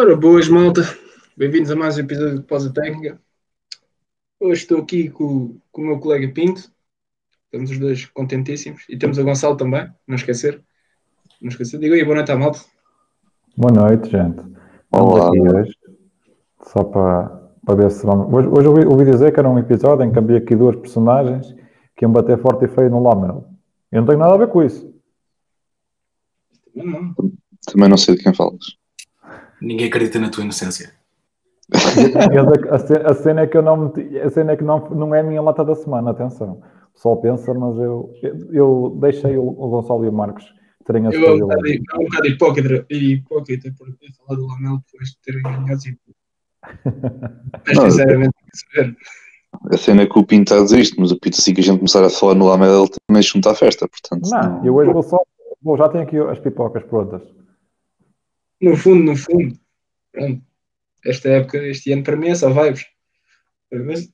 Ora, boas malta, bem-vindos a mais um episódio de Pausa Técnica. Hoje estou aqui com, com o meu colega Pinto, estamos os dois contentíssimos, e temos o Gonçalo também, não esquecer. Não esquecer, digo aí, boa noite à malta. Boa noite, gente. Olá. aqui hoje, só para, para ver se vamos. Hoje, hoje ouvi, ouvi dizer que era um episódio em que havia aqui duas personagens que iam bater forte e feio no Lomel. Eu não tenho nada a ver com isso. Não. Também não sei de quem falas. Ninguém acredita na tua inocência. A, a ce- a cena é que eu não meti- a cena é que não, não é a minha lata da semana, atenção. O pessoal pensa, mas eu, eu, eu deixei o, o Gonçalo e o Marcos terem a Eu é um sua bocado, é um bocado hipócrita, hipócrita por ter falado do Lamelo depois de terem ganhado sim. Mas Não, sinceramente. A cena é que o Pinto está a dizer isto, mas o Pinto, assim que a gente começar a falar no Lamel, ele também junta à festa, portanto. Não, eu hoje vou só. Vou, já tenho aqui as pipocas prontas. No fundo, no fundo, pronto. Esta época, este ano para mim é só vibes. Mas,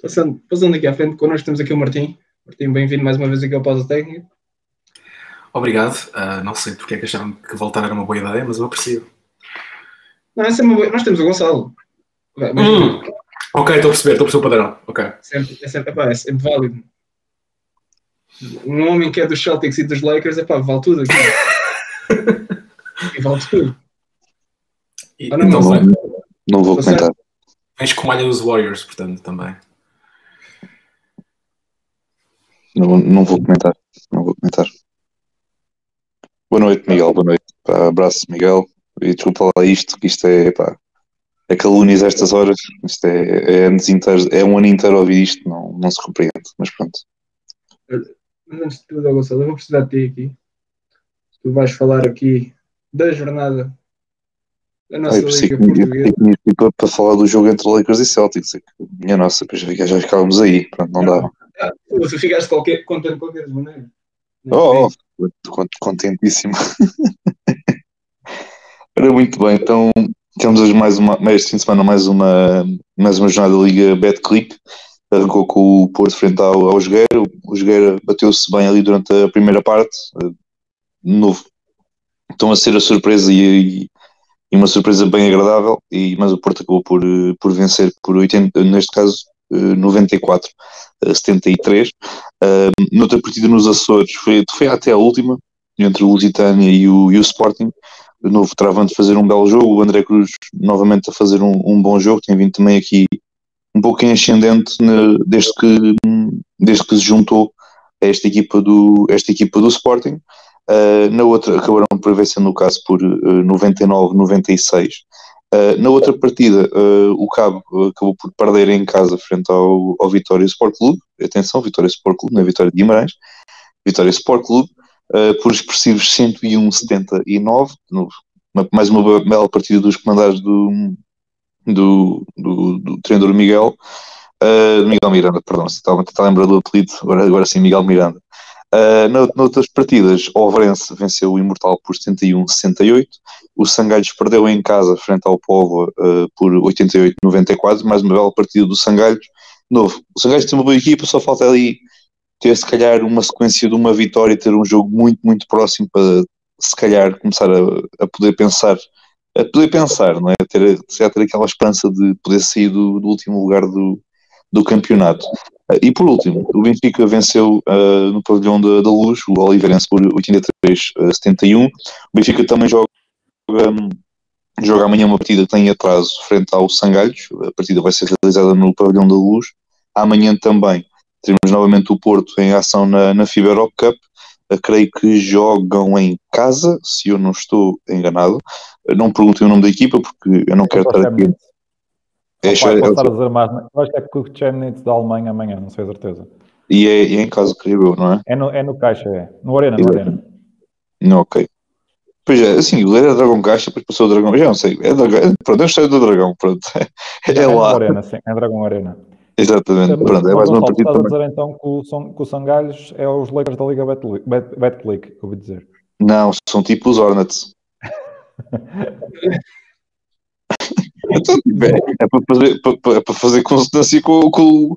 passando, passando aqui à frente, connosco temos aqui o Martim. Martim, bem-vindo mais uma vez aqui ao Pausa Técnica. Obrigado. Ah, não sei porque é que acharam que voltar era uma boa ideia, mas eu aprecio. Não, essa é uma boa... Nós temos o Gonçalo. Vai, mas Hum. Ok, estou a perceber, estou a perceber o padrão. Ok. sempre, é, sempre, epá, é sempre válido. Um homem que é dos Celtics e dos Lakers, epá, vale tudo aqui. E vale tudo. E, Ah, não, então, mas- bem, Não vou comentar. vens com malha dos Warriors, portanto, também. Não, não vou comentar. Não vou comentar. Boa noite, Miguel. Boa noite. Pá, abraço, Miguel. E desculpa lá isto, que isto é, pá, é calúnias a estas horas. Isto é, é, anos inteiros, é um ano inteiro a ouvir isto, não, não se compreende. Mas pronto. Mas antes de tudo, Gonçalo, eu vou precisar de ti aqui. Tu vais falar aqui da jornada da nossa pensei Liga que Portuguesa. que tinha ido para, falar do jogo entre Lakers e Celtics. É que, minha nossa, depois já, ficávamos aí. Pronto, não dá. Ah, tu tu ficaste qualquer, contente de qualquer maneira. Oh, oh, cont- contentíssimo. Ora, muito bem, então temos hoje mais uma, este fim de semana mais uma, mais uma jornada da Liga Betclic. Arrancou com o Porto frente ao, ao Jogueira. O Jogueira bateu-se bem ali durante a primeira parte. Eh, De novo, estão a ser a surpresa e, e uma surpresa bem agradável. E, mas o Porto acabou por, eh, por vencer por 80, neste caso, eh, 94 a 73. Uh, noutra partida nos Açores, foi, foi até a última, entre o Lusitânia e o, e o Sporting. De novo, travando fazer um belo jogo. O André Cruz novamente a fazer um, um bom jogo. Tem vindo também aqui um pouco em ascendente né, desde, que, desde que se juntou a esta equipa do, esta equipa do Sporting. Uh, na outra, acabaram por vencer no caso por uh, 99-96. Uh, na outra partida, uh, o Cabo uh, acabou por perder em casa frente ao, ao Vitória Sport Clube. Atenção, Vitória Sport Clube, não é Vitória de Guimarães. Vitória Sport Clube, por expressivos 101-79. No- uma- mais uma bela partida dos comandados do, do, do, do treinador Miguel. Miguel Miranda, perdão, se estava a lembrar do apelido, agora, agora sim, Miguel Miranda. Uh, noutras partidas, o Overense venceu o Imortal por 71-68. O Sangalhos perdeu em casa frente ao Povo uh, por 88-94. Mais uma bela partida do Sangalhos. Novo, o Sangalhos tem uma boa equipa, só falta ali ter se calhar uma sequência de uma vitória ter um jogo muito, muito próximo para se calhar começar a, a poder pensar, a poder pensar, não é? Ter, ter aquela esperança de poder sair do, do último lugar do, do campeonato. E por último, o Benfica venceu uh, no pavilhão da, da Luz, o Oliveirense por 83-71. O Benfica também joga, um, joga amanhã uma partida que tem atraso frente ao Sangalhos. A partida vai ser realizada no pavilhão da Luz. Amanhã também teremos novamente o Porto em ação na, na FIBA Europe Cup. Uh, creio que jogam em casa, se eu não estou enganado. Uh, Não perguntem o nome da equipa porque eu não quero estar aqui. É, Só é- para estar a dizer mais, eu acho que é Chemnitz da Alemanha amanhã, não sei a certeza. e é, e é em casa, eu, não é? É no, é no Caixa, é. No Arena, no. Arena. Não, ok. Pois é, assim, o era Dragão Caixa, depois passou o Dragão. Já não sei. É dragão, pronto, é a história do Dragão, pronto. É no lá. Arena, sim, é Dragão Arena. Exatamente. Mas, Pronto, é mais uma partida estás a dizer então que o, São- que o Sangalhos é os Lakers da Liga Betclic, Bet- Betclic, ouvi dizer. Não, são tipo os Hornets. Então, é, para fazer, para, é consonância com, com,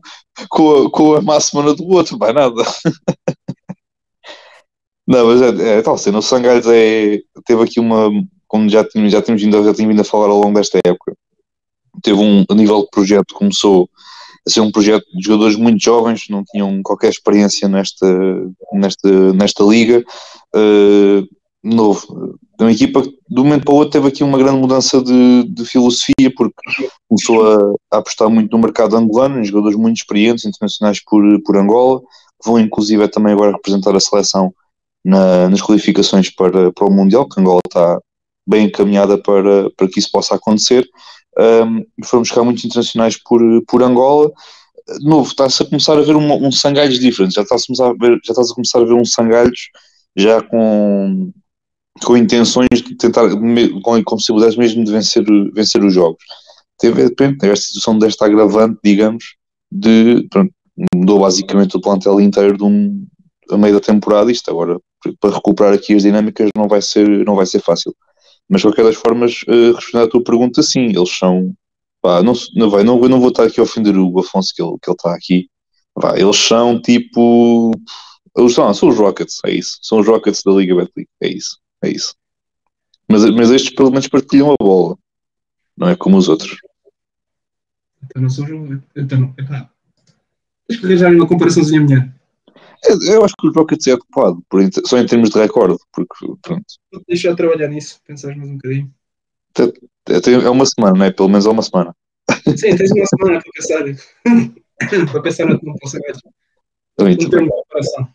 com, a, com a máxima do outro, mais nada. Não, mas é, é tal cena. O Sangalhos é, teve aqui uma, como já tínhamos, já tínhamos vindo, já vindo a falar ao longo desta época, teve um a nível de projeto, começou a ser um projeto de jogadores muito jovens, não tinham qualquer experiência nesta, nesta, nesta liga. Uh, novo, uma equipa que de um momento para o outro teve aqui uma grande mudança de, de filosofia, porque começou a, a, apostar muito no mercado angolano, em jogadores muito experientes, internacionais por, por Angola, que vão inclusive também agora representar a seleção na, nas qualificações para, para o Mundial, que Angola está bem encaminhada para, para que isso possa acontecer. Um, foram buscar muitos internacionais por, por Angola. De novo, está-se a começar a ver um, um sangalhos diferente, já está-se a já está a começar a ver um sangalhos já com, com intenções de tentar, com, com possibilidades mesmo de vencer, vencer os jogos. Teve, de repente, esta situação desta agravante, digamos, de, pronto, mudou basicamente o plantel inteiro de um, a meio da temporada, isto agora, para recuperar aqui as dinâmicas não vai ser, não vai ser fácil. Mas de qualquer das formas, uh, respondendo à tua pergunta, sim, eles são. Pá, não, não, vai, não, não vou estar aqui a ofender o Afonso que ele, que ele está aqui. Eles são tipo. São, são os Rockets, é isso. São os Rockets da Liga Betclic, é isso. É isso. Mas, mas estes pelo menos partilham a bola. Não é como os outros. Então não são os. Então, epá. Tens que arranjar uma comparaçãozinha minha. Eu acho que os Rockets é adequado, só em termos de recorde, porque pronto. Vou deixar trabalhar nisso, pensar mais um bocadinho. É uma semana, não é? Pelo menos é uma semana. Sim, tens uma semana para pensar. para pensar no, Portugal. Muito termo de comparação.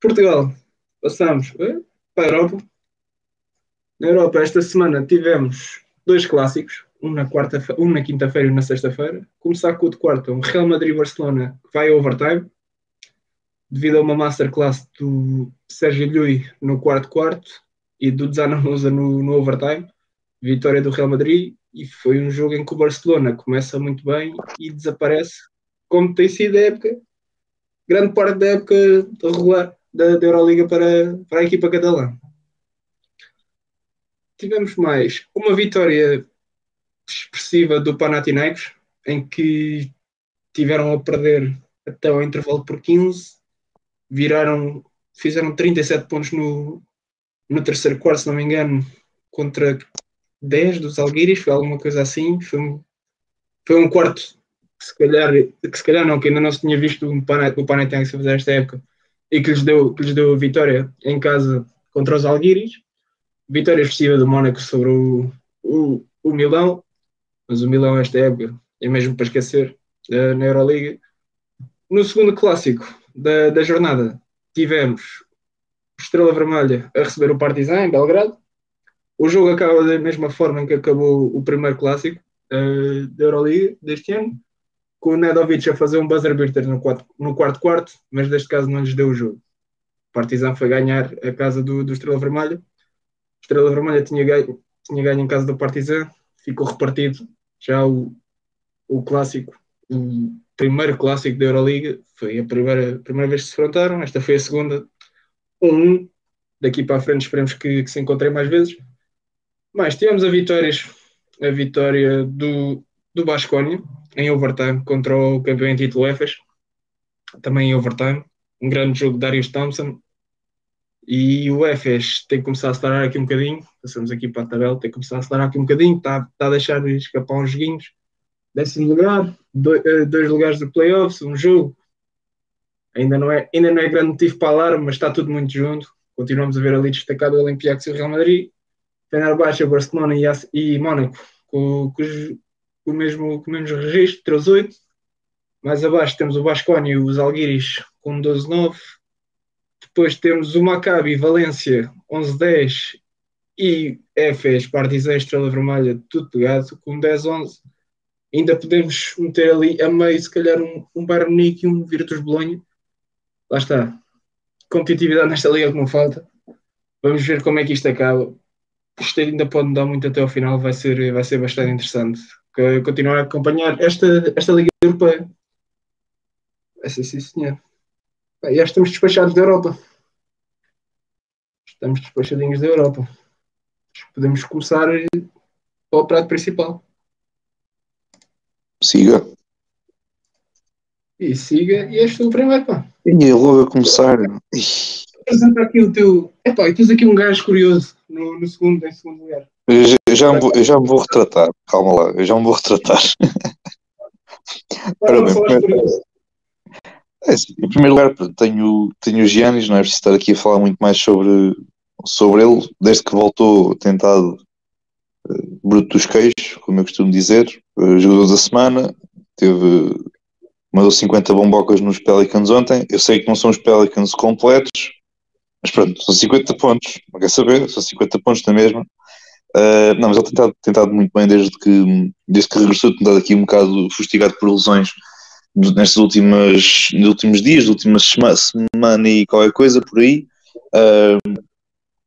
Portugal, passamos eh, para a Europa. Na Europa, esta semana tivemos dois clássicos um na, quarta, um na quinta-feira e um na sexta-feira. Começar com o de quarta, um Real Madrid-Barcelona que vai a overtime, devido a uma masterclass do Sérgio Llull no quarto-quarto e do Zanamusa no, no overtime. Vitória do Real Madrid e foi um jogo em que o Barcelona começa muito bem e desaparece, como tem sido a época, grande parte da época regular da, da Euroliga para, para a equipa catalã. Tivemos mais uma vitória expressiva do Panathinaikos, em que tiveram a perder até ao intervalo por 15, viraram, fizeram 37 pontos no, no terceiro quarto, se não me engano, contra 10 dos Alguiris, foi alguma coisa assim, foi um, foi um quarto que se calhar, que se calhar não, que ainda não se tinha visto um Panathinaikos fazer esta época, e que lhes deu, que lhes deu vitória em casa contra os Alguiris, vitória excessiva do Mónaco sobre o, o, o Milão, mas o Milão esta época é mesmo para esquecer uh, na Euroliga. No segundo clássico da, da jornada tivemos Estrela Vermelha a receber o Partizan em Belgrado. O jogo acaba da mesma forma em que acabou o primeiro clássico uh, da Euroliga deste ano, com o Nedovic a fazer um buzzer beater no, quarto, no quarto quarto, mas neste caso não lhes deu o jogo. O Partizan foi ganhar a casa do, do Estrela Vermelha. Estrela Vermelha tinha ganho, tinha ganho em casa do Partizan, ficou repartido já o, o clássico, o primeiro clássico da Euroliga, foi a primeira, primeira vez que se enfrentaram, esta foi a segunda, um, daqui para a frente esperemos que, que se encontrem mais vezes. Mas tivemos a vitórias, a vitória do, do Basconia em overtime contra o campeão em título EFES, também em overtime, um grande jogo de Darius Thompson, e o EFES tem que começar a acelerar aqui um bocadinho. Passamos aqui para a tabela, tem que começar a acelerar aqui um bocadinho. Está, está a deixar escapar uns joguinhos. Décimo lugar, dois, eh, dois lugares de playoffs, um jogo. Ainda não, é, ainda não é grande motivo para alarme, mas está tudo muito junto. Continuamos a ver ali destacado o Olympiacos e o Real Madrid. Fenerbahçe, Barcelona e, e Mónaco com, com, com, o mesmo, com o mesmo registro, 13-8. Mais abaixo temos o Basconia e os Alguiris com 12-9 depois temos o Maccabi, Valência, 11-10 e Efes, Partizan, Estrela Vermelha, tudo pegado, com 10-11. Ainda podemos meter ali a meio, se calhar, um, um Bayern e um Virtus Bolonha. Lá está. Competitividade nesta liga que não falta. Vamos ver como é que isto acaba. Isto ainda pode mudar muito até ao final, vai ser, vai ser bastante interessante. Continuar a acompanhar esta, esta Liga Europeia. Ser sim, senhor. Bem, já estamos despachados da Europa. Estamos despachadinhos da Europa. Podemos começar para o prato principal. Siga. E siga, e este é o primeiro, pá. E logo a começar. Apresenta aqui o teu. Epá, e tens aqui um gajo curioso no, no segundo, em segundo lugar. Eu já, eu já me vou, eu já me vou retratar, calma lá, eu já me vou retratar. Ora bem, primeiro-. É, assim, em primeiro lugar, tenho, tenho o Giannis, não é preciso estar aqui a falar muito mais sobre, sobre ele, desde que voltou tentado eh, bruto dos queixos, como eu costumo dizer, eh, jogador da semana, teve, mandou 50 bombocas nos Pelicans ontem, eu sei que não são os Pelicans completos, mas pronto, são 50 pontos, não quer saber, são 50 pontos na mesma. Eh, não, mas ele tem tentado, tentado muito bem desde que, desde que regressou, tem estado aqui um bocado fustigado por lesões nestas últimas, nos últimos dias, nas últimas sema- semana e qualquer coisa por aí. Ah,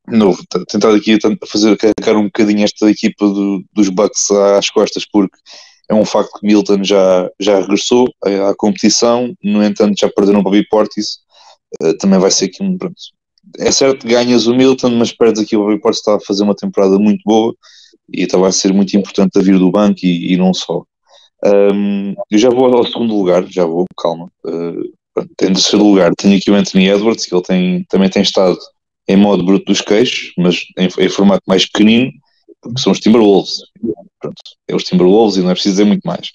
novo, tentado aqui fazer carregar um bocadinho esta equipa do- dos Bucks às costas, porque é um facto que Milton já, já regressou à, à competição, no entanto já perderam o Bobby Portis, Ah, também vai ser aqui um pronto. É certo que ganhas o Milton, mas perdes aqui o Portis está a fazer uma temporada muito boa e então vai ser muito importante a vir do banco e, e não só. Um, eu já vou ao segundo lugar, já vou, calma. Uh, pronto, em terceiro lugar tenho aqui o Anthony Edwards, que ele tem, também tem estado em modo bruto dos queixos, mas em, em formato mais pequenino, porque são os Timberwolves. Pronto, é os Timberwolves e não é preciso dizer muito mais.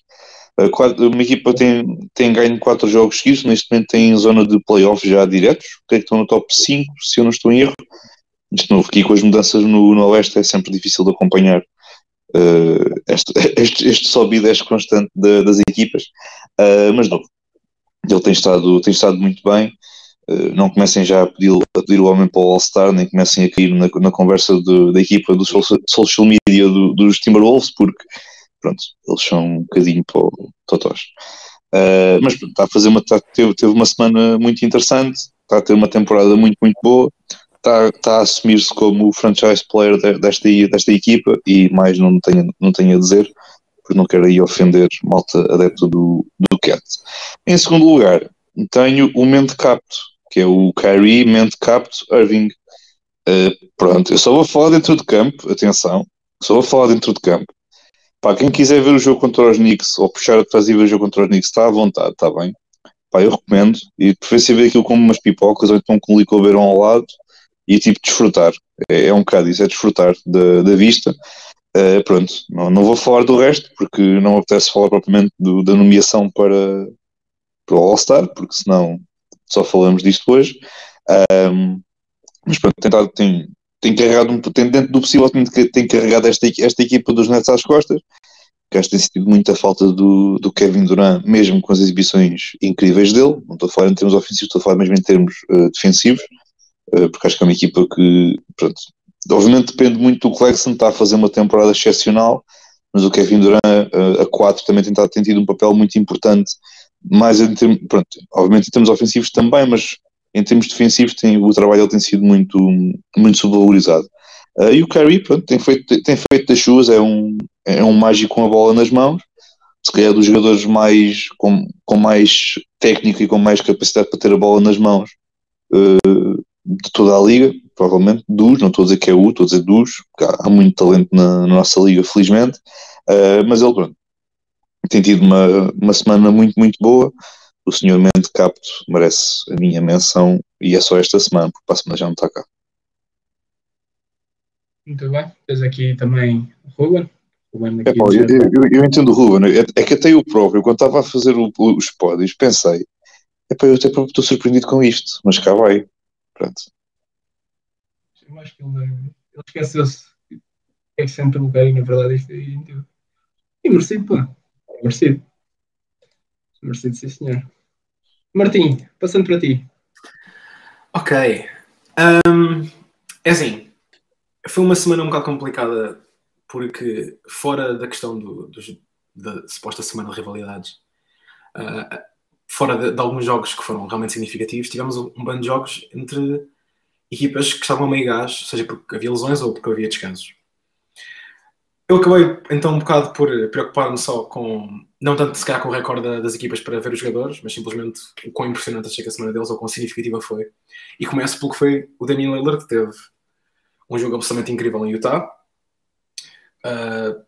Uma equipa tem, tem ganho quatro jogos seguidos, neste momento tem zona de playoffs já diretos, creio que estão no top 5, se eu não estou em erro. De novo, aqui com as mudanças no, no Oeste é sempre difícil de acompanhar uh, este, este, este sobe e desce constante da- das equipas, Uh, mas não, ele tem estado, tem estado muito bem. Uh, não comecem já a pedir, a pedir o homem para o All-Star, nem comecem a cair na, na conversa de- da equipa do social, social media do- dos Timberwolves, porque pronto, eles são um bocadinho totós. Uh, mas pronto, está a fazer uma, está- teve, teve uma semana muito interessante, está a ter uma temporada muito, muito boa, está, está a assumir-se como o franchise player de- desta, desta equipa e mais não tenho, não tenho a dizer, porque não quero aí ofender malta adepto do, do Cat. Em segundo lugar, tenho o mente capto, que é o Kyrie mente capto Irving. Uh, pronto, eu só vou falar dentro de campo, atenção, só vou falar dentro de campo. Pá, quem quiser ver o jogo contra os Knicks ou puxar atrás e ver o jogo contra os Knicks, está à vontade, está bem. Pá, eu recomendo. E preferência ver aquilo como umas pipocas ou então com um licobeirão ao lado e tipo desfrutar. É, é um bocado isso, é desfrutar da, da vista. Uh, pronto, não, não vou falar do resto porque não apetece falar propriamente do- da nomeação para, para o All-Star, porque senão só falamos disto hoje. Um, mas pronto, dado- tem, tem carregado, tem dentro do possível, tem, tem carregado esta, esta equipa dos Nets às costas, que acho que tem sentido muita falta do, do Kevin Durant, mesmo com as exibições incríveis dele. Não estou a falar em termos ofensivos, estou a falar mesmo em termos uh, defensivos, uh, porque acho que é uma equipa que, pronto, obviamente depende muito do Clarkson, está a fazer uma temporada excepcional, mas o Kevin Durant uh, a 4 também tem, tado- tem tido um papel muito importante, mais em termos, pronto, obviamente em termos ofensivos também, mas em termos defensivos tem, o trabalho dele tem sido muito, muito subvalorizado. Uh, e o Curry, pronto, tem feito, tem feito das suas, é um, é um mágico com a bola nas mãos, se calhar dos jogadores mais, com, com mais técnica e com mais capacidade para ter a bola nas mãos uh, de toda a liga, provavelmente, dos, não estou a dizer que é o, estou a dizer dos, há, há muito talento na, na nossa liga, felizmente, Uh, mas ele, pronto, tem tido uma, uma semana muito, muito boa, o senhor Mente Capto merece a minha menção e é só esta semana, porque para a semana já não está cá. Muito bem. Tens aqui também o Ruben. Ruben É, aqui pá, eu, dizer- eu- eu entendo o Ruben, é, é que até eu próprio, quando estava a fazer o- os pódios, pensei, é pá, eu até próprio estou surpreendido com isto, mas cá vai. Pronto. Eu acho que ele, ele esqueceu-se que é que sempre lugar e na verdade isto é? E merecido, pá. É merecido. Merecido, sim senhor. Martim, passando para ti. Ok. Ahm, é assim, foi uma semana um bocado complicada porque, fora da questão do, dos- da suposta semana de rivalidades, ah, fora de, de alguns jogos que foram realmente significativos, tivemos um, um bando de jogos entre equipas que estavam meio gás, seja porque havia lesões ou porque havia descansos. Eu acabei então um bocado por preocupar-me só com, não tanto se calhar com o recorde da- das equipas para ver os jogadores, mas simplesmente o quão impressionante achei que a semana deles ou quão significativa foi. E começo pelo que foi o Damian Lillard, que teve um jogo absolutamente incrível em Utah. Uh,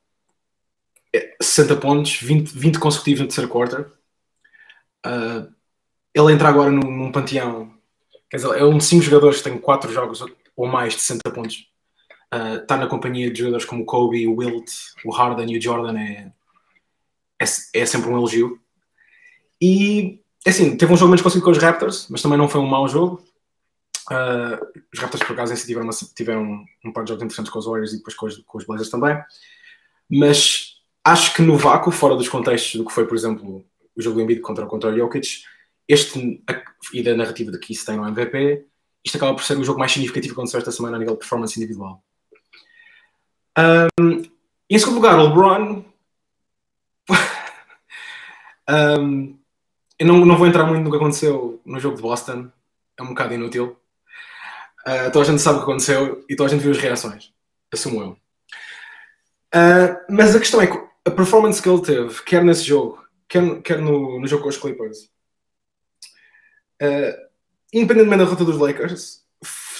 60 pontos, 20, 20 consecutivos no terceiro quarter. Uh, ele entra agora num, num panteão Quer dizer, é um de cinco jogadores que tem quatro jogos ou mais de 60 pontos. Está na companhia de jogadores como o Kobe, o Wilt, o Harden e o Jordan. É, é, é sempre um elogio. E, assim, teve um jogo menos conseguido com os Raptors, mas também não foi um mau jogo. Uh, os Raptors, por acaso, tiveram, uma, tiveram um par de jogos interessantes com os Warriors e depois com os, com os Blazers também. Mas acho que no vácuo, fora dos contextos do que foi, por exemplo, o jogo do Embiid contra, contra o Jokic, este, e da narrativa de que isso tem no MVP, isto acaba por ser o jogo mais significativo que aconteceu esta semana a nível de performance individual. Um, em segundo lugar, o LeBron. um, eu não, não vou entrar muito no que aconteceu no jogo de Boston, é um bocado inútil. Uh, toda a gente sabe o que aconteceu e toda a gente viu as reações, assumo eu. Uh, mas a questão é que a performance que ele teve, quer nesse jogo, quer, quer no, no jogo com os Clippers, uh, independentemente da derrota dos Lakers,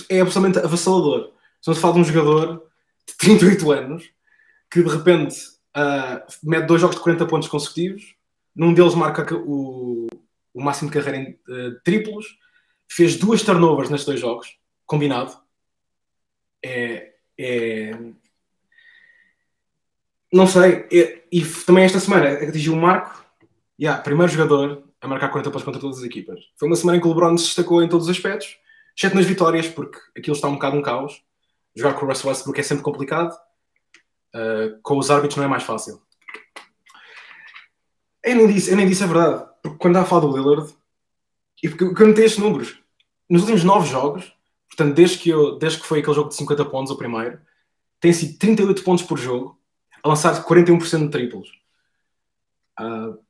é absolutamente avassalador. Estamos a falar de um jogador de 38 anos que de repente uh, mete dois jogos de 40 pontos consecutivos, num deles marca o, o máximo de carreira em uh, triplos, fez duas turnovers nestes dois jogos, combinado. É, é, não sei. E, e também esta semana atingiu o marco. Yeah, primeiro jogador a marcar 40 pontos contra todas as equipas. Foi uma semana em que o LeBron se destacou em todos os aspectos, exceto nas vitórias, porque aquilo está um bocado um caos. Jogar com o Russell Westbrook é sempre complicado. Uh, com os árbitros não é mais fácil. Eu nem disse, eu nem disse a verdade. Porque quando estava a falar do Lillard, e porque eu notei estes números, nos últimos 9 jogos, portanto, desde que, eu, desde que foi aquele jogo de 50 pontos, o primeiro, tem sido 38 pontos por jogo a lançar 41% de triplos. Uh,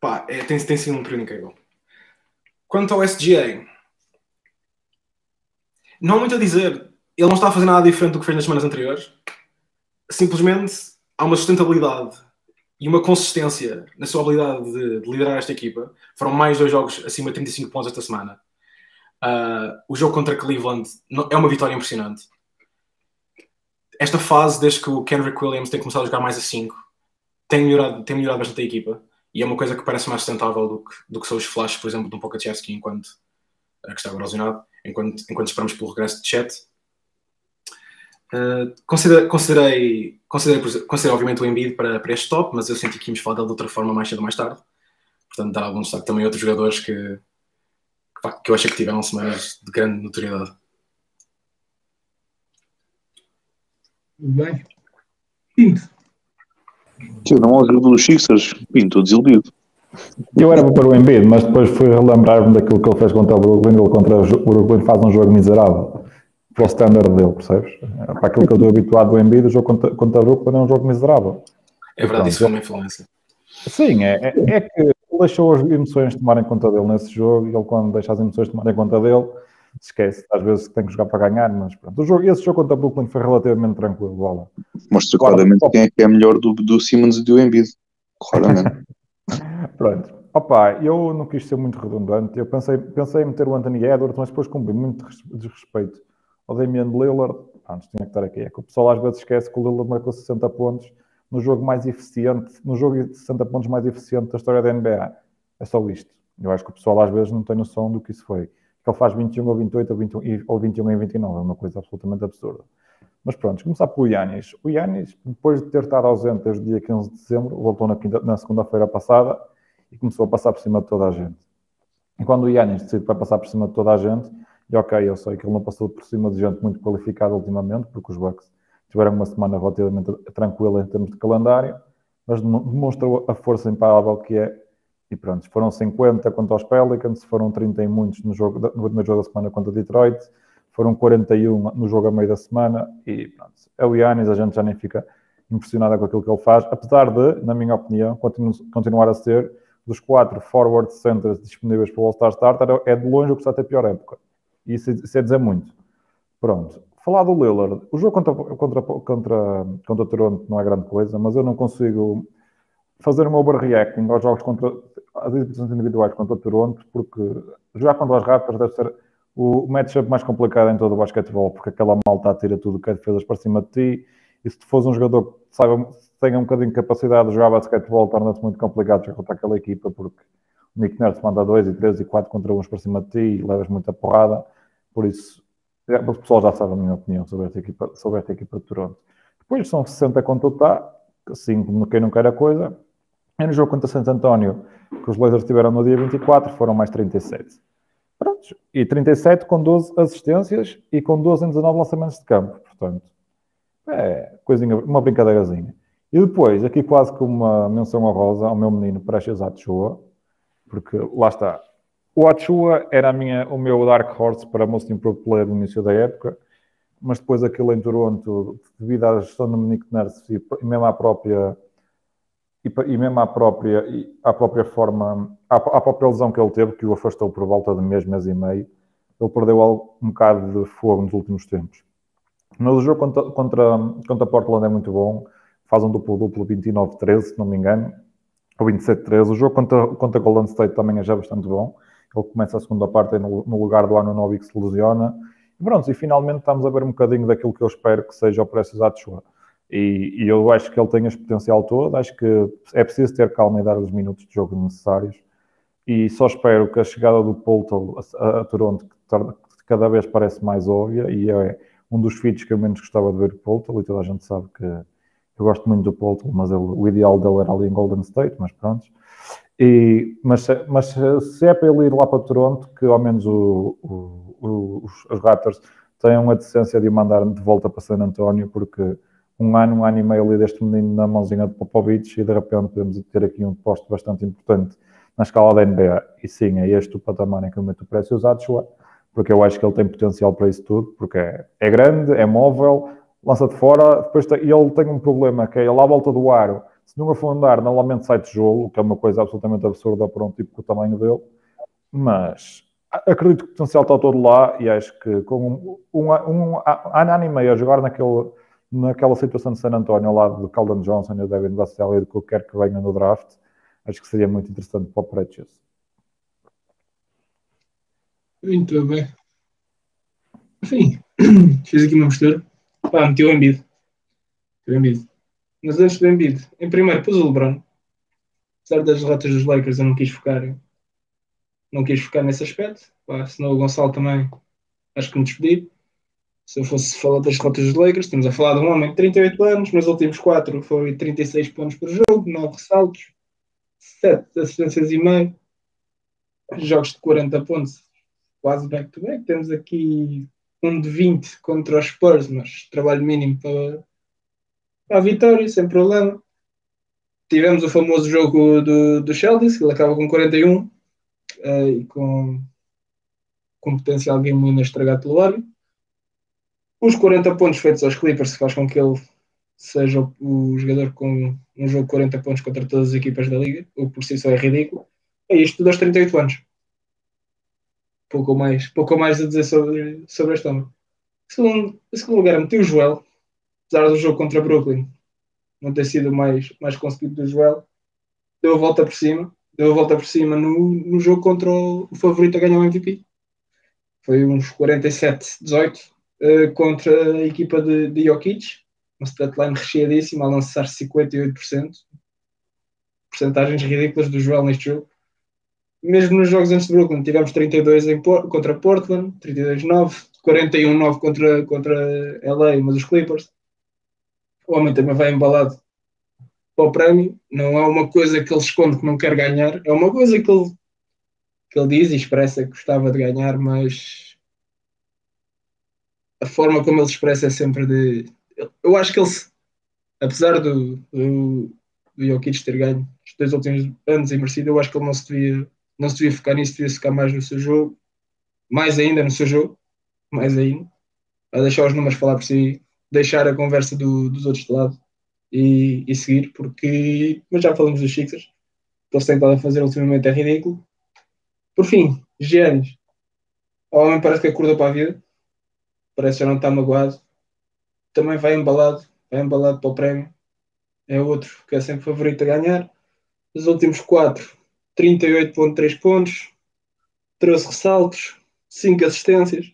pá, é, tem, tem sido um período incrível. Quanto ao SGA, não há muito a dizer. Ele não está a fazer nada diferente do que fez nas semanas anteriores. Simplesmente há uma sustentabilidade e uma consistência na sua habilidade de, de liderar esta equipa. Foram mais dois jogos acima de 35 pontos esta semana. Uh, o jogo contra Cleveland é uma vitória impressionante esta fase, desde que o Kendrick Williams tem começado a jogar mais a 5, tem melhorado, tem melhorado bastante a equipa e é uma coisa que parece mais sustentável do que, do que são os flashes, por exemplo, de um Pokachevski enquanto que está agora enquanto, enquanto esperamos pelo regresso de Chet. Uh, considerei, considerei, considerei, considerei, obviamente o Embiid para, para este top, mas eu senti que íamos falar dele de outra forma mais cedo ou mais tarde. Portanto, dar algum destaque também a outros jogadores que, que, que eu achei que tiveram semanas de grande notoriedade. Tudo bem? Pinto. Eu não ouvi dos Sixers, Pinto, desiludido. Eu era para o Embiid, mas depois fui relembrar-me daquilo que ele fez contra o Brooklyn. Ele contra o Brooklyn faz um jogo miserável para o standard dele, percebes? Para aquilo que eu estou habituado do Embiid, o jogo contra, contra o Brooklyn é um jogo miserável. É verdade, isso foi uma influência. Sim, é, é, é que ele deixou as emoções tomarem conta dele nesse jogo e ele, quando deixa as emoções tomarem conta dele, esquece, às vezes tem que jogar para ganhar, mas pronto. O jogo, esse jogo contra o Brooklyn foi relativamente tranquilo, bola. Mostra claramente quem é que é melhor do, do Simmons e do Embiid. Claramente. pronto. Opa, eu não quis ser muito redundante. Eu pensei, pensei em meter o Anthony Edwards, mas depois cumpri muito desrespeito ao Damian Lillard. Antes tinha que estar aqui. É que o pessoal às vezes esquece que o Lillard marcou 60 pontos no jogo mais eficiente, no jogo de 60 pontos mais eficiente da história da NBA. É só isto. Eu acho que o pessoal às vezes não tem noção do que isso foi que ele faz 21 ou 28 ou 21, ou 21 em 29, é uma coisa absolutamente absurda. Mas pronto, começar pelo Yanis. O Yanis, depois de ter estado ausente desde o dia 15 de dezembro, voltou na, na segunda-feira passada e começou a passar por cima de toda a gente. E quando o Yanis decide que vai passar por cima de toda a gente, e ok, eu sei que ele não passou por cima de gente muito qualificada ultimamente, porque os Bucks tiveram uma semana relativamente tranquila em termos de calendário, mas demonstrou a força imparável que é e pronto, foram 50 contra os Pelicans, foram 30 e muitos no, jogo, no primeiro jogo da semana contra Detroit, foram 41 no jogo a meio da semana e pronto, é o Yannis, a gente já nem fica impressionada com aquilo que ele faz, apesar de, na minha opinião, continu, continuar a ser dos quatro forward centers disponíveis para o All-Star Starter, é de longe o que está a ter pior época. E isso, isso é dizer muito. Pronto. Falar do Lillard, o jogo contra, contra, contra, contra o Toronto não é grande coisa, mas eu não consigo fazer uma overreacting aos jogos contra as exibições individuais contra o Toronto, porque jogar contra os Raptors deve ser o matchup mais complicado em todo o basquetebol, porque aquela malta atira tudo que é defesas para cima de ti, e se tu fores um jogador que saiba, tenha um bocadinho de capacidade de jogar basquetebol, torna-se muito complicado jogar contra aquela equipa, porque Nick Nurse manda 2 e 3 e 4 contra uns para cima de ti e levas muita porrada. Por isso, é, o pessoal já sabe a minha opinião sobre esta equipa, sobre esta equipa de Toronto. Depois são 60 contra o Tá, assim como quem não quer a coisa. E no jogo contra Santo António, que os Blazers tiveram no dia 24, foram mais 37. Prontos. E 37 com 12 assistências e com 12 em 19 lançamentos de campo. Portanto, é coisinha, uma brincadeirazinha. E depois, aqui quase com uma menção honrosa ao meu menino Precious Achua, porque lá está. O Achua era minha, o meu Dark Horse para Most Improved Player no início da época, mas depois aquilo em Toronto, devido à gestão do Nick Nurse e mesmo à própria e mesmo à própria, à própria forma, à, à, própria lesão que ele teve, que o afastou por volta de mês, mês e meio, ele perdeu um bocado de fogo nos últimos tempos. Mas o jogo contra, contra, contra Portland é muito bom, faz um duplo-duplo 29-13, se não me engano, ou 27-13. O jogo contra, contra Golden State também é já bastante bom. Ele começa a segunda parte no, lugar do Ano que se lesiona. E pronto, e finalmente estamos a ver um bocadinho daquilo que eu espero que seja o Precious Atua. E, e, eu acho que ele tem esse potencial todo. Acho que é preciso ter calma e dar os minutos de jogo necessários. E só espero que a chegada do Polto a, a, Toronto, que cada vez parece mais óbvia, e é um dos feats que eu menos gostava de ver o Polto, e toda a gente sabe que eu gosto muito do Polto, mas ele, o ideal dele era ali em Golden State, mas pronto. E, mas, mas se é para ele ir lá para Toronto, que ao menos o, o, os, os Raptors tenham a decência de o mandar de volta para San António, porque um ano, um ano e meio ali deste menino na mãozinha de Popovich e de repente podemos ter aqui um posto bastante importante na escala da NBA. E sim, é este o patamar em que eu meto o preço usado, porque eu acho que ele tem potencial para isso tudo, porque é, é grande, é móvel, lança de fora, depois tem, e ele tem um problema que é ele à volta do aro, se não afundar, normalmente sai tijolo, que é uma coisa absolutamente absurda para um tipo com o tamanho dele, mas acredito que o potencial está todo lá e acho que com um, um, um, um ano e meio a jogar naquele naquela situação de San António, ao lado do Caldan Johnson e do Devin Vassell e do que quer que venha no draft, acho que seria muito interessante para o Precious. Muito bem. Enfim, fiz aqui uma mistura. Pá, meti o Embiid. O Embiid. Mas antes do Embiid, em primeiro pus o LeBron. Apesar das derrotas dos Lakers, eu não quis focar não quis focar nesse aspecto. Pá, senão o Gonçalo também acho que me despedi se eu fosse falar das rotas dos Lakers, estamos a falar de um homem de 38 anos, nos últimos 4 foi 36 pontos por jogo, 9 ressaltos, 7 assistências e meio, jogos de 40 pontos, quase back-to-back. -back. Temos aqui um de 20 contra os Spurs, mas trabalho mínimo para, a vitória, sem problema. Tivemos o famoso jogo do, do Sheldon, que ele acaba com 41 uh, eh, e com, com potencial game winner estragado pelo árbitro os 40 pontos feitos aos Clippers faz com que ele seja o, jogador com um jogo de 40 pontos contra todas as equipas da liga, o que por si só é ridículo. É isto aos 38 anos. Pouco mais, pouco mais a dizer sobre, sobre este homem. Segundo, em segundo lugar, meti o Joel, apesar do jogo contra Brooklyn não ter sido mais, mais conseguido do Joel, deu a volta por cima, deu a volta por cima no, no jogo contra o, favorito a ganhar o MVP. Foi uns 47-18, uh, contra a equipa de, de Jokic, uma statline recheadíssima, a lançar 58%. Porcentagens ridículas do Joel neste jogo. Mesmo nos jogos antes de Brooklyn, tivemos 32 em, contra Portland, 32-9, 41-9 contra, contra LA, mas os Clippers. O homem também vai embalado para o prémio. Não é uma coisa que ele esconde que não quer ganhar, é uma coisa que ele, que ele diz e expressa que gostava de ganhar, mas a forma como ele expressa é sempre de. Eu acho que ele, apesar do, do, do Jokic ter ganho os dois últimos anos e merecido, eu acho que ele não se devia, não se devia focar nisso, devia focar mais no seu jogo, mais ainda no seu jogo, mais ainda, a deixar os números falar por si, deixar a conversa do, dos outros de lado e, e seguir, porque. Mas já falamos dos Sixers, o que eles têm estado a fazer ultimamente é ridículo. Por fim, Giannis. O homem parece que acordou para a vida parece que já não está magoado. Também vai embalado, vai embalado para o prémio. É outro que é sempre favorito a ganhar. Os últimos 4, 38,3 pontos, 13 ressaltos, 5 assistências.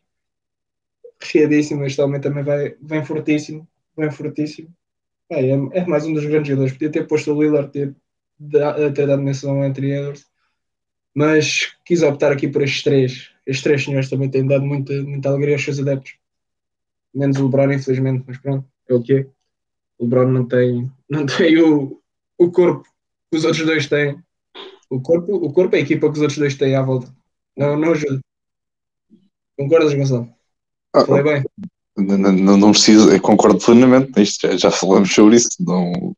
Recheadíssimo, este homem também vai, vem fortíssimo, vem fortíssimo. É, é, mais um dos grandes jogadores. Podia ter posto o Lillard, ter, ter dado menção entre Edwards. Mas quis optar aqui por estes três. Estes três senhores também têm dado muita, muita alegria aos seus adeptos. Menos o LeBron, infelizmente, mas pronto, é o que é. O LeBron não tem, não tem o, o corpo que os outros dois têm. O corpo, o corpo é a equipa que os outros dois têm à volta. Não, não ajuda. Concordas, Gonçalo? Ah, Falei bem. Não, não, não preciso, concordo plenamente nisto, já, já falamos sobre isso. Não,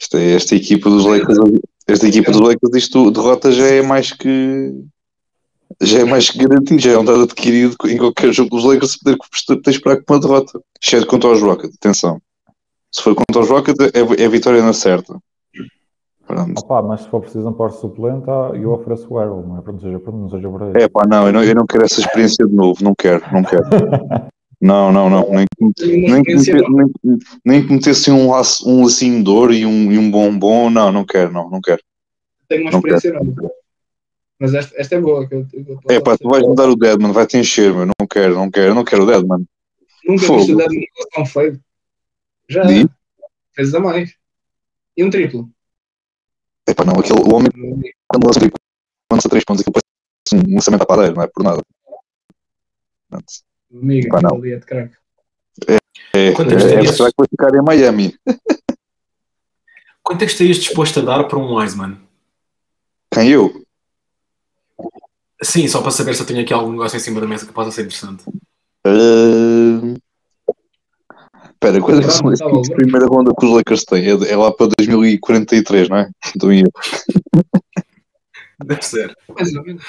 esta, esta equipa dos Lakers, esta equipa dos Lakers, isto derrota já é mais que já é mais que garantido, já é um dado adquirido em qualquer jogo dos Lakers poder ter esperar com uma derrota. Exceto contra os Rockets, atenção. Se for contra os Rockets, é, é vitória na certa. Pronto. Opa, mas se for preciso um posto suplente, ah, eu ofereço o Errol, não é? Para não seja, para não seja por aí. É pá, não eu, não, eu não quero essa experiência de novo, não quero, não quero. Não, não, não. Nem, nem, que nem, nem que metessem um, laço, um lacinho de ouro e um, e um bombom, não, não quero, não, não quero. Tenho uma Não experiência nova. Mas esta, esta é boa. Que eu, eu É pá, tu vais me dar o Deadman, vai te encher, meu. Não quero, não quero, não quero o Deadman. Nunca Fogo. viste o Deadman tão feio. Já fez a mais. E um triplo. É pá, não, aquele, o homem quando lança lança três pontos, aquilo parece um lançamento à padeira, não é por nada. Pronto. Amiga, Pá, não. ali é de craque. É, é, Quantas é, terias? será que vai ficar em Miami? Quanto é que estarias disposto a dar por um Wiseman? Quem eu? Sim, só para saber se eu tenho aqui algum negócio em cima da mesa que possa ser interessante. Ah, Espera, quando é que são tá bom. a primeira ronda que os Lakers têm? É, é lá para 2043, não é? Então, ia. Deve ser. Mais ou menos.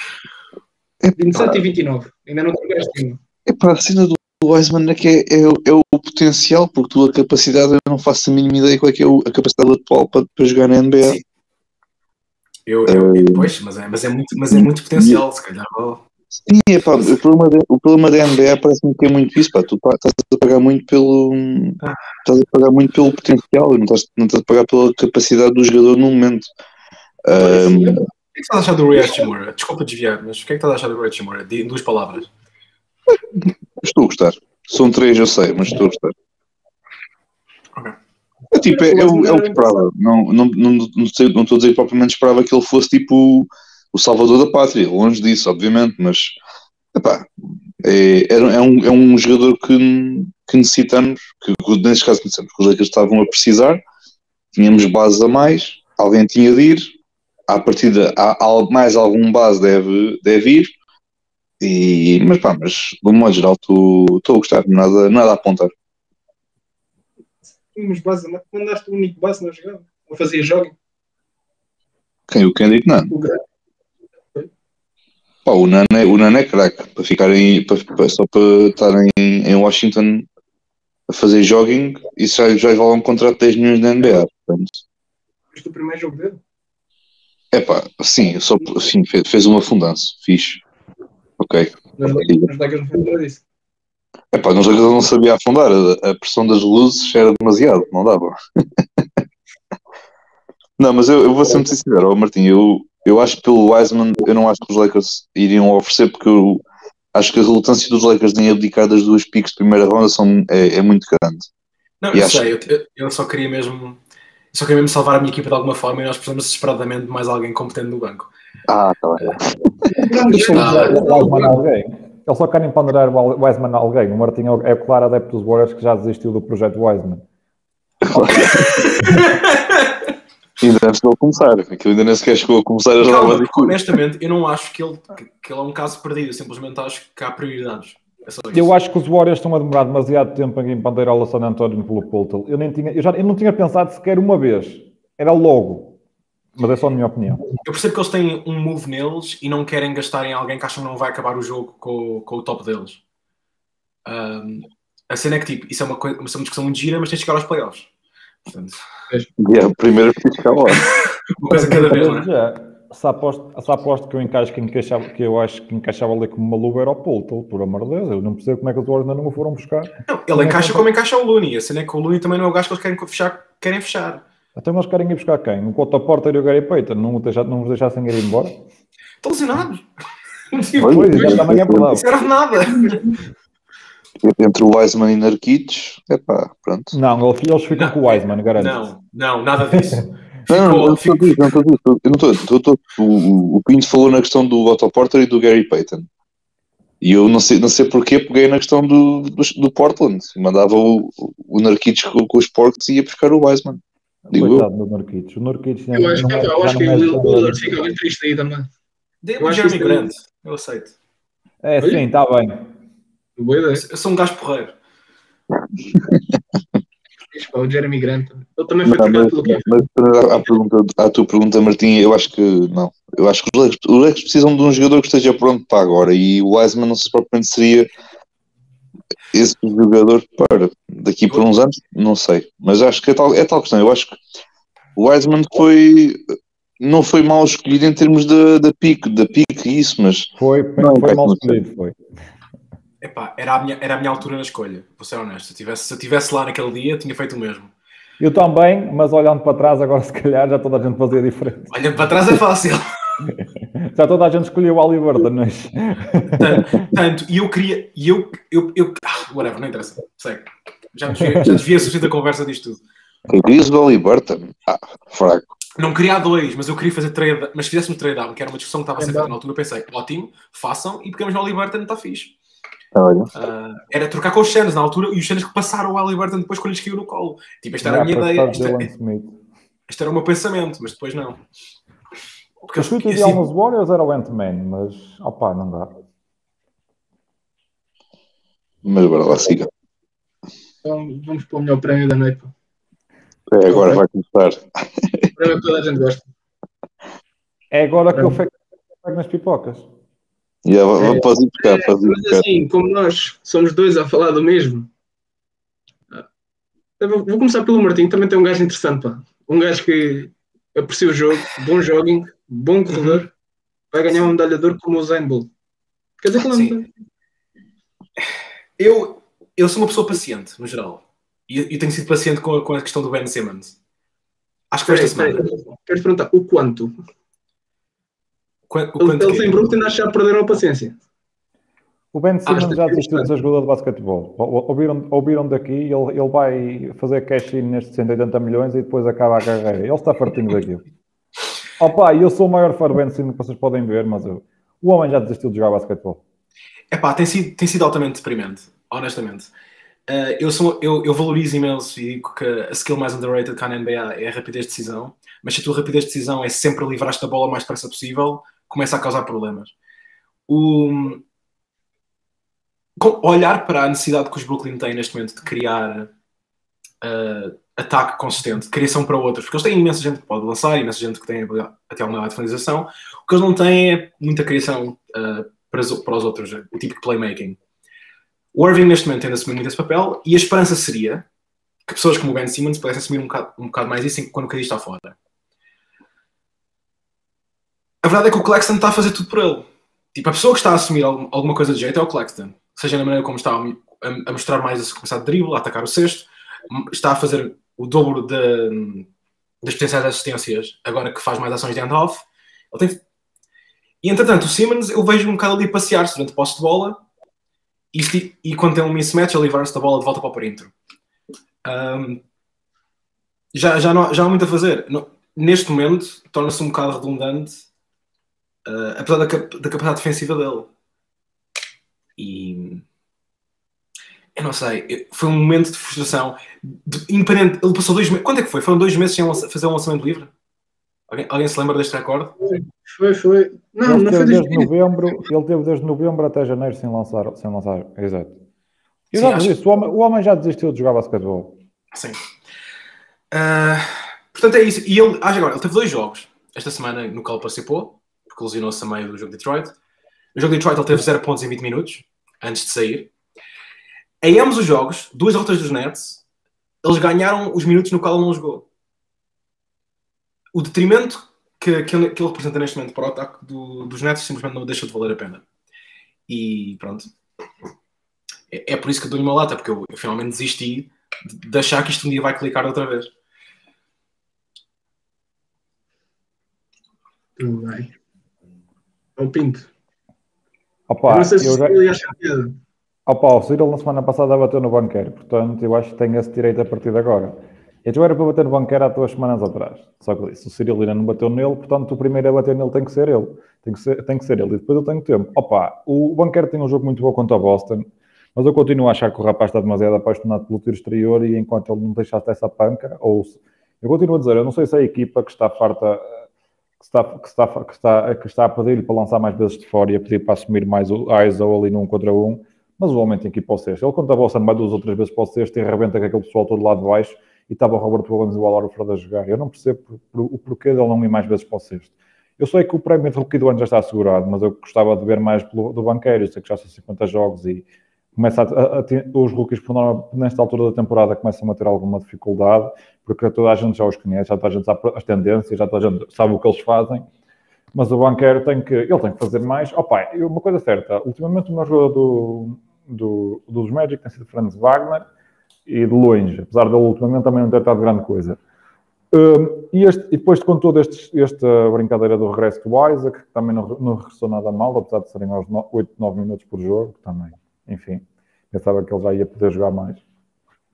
27 e 29. Ainda não tiveste ainda. Epá, a cena do Wiseman é que é, é, o- é o potencial, porque tu a capacidade, eu não faço a mínima ideia qual é que é o- a capacidade atual para, para jogar na NBA. Sim. Eu, eu, pois, mas é, mas, é muito, mas é muito potencial, se calhar. Oh. Sim, epá, o, problema da, o problema da NBA parece-me que é muito isso, pá, tu estás a pagar muito pelo estás a pagar muito pelo potencial e não estás, não estás a pagar pela capacidade do jogador no momento. Ahm, O que é que estás a achar do Ray Hachimura? Desculpa desviar, mas o que é que estás a achar do Ray Hachimura? Em duas palavras. estou a gostar. São três, eu sei, mas estou a gostar. Ok. É tipo, é, é o, é o que esperava. Não, não, não, não, sei- não estou a dizer que propriamente esperava que ele fosse tipo o salvador da pátria, longe disso, obviamente, mas epá, é, era- é, um, é um jogador que, que necessitamos, que, que neste caso necessitamos, que os Lakers estavam a precisar, tínhamos bases a mais, alguém tinha de ir, à partida há, há mais algum base deve, deve ir, e, mas pá, mas de um modo geral estou a gostar, nada, nada a apontar. Mas base, mandaste o único base na jogada. Ou fazia jogging. Quem o Kendrick não. O grande. Pá, o Nano é, o Nano é craque para ficarem para, só para estarem em, Washington a fazer jogging isso já, já vale um contrato de 10 milhões na NBA. Portanto, Viste o primeiro jogo dele? é pá, sim, só, sim fez, fez um afundanço, fixe. Ok. Lakers não foi nada disso. É pá, nos Lakers não sabia afundar, a, a pressão das luzes era demasiado, não dava. não, mas eu, eu vou ser muito sincero, ó, Martim, eu, eu acho que pelo Wiseman, eu não acho que os Lakers iriam oferecer, porque eu acho que a relutância dos Lakers em abdicar das duas piques de primeira ronda são, é, é muito grande. Não, E eu acho- sei, eu, eu- só queria mesmo. eu Só queria mesmo salvar a minha equipa de alguma forma e nós precisamos desesperadamente de mais alguém competente no banco. Ah, tá bem. Eles Ah, só querem ponderar o Wiseman a alguém. O Martim é o- é o claro adepto dos Warriors que já desistiu do projeto Wiseman. Ainda antes de ele começar, aquilo ainda nem sequer chegou a começar a jogar Calma, a porque, honestamente, eu não acho que ele, que, que ele é um caso perdido. Eu simplesmente acho que há prioridades. É. Eu acho que os Warriors estão a demorar demasiado tempo em ponderar o San António pelo Poltel. Eu, nem tinha, eu, já, eu não tinha pensado sequer uma vez. Era logo. Mas é só a minha opinião. Eu percebo que eles têm um move neles e não querem gastar em alguém que acham que não vai acabar o jogo com, o- com o top deles. Ahm, a cena é que, tipo, isso é uma, coisa, isso é uma discussão muito gira, mas tens de chegar aos playoffs. Portanto, E é o primeiro que fica lá. uma coisa cada vez, não é? Já, se aposto, se aposto que eu encaixo que, encaixava, que eu acho que encaixava ali como uma luva era o Poltel, por amor de Deus. Eu não percebo como é que os Warriors ainda não o foram buscar. Não, ele encaixa como encaixa o Looney. A cena é que o Looney também não é o gajo que eles querem fechar. Querem fechar. Então eles querem ir buscar quem? O Cota Porter e o Gary Payton não, deixa, não os deixassem ir embora? Estão lesionados. Pois, Pois, já é não serve de nada. Entre o Wiseman e Narquitos, é pá, pronto. Não, eles, ficam Não, com o Wiseman, garanto. Não, não, nada disso. Não, não, estou não estou eu não estou, o, Pinto falou na questão do Otto Porter e do Gary Payton. E eu não sei, não sei porquê peguei na questão do, do, do Portland. Mandava o, o Narquitos com, com os porcos e ia buscar o Wiseman. Digo eu. Do. O Nurkic Eu acho que, não é- eu acho que é o jogador. Lillard fica bem triste aí também. O acho Jeremy que é- Grant. Eu aceito. É sim, está bem. Boa ideia. Eu sou um gajo porreiro. O Jeremy Grant. Ele também foi Não, trocado mas, pelo Kevin. mas à, à pergunta, à tua pergunta, Martim, eu acho que não. Eu acho que os Lakers, os Lakers precisam de um jogador que esteja pronto para agora e o Wiseman não sei se propriamente seria esse jogador para daqui por uns anos, não sei. Mas acho que é tal, é tal questão. Eu acho que o Wiseman foi não foi mal escolhido em termos da, da pique, da pique e isso, mas Foi, Não, foi mal escolhido, foi. Epá, era a minha, era a minha altura na escolha, vou ser honesto. Se eu tivesse, se eu tivesse lá naquele dia, tinha feito o mesmo. Eu também, mas olhando para trás, agora se calhar já toda a gente fazia diferente. Olhando para trás é fácil. Já toda a gente escolheu o Aliberton, mas Tanto, tanto, e eu queria. E eu, eu, eu. Ah, whatever, não interessa. Segue. Já desviei, já desviei a suficiente a conversa disto tudo. Chris Burton, ah, fraco. Não queria a dois, mas eu queria fazer trade. Mas se fizéssemos trade down, que era uma discussão que estava a ser feita na altura, eu pensei, ótimo, façam e pegamos no Aliberton, está fixe. Ah, era trocar com os Shannon na altura e os Shannon que passaram o Aliberton depois quando lhes caiu no colo. Tipo, esta era a já minha ideia, este era o meu pensamento, mas depois não. Porque O chute assim, ideal nos Warriors era o Ant-Man, mas opá, não dá. mas bora lá, siga. Então vamos para o melhor prémio da noite. pá. É, agora vai começar. O prémio que toda a gente gosta. É agora que eu pego nas pipocas. Já, é, podes ir buscar, ir Mas buscar. assim, como nós somos dois a falar do mesmo, eu vou vou começar pelo Martim, também tem um gajo interessante, pá. Um gajo que aprecia o jogo, bom jogging, bom corredor, vai ganhar um medalhador como o Zayn Bolt. Quer dizer que não Sim. eu, eu sou uma pessoa paciente, no geral. E eu, eu tenho sido paciente com a, com a questão do Ben Simmons. Acho que foi esta semana. aí. Quero-te perguntar o quanto? Ele, quanto eles que- em Brooklyn acho que já perderam a paciência. O Ben Simmons esta já é desistiu de ser jogador de basquetebol. Ou- Ouviram, ouviram daqui, ele, ele vai fazer cash-in nestes 180 milhões e depois acaba a carreira. Ele está fartinho daquilo. Opa, eu sou o maior fã do Ben Simmons que vocês podem ver, mas eu- o homem já desistiu de jogar basquetebol. Epá, tem sido, tem sido altamente deprimente, honestamente. Uh, eu, sou, eu, eu valorizo imenso e digo que a skill mais underrated cá na NBA é a rapidez de decisão, mas se a tua rapidez de decisão é sempre livrar-te da bola o mais depressa possível, começa a causar problemas. O, olhar para a necessidade que os Brooklyn têm neste momento de criar uh, ataque consistente, de criação para outros, porque eles têm imensa gente que pode lançar, imensa gente que tem habilidade- até uma de finalização, o que eles não têm é muita criação uh, para, os, para os outros, o típico playmaking. O Irving neste momento tem de assumir muito esse papel e a esperança seria que pessoas como o Ben Simmons pudessem assumir um bocado, um bocado mais isso quando o KD está fora. A verdade é que o Claxton está a fazer tudo por ele. Tipo, a pessoa que está a assumir algum- alguma coisa de jeito é o Claxton. Seja na maneira como está a, mostrar mais a começar de drible, a atacar o cesto, está a fazer o dobro de- das potenciais assistências, agora que faz mais ações de hand-off. Ele tem- E entretanto, o Simmons eu vejo um bocado ali passear-se durante o posse de bola e, e quando tem um mismatch, ele livrar-se da bola de volta para o perímetro. Ahm, já, já, não, já há muito a fazer. Neste momento, torna-se um bocado redundante, ah, apesar da, cap- da capacidade defensiva dele. E eu não sei, foi um momento de frustração. De- independente, ele passou dois meses. Quando é que foi? Foram dois meses sem fazer um lançamento livre? Alguém, alguém se lembra deste recorde? Foi, foi. Não, ele não foi desde novembro, ele teve desde novembro até janeiro sem lançar, sem lançar. Exato. Eu Sim, acho- disse, o, homem, o homem já desistiu de jogar basquetebol. Sim. Ah, portanto, é isso. E ele, ah, agora, ele teve dois jogos esta semana no qual participou, porque lesionou-se a meio do jogo de Detroit. No jogo de Detroit ele teve 0 pontos em 20 minutos, antes de sair. Em ambos os jogos, duas derrotas dos Nets, eles ganharam os minutos no qual ele não jogou. O detrimento que, que, ele, que ele representa neste momento para o ataque do- dos Nets simplesmente não deixa de valer a pena. E pronto. É, é por isso que dou-lhe uma lata, porque eu, eu finalmente desisti de, de achar que isto um dia vai clicar outra vez. Tudo bem. Ao Pinto. eu Opa, não sei se eu o já, ia achar piada. opa, o Cyril na semana passada bateu no banqueiro, portanto eu acho que tem esse direito a partir de agora. Então era para bater no banqueiro há duas semanas atrás. Só que disse, o Cyril ainda não bateu nele, portanto o primeiro a bater nele tem que ser ele. Tem que ser, tem que ser ele. E depois eu tenho tempo. Opa, o banqueiro tem um jogo muito bom contra o Boston, mas eu continuo a achar que o rapaz está demasiado apaixonado pelo tiro exterior e enquanto ele não deixasse essa panca, ou eu continuo a dizer, eu não sei se é a equipa que está farta que está, que está, que está, que está a pedir-lhe para lançar mais vezes de fora e a pedir para assumir mais o ISO ali num contra um, mas o homem tem que ir para o sexto. Ele conta a bolsa mais duas ou três vezes para o sexto e arrebenta com aquele pessoal todo lá de baixo e estava o Roberto Williams e o Álvaro Freire a jogar. Eu não percebo o porquê dele não ir mais vezes para o sexto. Eu sei que o prémio de rookie do ano já está assegurado, mas eu gostava de ver mais pelo, do banqueiro. Eu sei que já são 50 jogos e começa a, a, a, os rookies, por norma, nesta altura da temporada, começam a ter alguma dificuldade, porque toda a gente já os conhece, já toda a gente sabe as tendências, já toda a gente sabe o que eles fazem. Mas o banqueiro tem que, ele tem que fazer mais. Opa, oh, uma coisa certa, ultimamente o meu jogador do, do, dos Magic tem sido Franz Wagner e de longe, apesar dele ultimamente também não ter estado grande coisa. Um, e, este, e, depois com toda esta brincadeira do regresso do Isaac, que também não, não regressou nada mal, apesar de serem aos 8, 9 minutos por jogo, também, enfim, pensava que ele já ia poder jogar mais.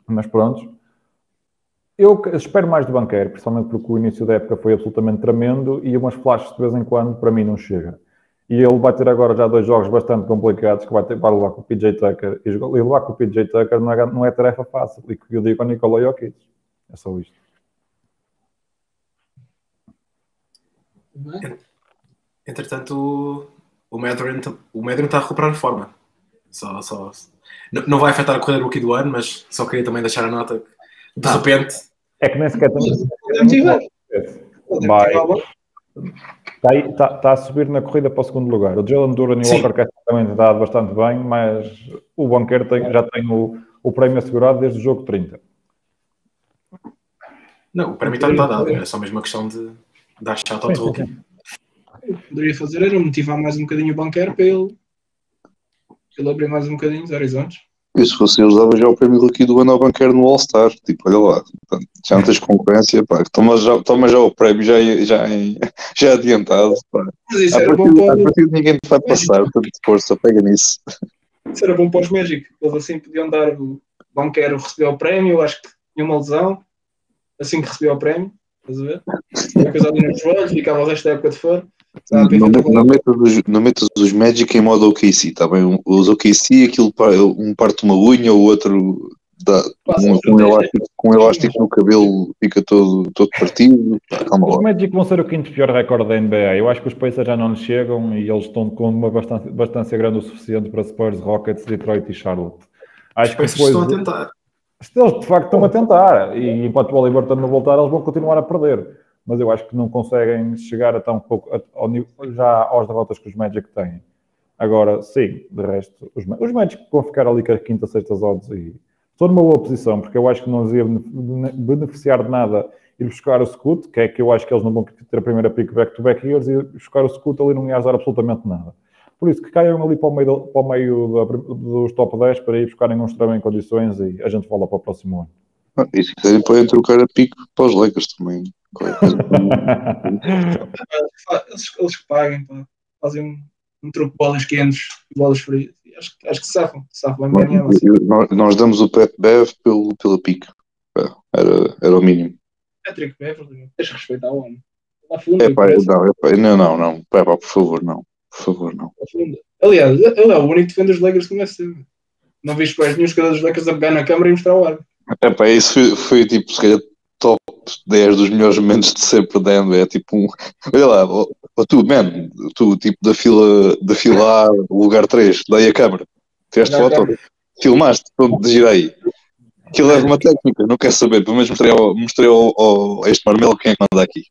Mas pronto. Eu espero mais do banqueiro, principalmente porque o início da época foi absolutamente tremendo e umas flashes de vez em quando para mim não chega. E ele vai ter agora já dois jogos bastante complicados que vai ter para levar com o PJ Tucker. E levar com o PJ Tucker não é, não é tarefa fácil. E que eu digo ao Nikola Jokic. É só isto. Entretanto, o o Madrid está a recuperar forma. Só, só, não, não vai afetar a corrida rookie do ano, mas só queria também deixar a nota que, de repente. É que nem sequer tem. Vai. Está, está, está, a subir na corrida para o segundo lugar. O Jalen Duran e o Walker Kessler também têm dado bastante bem, mas o banqueiro tem, já tem o, o prémio assegurado desde o jogo 30. Não, o prémio está, está dado, é só mesmo uma questão de dar chato ao Tolkien. O que poderia fazer era motivar mais um bocadinho o banqueiro para ele, ele mais um bocadinho os horizontes. E se fosse eles, dava já o prémio aqui do ano ao banqueiro no All-Star. Tipo, olha lá, já não tens concorrência, pá, toma já, toma já o prémio já, já, já adiantado. Pá. Mas isso a era partir, bom para... A partir de ninguém te vai passar, tanto força, pega nisso. Isso era bom para os Magic. Eles assim podiam dar o banqueiro recebeu o prémio, acho que tinha uma lesão, assim que recebeu o prémio, estás a ver? Uma coisa ali nos joelhos, ficava o resto da época de fora. Não, não, metas os, não metas os Magic em modo OKC, tá bem? Os OKC, aquilo um parte uma unha, o outro dá um, um, elástico, com um elástico no cabelo fica todo, todo partido. Calma os Magic vão ser o quinto pior recorde da NBA. Eu acho que os Pacers já não lhes chegam e eles estão com uma bastante, bastância grande o suficiente para Spurs, Rockets, Detroit e Charlotte. Acho que depois, estão a tentar. Eles de facto estão a tentar e enquanto o Oliver não voltar, eles vão continuar a perder mas eu acho que não conseguem chegar a tão pouco ao, já aos derrotas que os Magic têm. Agora, sim, de resto, os, os Magic vão ficar ali com as quinta, sexta odds e estou numa boa posição, porque eu acho que não nos ia beneficiar de nada ir buscar o Scoot, que é que eu acho que eles não vão ter a primeira pick back-to-back years, e buscar o Scoot ali não ia ajudar absolutamente nada. Por isso, que caiam ali para o meio, para o meio da, dos top 10 para ir buscarem um extremo em condições e a gente fala para o próximo ano. E se quiserem podem trocar a pique para os Lakers também. eles, eles que paguem, pá. fazem um, um truque de bolas quentes e bolas frias. Acho, acho que safam, safam bem assim. nós, nós damos o Pet Bev pelo, pela pique. Era, era o mínimo. Patrick Beverly, tens de respeitar o homem. É pá, não, é pá, não, não, não, pá, por favor, não, por favor, não. Aliás, ele é o único que defende os Lakers que conhece. Não viste mais nenhum jogador dos Lakers a pegar na câmara e mostrar o ar. É pá, isso foi, foi tipo, se calhar top 10 dos melhores momentos de sempre da NBA. É tipo um. Olha lá, oh, oh, tu, man, tu, tipo da fila, da fila A, lugar 3, daí a câmara. Tiveste foto? Filmaste, pronto, de aí. Aquilo é uma técnica, não quer saber, pelo menos mostrei ao, mostrei ao, ao este marmelo quem é que manda aqui.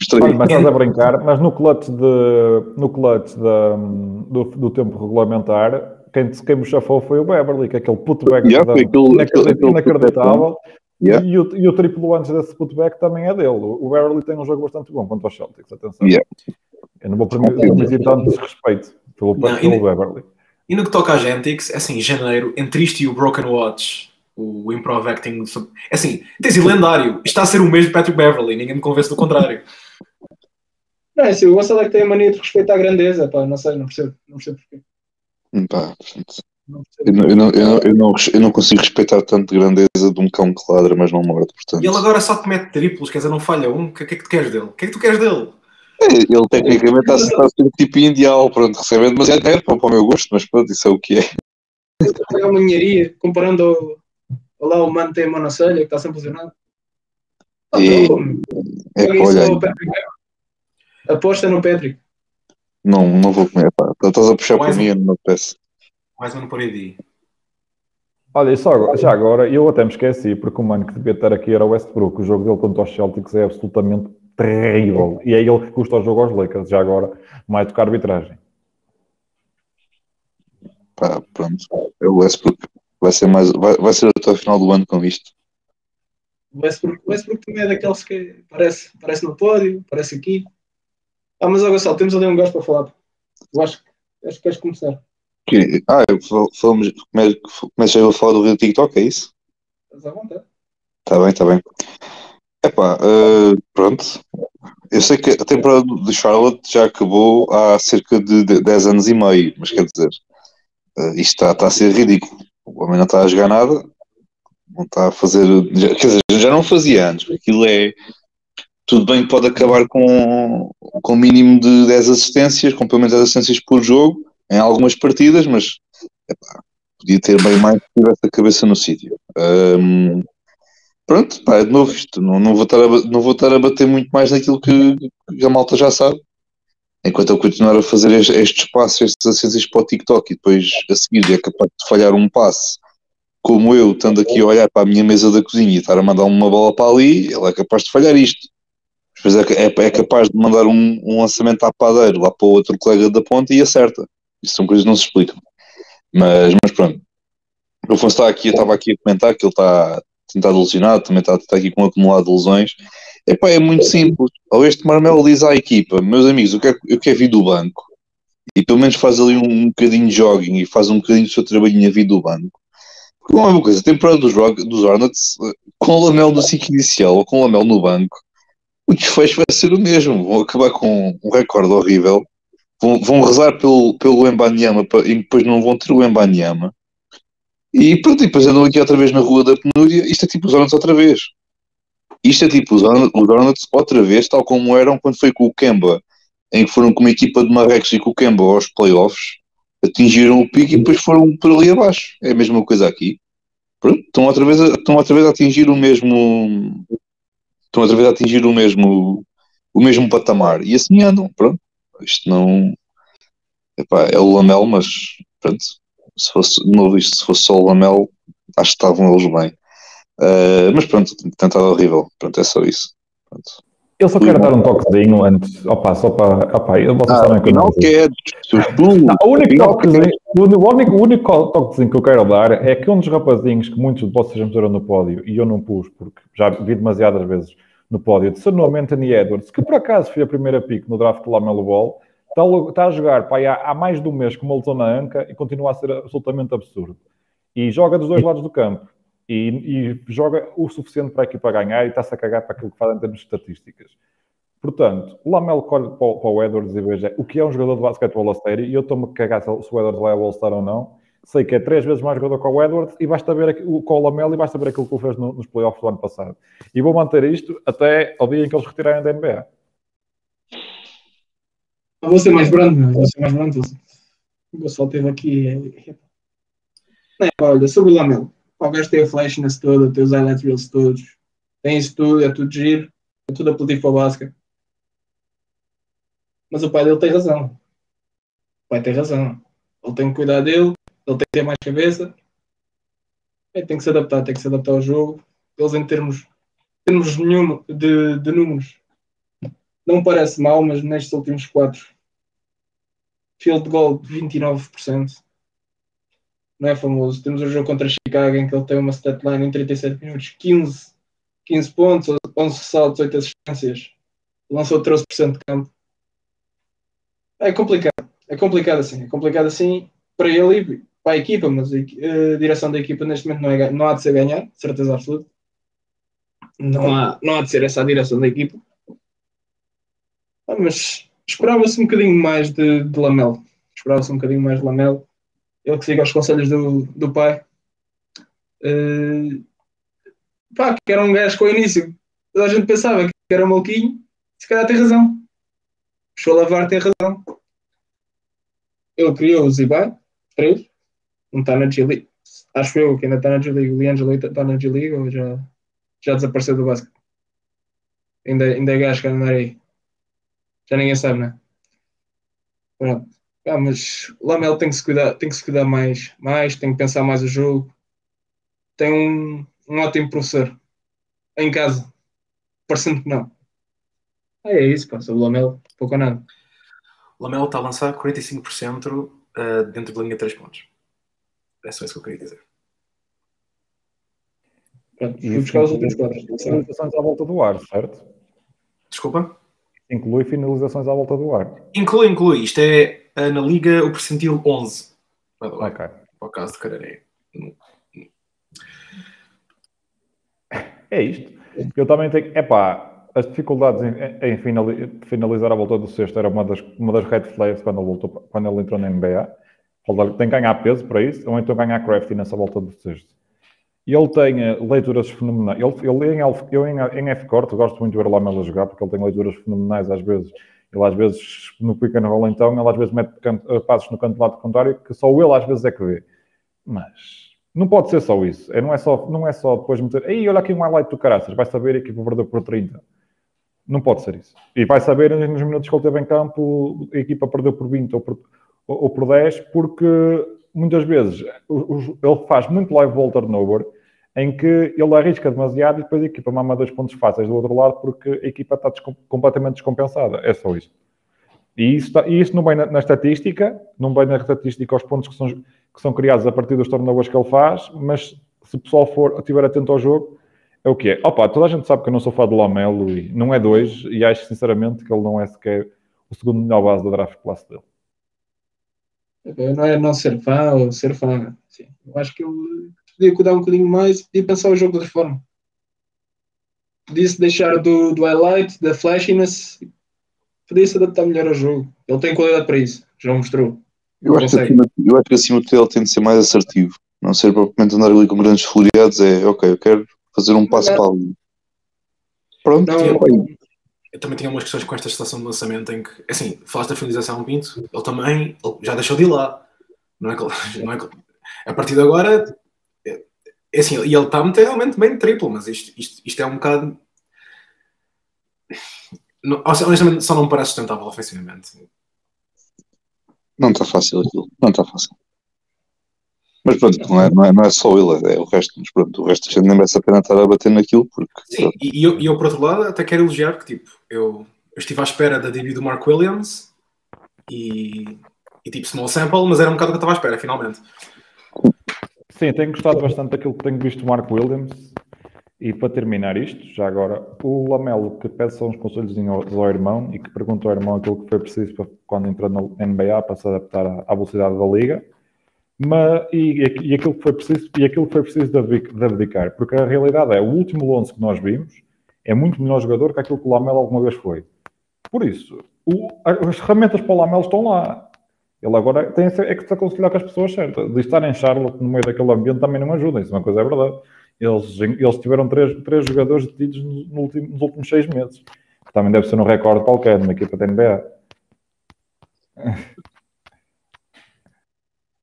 Mostrei. Mas estás a brincar, mas no clutch, de, no clutch de, do, do tempo regulamentar, quem, quem me chafou foi o Beverly, que é aquele putback yeah, inacreditável. Yeah. E, o, e o triplo antes desse putback também é dele. O Beverly tem um jogo bastante bom contra os Celtics, atenção. Yeah. Eu não vou permitir tanto desrespeito pelo, não, pelo e, Beverly. E no que toca a Gentix, é assim, janeiro, entre isto e o Broken Watch, o Improv Acting, é assim, tens lendário, está a ser o mesmo Patrick Beverly, ninguém me convence do contrário. Não, é assim, o Gonçalo é que tem a mania de respeitar a grandeza, pá, não sei, não percebo, não percebo porquê. Pá, Eu não, eu, não, eu, não, eu, não, eu não consigo respeitar tanto a grandeza de um cão que ladra, mas não morde, portanto. E ele agora só te mete triplos, quer dizer, não falha um. O que, que é que tu queres dele? O que é que tu queres dele? Ele tecnicamente está a ser- ser tipo ideal, pronto, recebe demasiado dinheiro para, para o meu gosto, mas pronto, isso é o que é. É uma ninharia, comparando ao, ao lá o mano tem a que está sempre lesionado. Ah, E- não, meu. É Paguem olha, Patrick. Aposta no Patrick. Não, não vou comer, pá. Estás a puxar um. mim, não apetece. Mais um no Paredi. Olha, só agora- já agora, eu até me esqueci, porque o mano que devia estar aqui era o Westbrook. O jogo dele contra os Celtics é absolutamente terrível. E é ele que custa o jogo aos Lakers, já agora, mais do que a arbitragem. Pá, pronto. É o Westbrook. Vai ser, mais, vai, vai ser até o final do ano com isto. O Westbrook, o Westbrook também é daqueles que parece, parece no pódio, parece aqui. Ah, mas ó Gonçalo, temos ali um gajo para falar. Eu acho, que- acho que queres começar. Que- Ah, falamos, come- comecei a falar do vídeo TikTok, é isso? Estás à vontade. Está bem, está bem. Epá, eh, pronto. Eu sei que a temporada de Charlotte já acabou há cerca de de- 10 anos e meio, mas quer dizer, eh, isto está, está a ser ridículo. O homem não está a jogar nada, não está a fazer. já- quer dizer, já não fazia antes. Aquilo é. Tudo bem pode acabar com, com mínimo de 10 assistências, com pelo menos 10 assistências por jogo, em algumas partidas, mas epá, podia ter bem mais se tivesse a cabeça no sítio. Ahm, pronto, pá, de novo isto. Não, não, vou estar a, não vou estar a bater muito mais naquilo que, que a malta já sabe. Enquanto eu continuar a fazer estes, passos, estes assistências para o TikTok e depois a seguir é capaz de falhar um passe, como eu, estando aqui a olhar para a minha mesa da cozinha e estar a mandar uma bola para ali, ele é capaz de falhar isto. Depois é, é, é capaz de mandar um, um lançamento à padeiro lá para o outro colega da ponta e acerta. Isso são coisas que não se explicam. Mas, mas pronto. O Afonso está aqui, eu estava aqui a comentar que ele está tentado lesionado, também está, está aqui com um acumulado de lesões. Epá, é muito simples. Ou este Marmelo diz à equipa, meus amigos, eu quero, eu quero vir do banco. E pelo menos faz ali um, um bocadinho de jogging e faz um bocadinho do seu trabalhinho a vir do banco. Porque não é uma coisa, a temporada dos, dos Hornets, eh, com o Lamelo no ciclo inicial ou com o Lamelo no banco, o desfecho vai ser o mesmo. Vão acabar com um recorde horrível. Vão, vão rezar pelo, pelo Embanyama e depois não vão ter o Embanyama. E pronto, e depois andam aqui outra vez na rua da penúria. Isto é tipo os Hornets outra vez. Isto é tipo os Hornets outra vez, tal como eram quando foi com o Kemba, em que foram com uma equipa de Marrecos e com o Kemba aos playoffs, atingiram o pico e depois foram por ali abaixo. É a mesma coisa aqui. Pronto, estão outra vez a, estão outra vez a atingir o mesmo. Estão outra vez a atingir o mesmo, o mesmo patamar. E assim andam. Pronto. Isto não. Epá, é o Lamel, mas pronto. Se fosse, de novo, isto, se fosse só o Lamel, acho que estavam eles bem. Uh, mas pronto, tentado horrível. Pronto, é só isso. Pronto. Eu só quero dar um toquezinho antes, opa, só para, opa, eu- vocês Ah, sabem que eu não não sei. queres, o único toquezinho, o único, o único toquezinho que eu quero dar é que um dos rapazinhos que muitos de vocês já meteram no pódio, e eu não pus porque já vi demasiadas vezes no pódio, de seu nome Anthony Edwards, que por acaso foi a primeira pick no draft do Lamelo Ball, está, está a jogar pá, há, há mais de um mês com uma lesão na anca e continua a ser absolutamente absurdo. E joga dos dois lados do campo. E, e joga o suficiente para a equipa ganhar e está-se a cagar para aquilo que faz em termos de estatísticas. Portanto, o Lamelo olha para, para o Edwards e veja o que é um jogador de basquetebol a sério e eu estou-me a cagar se o Edwards vai All-Star ou não. Sei que é três vezes mais jogador que o Edwards e basta ver com o Lamelo e basta ver aquilo que ele fez no- nos playoffs do ano passado. E vou manter isto até ao dia em que eles retirarem da NBA. Vou ser mais brando. Vou ser mais brando. O Gonçalo teve aqui. é, é, olha, sobre o Lamelo. O gajo tem a flashness toda, tem os highlight reels todos. Tem isso tudo, é tudo giro. É tudo para o basquete. Mas o pai dele tem razão. O pai tem razão. Ele tem que cuidar dele, ele tem que ter mais cabeça. É, tem que se adaptar, tem que se adaptar ao jogo. Eles em termos, termos de, de, números não parece mal, mas nestes últimos quatro field goal de 29%. Não é famoso. Temos o jogo contra Chicago em que ele tem uma stat line em 37 minutos, 15, 15 pontos, 11 ressaltos, 8 assistências. Lançou 13% de campo. É complicado. É complicado assim. É complicado assim para ele e para a equipa, mas a, a direção da equipa neste momento não, é, não há de ser ganhar, certeza absoluta. Não há, não há de ser essa a direção da equipa. Ah, mas esperava-se um bocadinho mais de, de Lamelo. Esperava-se um bocadinho mais de Lamelo. Ele que siga os conselhos do, do pai. Uh, pá, que era um gajo com o início. Toda a gente pensava que era maluquinho, se calhar tem razão. O Cholavar tem razão. Ele criou o Zibai, três, não está na G-League. Acho eu que ainda está na G-League. O Liangelo está na G-League ou já, já desapareceu do basquete? Ainda, ainda é gajo que anda aí. Já ninguém sabe, né? Pronto. Ah, mas o Lamelo tem que se cuidar, tem que se cuidar mais, mais, tem que pensar mais o jogo. Tem um, um ótimo professor em casa, parecendo que não. Ah, é isso, pá, sobre o Lamelo, pouco ou nada. O Lamelo está a lançar 45% uh, dentro da linha de 3 pontos. É só isso que eu queria dizer. Pronto, fui buscar os outros quatro. Finalizações à volta do ar, certo? Desculpa? Inclui finalizações à volta do ar. Inclui, inclui. Isto é na Liga o percentil 11. By the way, Ok. Para o caso de Carareia. É isto. Eu também tenho. Epá, as dificuldades em, em finali- finalizar a volta do sexto era uma das, uma das red flags quando ele, voltou, quando ele entrou na NBA. Ele Tem que ganhar peso para isso, ou então ganhar crafty nessa volta do sexto. E ele tem eh, leituras fenomenais. Ele, ele em, eu em, em F-Court gosto muito de ver o Lamelo a jogar, porque ele tem leituras fenomenais às vezes. Ele às vezes, no pick and roll então, ele às vezes mete canto, eh, passos no canto do lado contrário, que só ele às vezes é que vê. Mas não pode ser só isso. É, não, é só, não é só depois meter, ei, olha aqui um highlight do caraças, vai saber a equipa perdeu por 30. Não pode ser isso. E vai saber nos minutos que ele teve em campo, a equipa perdeu por 20 ou por, ou, por 10, porque muitas vezes ele faz muito live ball turnover, em que ele arrisca demasiado e depois a equipa mama dois pontos fáceis do outro lado porque a equipa está descom- completamente descompensada. É só isso. E isso, está- e isso não vem na, na estatística, não vem na estatística aos pontos que são, que são criados a partir dos turnovers que ele faz, mas se o pessoal for, estiver atento ao jogo, é o que é. Opa, toda a gente sabe que eu não sou fã do Lamelo e não é dois, e acho sinceramente que ele não é sequer o segundo melhor base da draft classe dele. Não é não ser fã ou ser fã. Sim. Eu acho que ele podia cuidar um bocadinho mais e pensar o jogo de outra forma. Podia-se deixar do, do highlight, da flashiness, podia-se adaptar melhor ao jogo. Ele tem qualidade para isso, já o mostrou. Eu acho, que acima, eu acho que acima de tudo ele tem de ser mais assertivo. Não ser propriamente andar ali com grandes floreados. É ok, eu quero fazer um passo para ali. Pronto, Não, vai. Eu também tinha umas questões com esta estação de lançamento em que, assim, falaste da finalização Pinto, ele também ele já deixou de ir lá. Não é que, não é que- a partir de agora, é, assim, e ele está a meter realmente bem de triplo, mas isto, isto, isto é um bocado. Não, honestamente, só não me parece sustentável ofensivamente. Não está fácil aquilo. Não está fácil. Mas pronto, não é, não é, não é só ele, é o resto. Mas pronto, o resto a gente nem merece a pena estar a bater naquilo porque Sim, e, e eu, e eu, por outro lado, até quero elogiar que, tipo, eu, eu estive à espera da debut do Mark Williams e, e, tipo, small sample, mas era um bocado o que eu estava à espera, finalmente. Sim, tenho gostado bastante daquilo que tenho visto do Mark Williams. E para terminar isto, já agora, o Lamelo que pede só uns conselhos ao, irmão e que pergunta ao irmão aquilo que foi preciso para, quando entrou na NBA para se adaptar à, velocidade da liga. Mas, e, e aquilo que foi preciso, e aquilo que foi preciso de abdi- de abdicar, porque a realidade é, o último Lonzo que nós vimos é muito melhor jogador que aquilo que o Lamelo alguma vez foi. Por isso, o- as ferramentas para o Lamelo estão lá. Ele agora tem, é que se aconselhar com as pessoas certas. De estar em Charlotte no meio daquele ambiente também não ajuda, isso é uma coisa é verdade. Eles, eles tiveram três, três jogadores detidos no- último- nos últimos seis meses. Também deve ser um recorde qualquer numa equipa da NBA.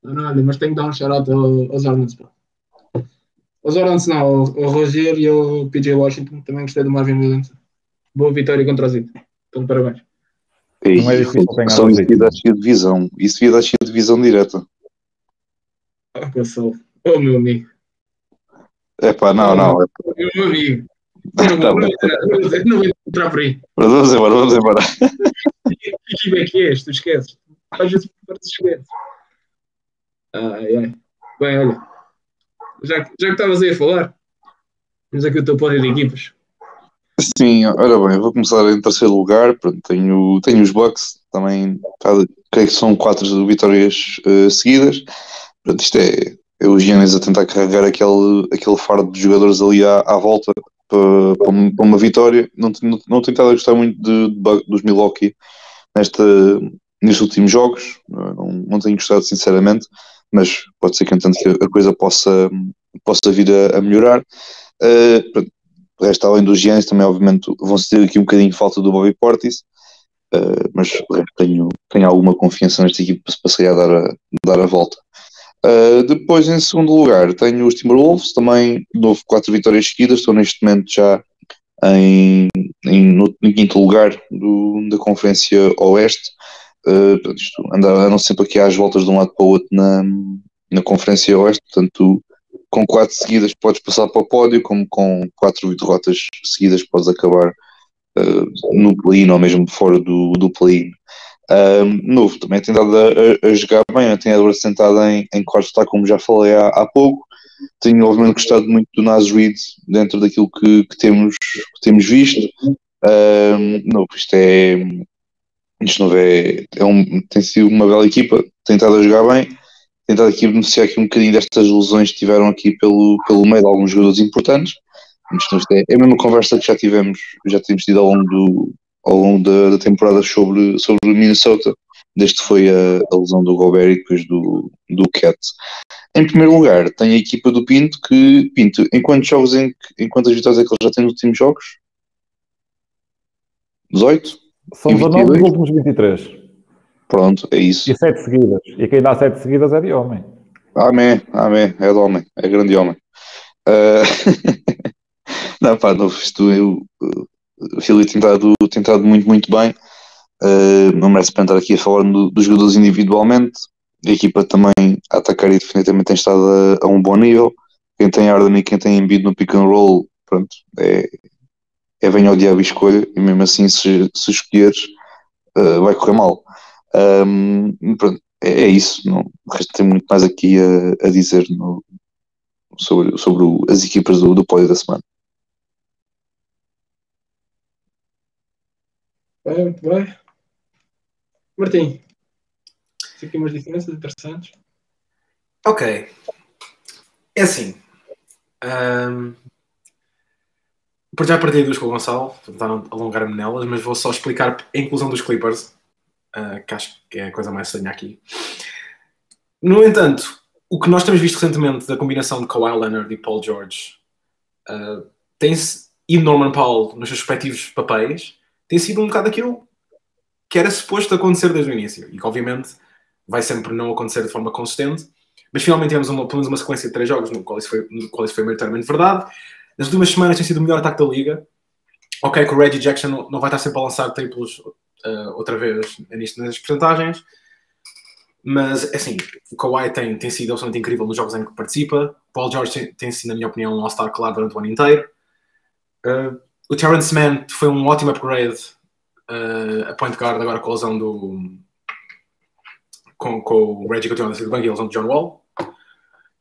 Não, olha, mas tenho que dar um shout-out ao- aos Hornets. Aos Hornets não, ao Roger e ao PJ Washington. Também gostei do Marvin Williams. Boa vitória contra os Heat. Então, parabéns. Não é difícil ganhar só isso devia dar equipes. cheia de divisão. Isso devia dar cheia de divisão direta. Ah, Gonçalo. Oh, meu amigo. É pá, não, não. É, Meu amigo. Não, Tá vou, não, vou entrar, não vou- não vou entrar por aí. vamos embora, vamos embora. Que equipe é que és? Tu esqueces. Às vezes parece esqueces. Ai, ai. Bem, olha. Já, que- já que estavas aí a falar, temos aqui o teu pódio de equipas. Sim, ora bem, vou começar em terceiro lugar. Pronto, tenho, tenho os Bucks, também creio que são quatro vitórias eh, seguidas. Pronto, isto é, é o Giannis a tentar carregar aquele, aquele fardo de jogadores ali à, à volta para, para uma, vitória. Não, não, não tenho estado a gostar muito de, de dos Milwaukee nesta, nestes últimos jogos, não, não tenho gostado sinceramente. mas pode ser que entanto a coisa possa, possa vir a, a melhorar. Uh, o resto, além dos Giants, também obviamente vão ter aqui um bocadinho de falta do Bobby Portis, uh, mas tenho, tenho alguma confiança nesta equipe para se dar a, dar a volta. Uh, depois, em segundo lugar, tenho os Timberwolves, também novo quatro vitórias seguidas, estou neste momento já em, em, no, quinto lugar do, da Conferência Oeste. Uh, isto, andam, andam sempre aqui às voltas de um lado para o outro na, na Conferência Oeste, portanto, com quatro seguidas podes passar para o pódio, como com quatro derrotas seguidas podes acabar uh, no play-in ou mesmo fora do, do play-in. Um, novo, também tem dado a, a, jogar bem, tem Edwards sentado em, em quarto está, como já falei há, há pouco. Tenho obviamente gostado muito do Nas Reed dentro daquilo que, que temos, que temos visto. Um, novo, isto é isto novo é, é um, tem sido uma bela equipa, tem estado a jogar bem, estado aqui beneficiar aqui um bocadinho destas lesões que tiveram aqui pelo, pelo meio de alguns jogadores importantes. Isto, é, é a mesma conversa que já tivemos, já temos tido ao longo do, ao longo da, da temporada sobre, sobre Minnesota, desde foi a, a lesão do Gobert e depois do, do Cat. Em primeiro lugar, tem a equipa do Pinto, que Pinto, em quantos jogos, em, em quantas vitórias é que ele já tem nos últimos jogos? 18? São 19 dos últimos 23. Pronto, é isso. E 7 seguidas. E quem dá 7 seguidas é de homem. Amém, amém, é de homem, é grande homem. Uh... não, pá, não, isto eu, o Filipe tem estado, tem estado muito, muito bem. Uh, não merece para estar aqui a falar do, dos jogadores individualmente. A equipa também a atacar e definitivamente tem estado a, a um bom nível. Quem tem Arden e quem tem Embiid no pick and roll, pronto, é, é venha ao diabo e escolha. E mesmo assim, se, se escolheres, uh, vai correr mal. Um, pronto, é, é, isso. Não, tem muito mais aqui a, a dizer no, sobre, sobre o, as equipas do, do pódio da semana. Bem, muito bem. Martim, tem aqui umas diferenças interessantes. Ok. É assim. Um, por já partilhei duas com o Gonçalo, tentar alongar-me nelas, mas vou só explicar a inclusão dos Clippers, uh, que acho que é a coisa mais estranha aqui. No entanto, o que nós temos visto recentemente da combinação de Kawhi Leonard e Paul George uh, tem-se e Norman Powell nos seus respectivos papéis tem sido um bocado aquilo que era suposto acontecer desde o início e que obviamente vai sempre não acontecer de forma consistente, mas finalmente tivemos uma, pelo menos uma sequência de três jogos no qual isso foi, no qual isso foi verdade. Nas últimas semanas tem sido o melhor ataque da liga. Ok, que o Reggie Jackson não, não vai estar sempre a lançar triplos uh, outra vez nisto, nas porcentagens, mas assim, o Kawhi tem, tem sido absolutamente incrível nos jogos em que participa. Paul George tem, tem sido, na minha opinião, um All-Star claro durante o ano inteiro. Uh, o Terrence Mann foi um ótimo upgrade uh, a point guard agora com a lesão do. com, com o Reggie banco e a lesão do John Wall.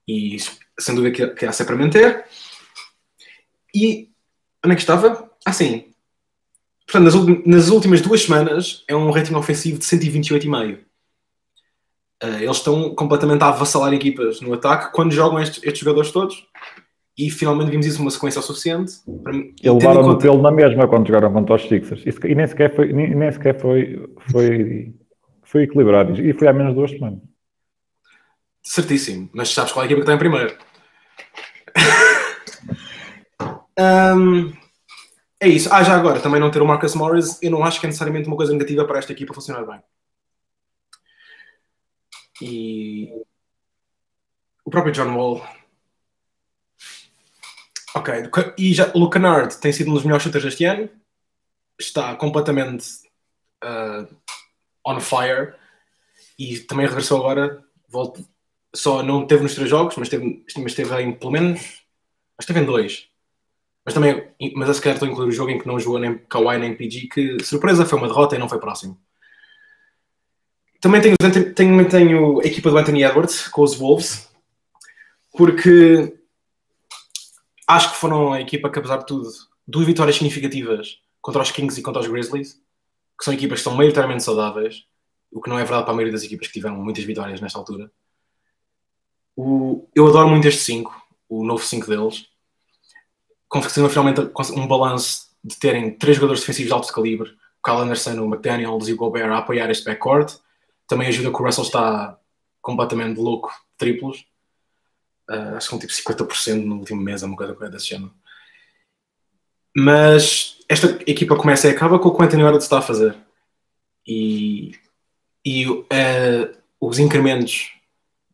E sem dúvida que, que há sempre a manter. E onde é que estava? Assim. Portanto, nas, últimas duas semanas é um rating ofensivo de 128,5. Uh, eles estão completamente a avassalar equipas no ataque quando jogam estes, estes jogadores todos e finalmente vimos isso uma sequência suficiente. Para, e levaram no pelo na mesma quando jogaram contra os Sixers. Isso, e nem sequer, foi, nem, nem sequer foi, foi, foi equilibrado. E foi há menos de duas semanas. Certíssimo. Mas sabes qual é a equipa que está em primeiro? um, é isso. Ah, já agora, também não ter o Marcus Morris, eu não acho que é necessariamente uma coisa negativa para esta equipa funcionar bem. E o próprio John Wall Ok, e já, o Luke Kennard tem sido um dos melhores shooters deste ano, está completamente uh, on fire e também regressou agora. Volto, só não teve nos três jogos, mas teve, mas teve em pelo menos. Mas teve em dois. Mas também, mas a sequer estou a incluir o jogo em que não jogou nem Kawhi nem PG, que surpresa foi uma derrota e não foi próximo. Também tenho, tenho, tenho a equipa do Anthony Edwards com os Wolves, porque acho que foram a equipa que, apesar de tudo, duas vitórias significativas contra os Kings e contra os Grizzlies, que são equipas que são maioritariamente saudáveis, o que não é verdade para a maioria das equipas que tiveram muitas vitórias nesta altura. O, eu adoro muito este 5, o novo 5 deles. Conseguiram finalmente um balanço de terem três jogadores defensivos de alto calibre, o Kyle Anderson, o McDaniels e o Gobert a apoiar este backcourt. Também ajuda que o Russell está completamente louco triplos. Uh, acho que são tipo 50% no último mês, uma coisa desse género. Mas esta equipa começa e acaba com o que o Anthony Edwards está a fazer. E, e uh, os incrementos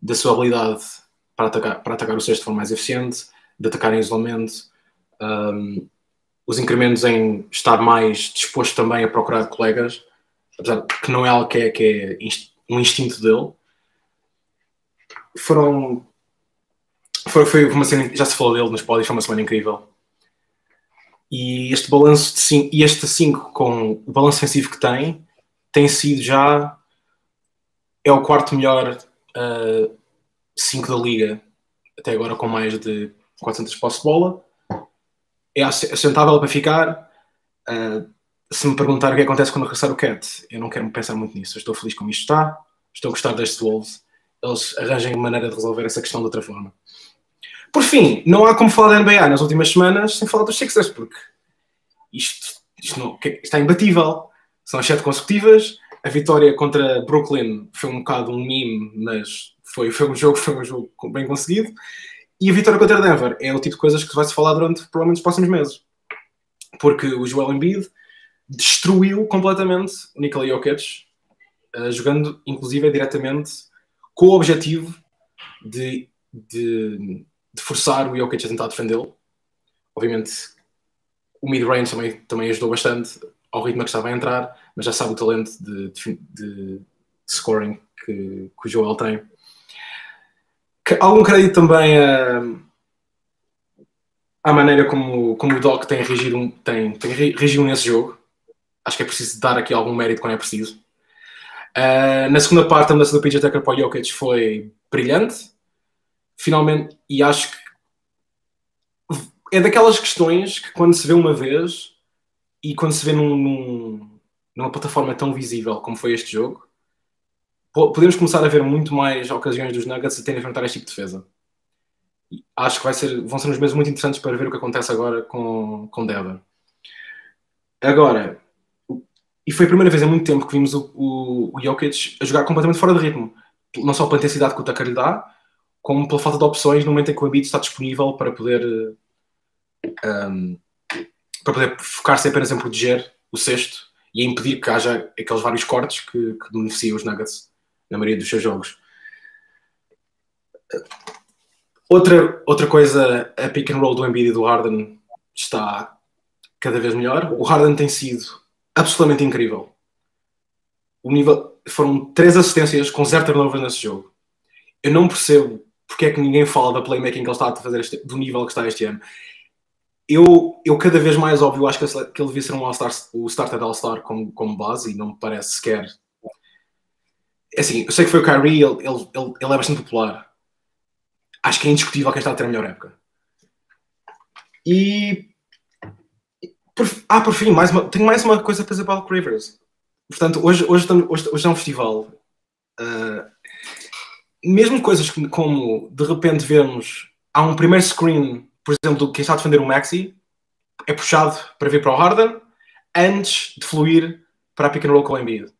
da sua habilidade para atacar, para atacar o sexto de forma mais eficiente, de atacar em isolamento, um, os incrementos em estar mais disposto também a procurar colegas, apesar que não é algo que é, que é um instinto dele. Foram. Foi, foi uma cena, já se falou dele nos pódios, foi uma semana incrível. E este balanço de 5, e este 5 com o balanço defensivo que tem, tem sido já é o quarto melhor 5 uh, da liga até agora com mais de 400 posses de bola é assentável para ficar. Uh, se me perguntar o que acontece quando regressar o Cat eu não quero pensar muito nisso, eu estou feliz como isto está. Estou a gostar destes Wolves. Eles arranjem maneira de resolver essa questão de outra forma. Por fim, não há como falar da NBA nas últimas semanas sem falar dos Sixers porque isto, isto não, está imbatível. São as sete consecutivas. A vitória contra Brooklyn foi um bocado um meme, mas foi, foi um jogo, foi um jogo bem conseguido. E a vitória contra Denver é o tipo de coisas que vai-se falar durante provavelmente os próximos meses. Porque o Joel Embiid destruiu completamente o Nikola Jokic, uh, jogando inclusive diretamente com o objetivo de, de, de forçar o Jokic a tentar defendê-lo. Obviamente, o mid-range também, também ajudou bastante ao ritmo que estava a entrar, mas já sabe o talento de, de, de scoring que, que, o Joel tem. Algum crédito também a, à maneira como, como o Doc tem reagido, tem, tem nesse jogo. Acho que é preciso dar aqui algum mérito quando é preciso. Uh, na segunda parte, a mudança do PJ Tucker para o Jokic foi brilhante. Finalmente, e acho que é daquelas questões que quando se vê uma vez e quando se vê num, num, numa plataforma tão visível como foi este jogo, podemos começar a ver muito mais ocasiões dos Nuggets a terem de enfrentar este tipo de defesa. Acho que vai ser, vão ser uns meses muito interessantes para ver o que acontece agora com, com Denver. Agora, e foi a primeira vez em muito tempo que vimos o, o, o Jokic a jogar completamente fora de ritmo. Não só pela intensidade que o Tucker lhe dá, como pela falta de opções no momento em que o Embiid está disponível para poder um, para poder focar-se apenas em proteger o sexto e impedir que haja aqueles vários cortes que, que beneficiam os Nuggets na maioria dos seus jogos. Outra, outra coisa, a pick and roll do Embiid e do Harden está cada vez melhor. O Harden tem sido absolutamente incrível. O nível, foram três assistências com zero turnovers nesse jogo. Eu não percebo porque é que ninguém fala da playmaking que ele está a fazer este, do nível que está este ano eu, eu cada vez mais óbvio acho que, ele devia ser um All-Star, o starter All-Star como, como base e não me parece sequer. É assim, eu sei que foi o Kyrie, ele, ele, ele, ele é bastante popular. Acho que é indiscutível quem está a ter a melhor época. E. Por, ah, por fim, mais uma, tenho mais uma coisa para dizer para o Rivers. Portanto, hoje, hoje, hoje, hoje é um festival. Uh, mesmo coisas como de repente vemos há um primeiro screen por exemplo, quem está a defender o Maxi é puxado para vir para o Harden antes de fluir para a pick and roll com o Embiid.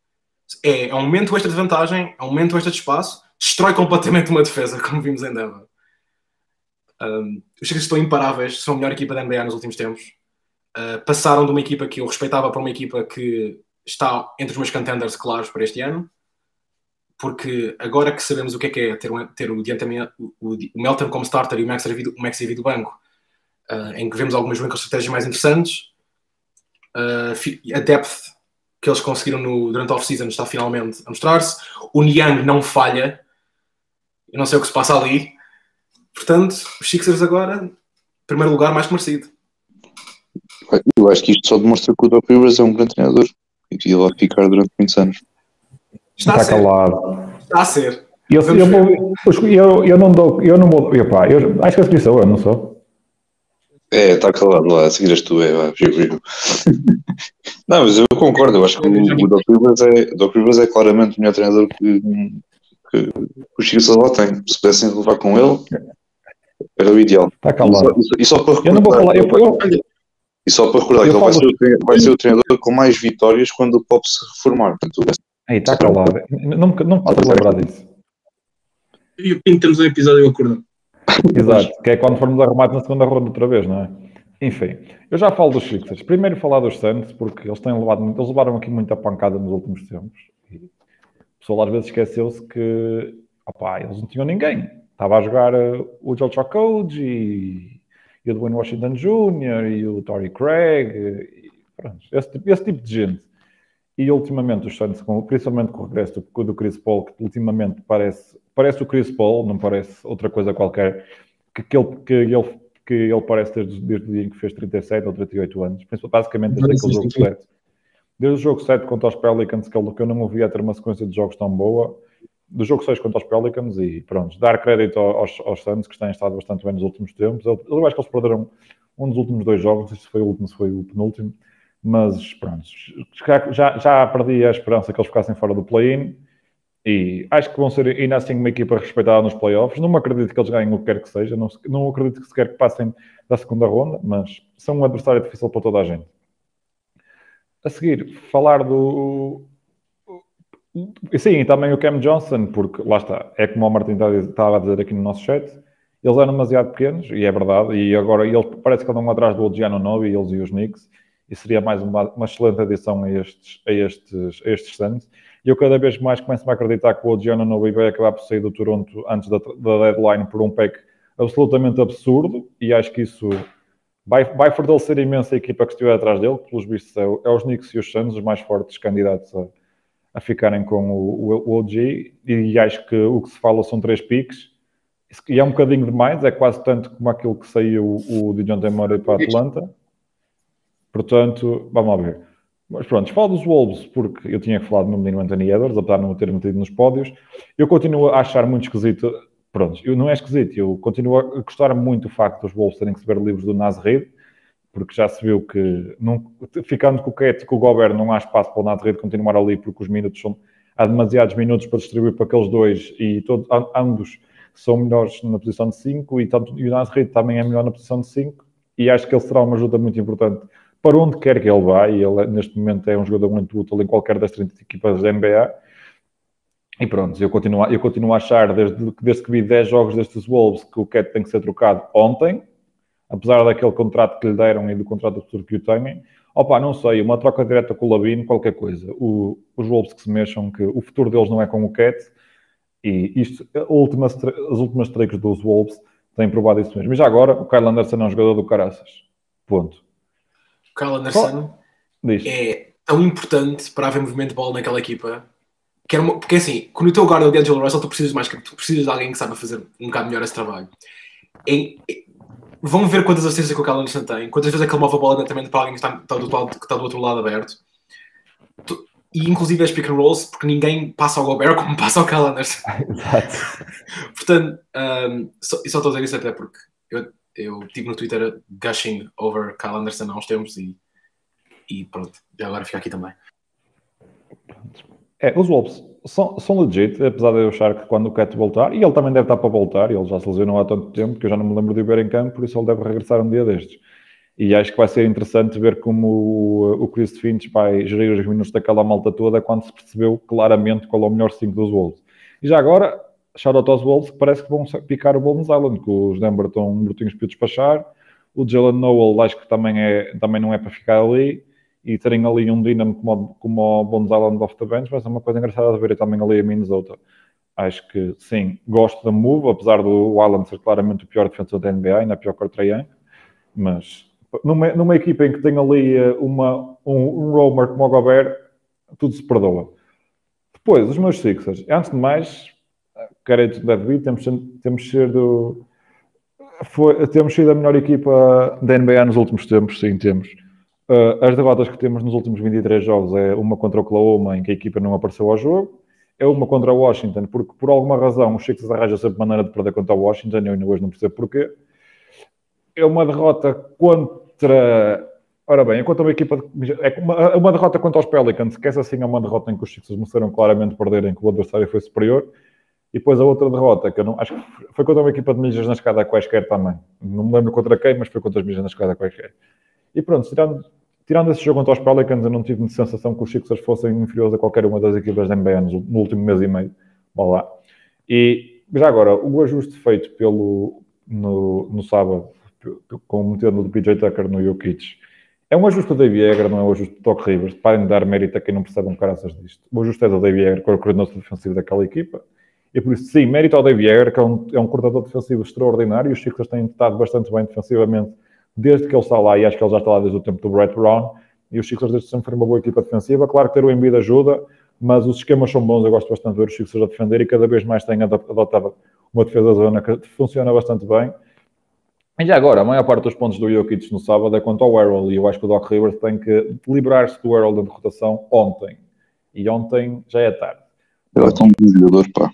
É, é um momento extra de vantagem, é um momento extra de espaço, destrói completamente uma defesa, como vimos em Denver. Um, os Sixers estão imparáveis, são a melhor equipa da NBA nos últimos tempos. Uh, passaram de uma equipa que eu respeitava para uma equipa que está entre os meus contenders claros para este ano porque agora que sabemos o que é que é ter, um, ter o, o, o, Melton como starter e o Max o Max do banco, uh, em que vemos algumas estratégias mais interessantes, uh, a depth que eles conseguiram no, durante a off-season está finalmente a mostrar-se. O Niang não falha, eu não sei o que se passa ali. Portanto, os Sixers agora, primeiro lugar mais que merecido. Eu acho que isto só demonstra que o Doc Rivers é um grande treinador e que ele vai ficar durante muitos anos. Está, está calado. Está a ser. Eu, eu, eu, eu, eu, não dou, eu não vou, epá, eu, acho que a seguir sou eu, não sou? É, está calado lá, a seguir és tu, é, vai, Não, mas eu concordo, eu acho que o, o Doc, Rivers é, Doc Rivers é claramente o melhor treinador que, que o Chico Salvador tem. Se pudessem levar com ele, era o ideal. Está calado. E só, e só para recordar, eu não vou falar, eu, eu, e só para recordar que ele vai ser, vai ser o treinador com mais vitórias quando o Pop se reformar. Portanto, Aí, está calado. Não, não me estás a lembrar disso. e o Pinto temos um episódio acordado. Exato, que é quando formos arrumados na segunda ronda outra vez, não é? Enfim, eu já falo dos Sixers. Primeiro falar dos Suns, porque eles têm levado muito, eles levaram aqui muita pancada nos últimos tempos. E o pessoal às vezes esqueceu-se que opá, eles não tinham ninguém. Estava a jogar uh, o Joe Chocoge e, e o Dwayne Washington Jr. e o Torrey Craig. E, pronto, esse, tipo, esse tipo de gente. E ultimamente os Suns, principalmente com o regresso do, do Chris Paul, que ultimamente parece, parece o Chris Paul, não parece outra coisa qualquer, que, que, ele, que, ele, que ele parece desde, desde o dia em que fez 37 ou 38 anos, basicamente desde aquele jogo 7. Desde o jogo 7 contra os Pelicans, que eu não ouvia ter uma sequência de jogos tão boa, do jogo 6 contra os Pelicans e pronto, dar crédito aos, aos Suns que têm estado bastante bem nos últimos tempos. Eu, eu acho que eles perderam um dos últimos dois jogos, se foi o último, se foi o penúltimo, mas pronto, já, já perdi a esperança que eles ficassem fora do play-in e acho que vão ser ainda assim uma equipa respeitada nos playoffs. Não acredito que eles ganhem o que quer que seja, não, não acredito que sequer que passem da segunda ronda, mas são um adversário difícil para toda a gente. A seguir, falar do. Sim, também o Cam Johnson, porque lá está, é como o Martin estava a dizer aqui no nosso chat, eles eram demasiado pequenos, e é verdade, e agora ele, parece que andam atrás do Odiano Novi, eles e os Knicks, e seria mais uma, uma excelente adição a estes, a estes, a estes Suns. E eu cada vez mais começo a acreditar que o Odiano Novi vai acabar por sair do Toronto antes da, da deadline por um pack absolutamente absurdo, e acho que isso vai, vai fortalecer imenso a equipa que estiver atrás dele, pelos vistos é, é os Knicks e os Suns os mais fortes candidatos a, a ficarem com o, o, o, OG, e acho que o que se fala são três piques, e é um bocadinho demais, é quase tanto como aquilo que saiu o, o Dijon Murray para Atlanta, Portanto, vamos lá ver. Mas pronto, falo dos Wolves porque eu tinha falado no menino Anthony Edwards, apesar de não o ter metido nos pódios. Eu continuo a achar muito esquisito. Pronto, eu, não é esquisito, eu continuo a gostar muito do facto dos Wolves terem que ver livros do Nas Reid, porque já se viu que, não, ficando com o Cat e com o Gobert, não há espaço para o Nas Reid continuar ali, porque os minutos são. Há demasiados minutos para distribuir para aqueles dois e todos, ambos são melhores na posição de 5 e, tanto, e o Nas Reid também é melhor na posição de 5 e acho que ele será uma ajuda muito importante para onde quer que ele vá, e ele neste momento é um jogador muito útil em qualquer das 30 equipas da NBA. E pronto, eu continuo, eu continuo a achar, desde, desde que vi 10 jogos destes Wolves, que o Cat tem que ser trocado ontem, apesar daquele contrato que lhe deram e do contrato futuro que o têm. Opa, não sei, uma troca direta com o Labine, qualquer coisa. O, os Wolves que se mexam, que o futuro deles não é com o Cat, e isto, últimas, as últimas tricks dos Wolves têm provado isso mesmo. E já agora, o Kyle Anderson é um jogador do caraças. Ponto. Kyle Anderson é tão importante para haver movimento de bola naquela equipa. Que uma, porque assim, quando o teu guarda é o D'Angelo Russell, tu precisas mais tu precisas de alguém que saiba fazer um bocado melhor esse trabalho. E, e, vão ver quantas assistências que o Kyle Anderson tem, quantas vezes é que ele move a bola diretamente para alguém que está, está, do, outro, que está do outro lado aberto. Tu, e inclusive as pick and rolls, porque ninguém passa ao Gobert como passa ao Kyle Anderson. Exato. Portanto, um, só, e só estou a dizer isso até porque eu eu estive no Twitter gushing over Kyle Anderson há uns tempos e, e pronto, já agora fica aqui também. É, os Wolves são, são legit, apesar de eu achar que quando o Cat voltar, e ele também deve estar para voltar, ele já se lesionou há tanto tempo que eu já não me lembro de o ver em campo, por isso ele deve regressar um dia destes. E acho que vai ser interessante ver como o, o Chris Finch vai gerir os minutos daquela malta toda quando se percebeu claramente qual é o melhor 5 dos Wolves. E já agora, aos Wolves, que parece que vão picar o Bones Island, que os Denver estão brutinhos para despachar. O Jalen Noel acho que também, é, também não é para ficar ali. E terem ali um Dynamo como, como o Bones Island off the bench vai ser uma coisa engraçada de ver. Também ali a Minnesota. Acho que, sim, gosto da move, apesar do Island ser claramente o pior defensor da NBA, ainda pior que o Trae Mas numa, numa equipa em que tem ali eh, uma, um, um roamer como o Gobert, tudo se perdoa. Depois, os meus Sixers. Antes de mais, crédito deve vir, temos, temos sido foi, temos sido a melhor equipa da NBA nos últimos tempos, sim, temos. Uh, as derrotas que temos nos últimos 23 jogos é uma contra o Oklahoma, em que a equipa não apareceu ao jogo, é uma contra o Washington, porque por alguma razão os Sixers arranjam sempre maneira de perder contra o Washington, eu ainda hoje não percebo porquê. É uma derrota contra. Ora bem, é contra uma equipa. De... É uma, é uma derrota contra os Pelicans, que essa sim é uma derrota em que os Sixers mostraram claramente perder, em que o adversário foi superior e depois a outra derrota, que eu não, acho que foi contra uma equipa de milhas na escada quaisquer também. Não me lembro contra quem, mas foi contra as milhas na escada quaisquer. E pronto, tirando, tirando esse jogo contra os Pelicans, eu não tive sensação que os Sixers fossem inferiores a qualquer uma das equipas da NBA no, último mês e meio. Vá lá. E já agora, o ajuste feito pelo, no, no sábado, com metendo do PJ Tucker no Jokic, é um ajuste Dave Yeager, não é um ajuste do Doc Rivers. Parem de dar mérito a quem não percebe um caraças disto. O ajuste é do Dave Yeager, que é o coordenador defensivo daquela equipa. E por isso, sim, mérito ao Dave Yeager, que é um, é um coordenador defensivo extraordinário. Os Sixers têm estado bastante bem defensivamente desde que ele está lá. E acho que ele já está lá desde o tempo do Brett Brown. E os Sixers desde sempre foram uma boa equipa defensiva. Claro que ter o Embiid ajuda, mas os esquemas são bons. Eu gosto bastante de ver os Sixers a defender e cada vez mais têm adotado uma defesa zona que funciona bastante bem. E já agora, a maior parte dos pontos do Jokic no sábado é quanto ao Errol, e eu acho que o Doc Rivers tem que liberar-se do Errol da rotação ontem. E ontem já é tarde. Ele é tão bom jogador, pá.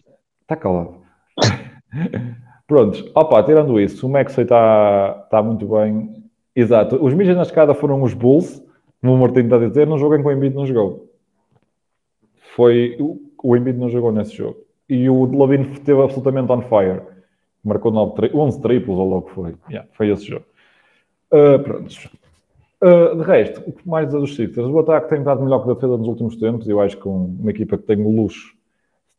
Está calado. Prontos, opa, tirando isso, o Maxey está tá muito bem. Exato, os mídias na escada foram os Bulls, como o Martinho está a dizer, não joguem com o Embiid não jogou. Foi, o, Embiid não jogou nesse jogo. E o Lavine esteve absolutamente on fire marcou 9 tri 11 triplos ou logo foi. Yeah, foi esse jogo. Uh, prontos. Uh, de resto, o que mais é dos Sixers? O ataque tem estado melhor que a defesa nos últimos tempos. Eu acho que uma equipa que tem o luxo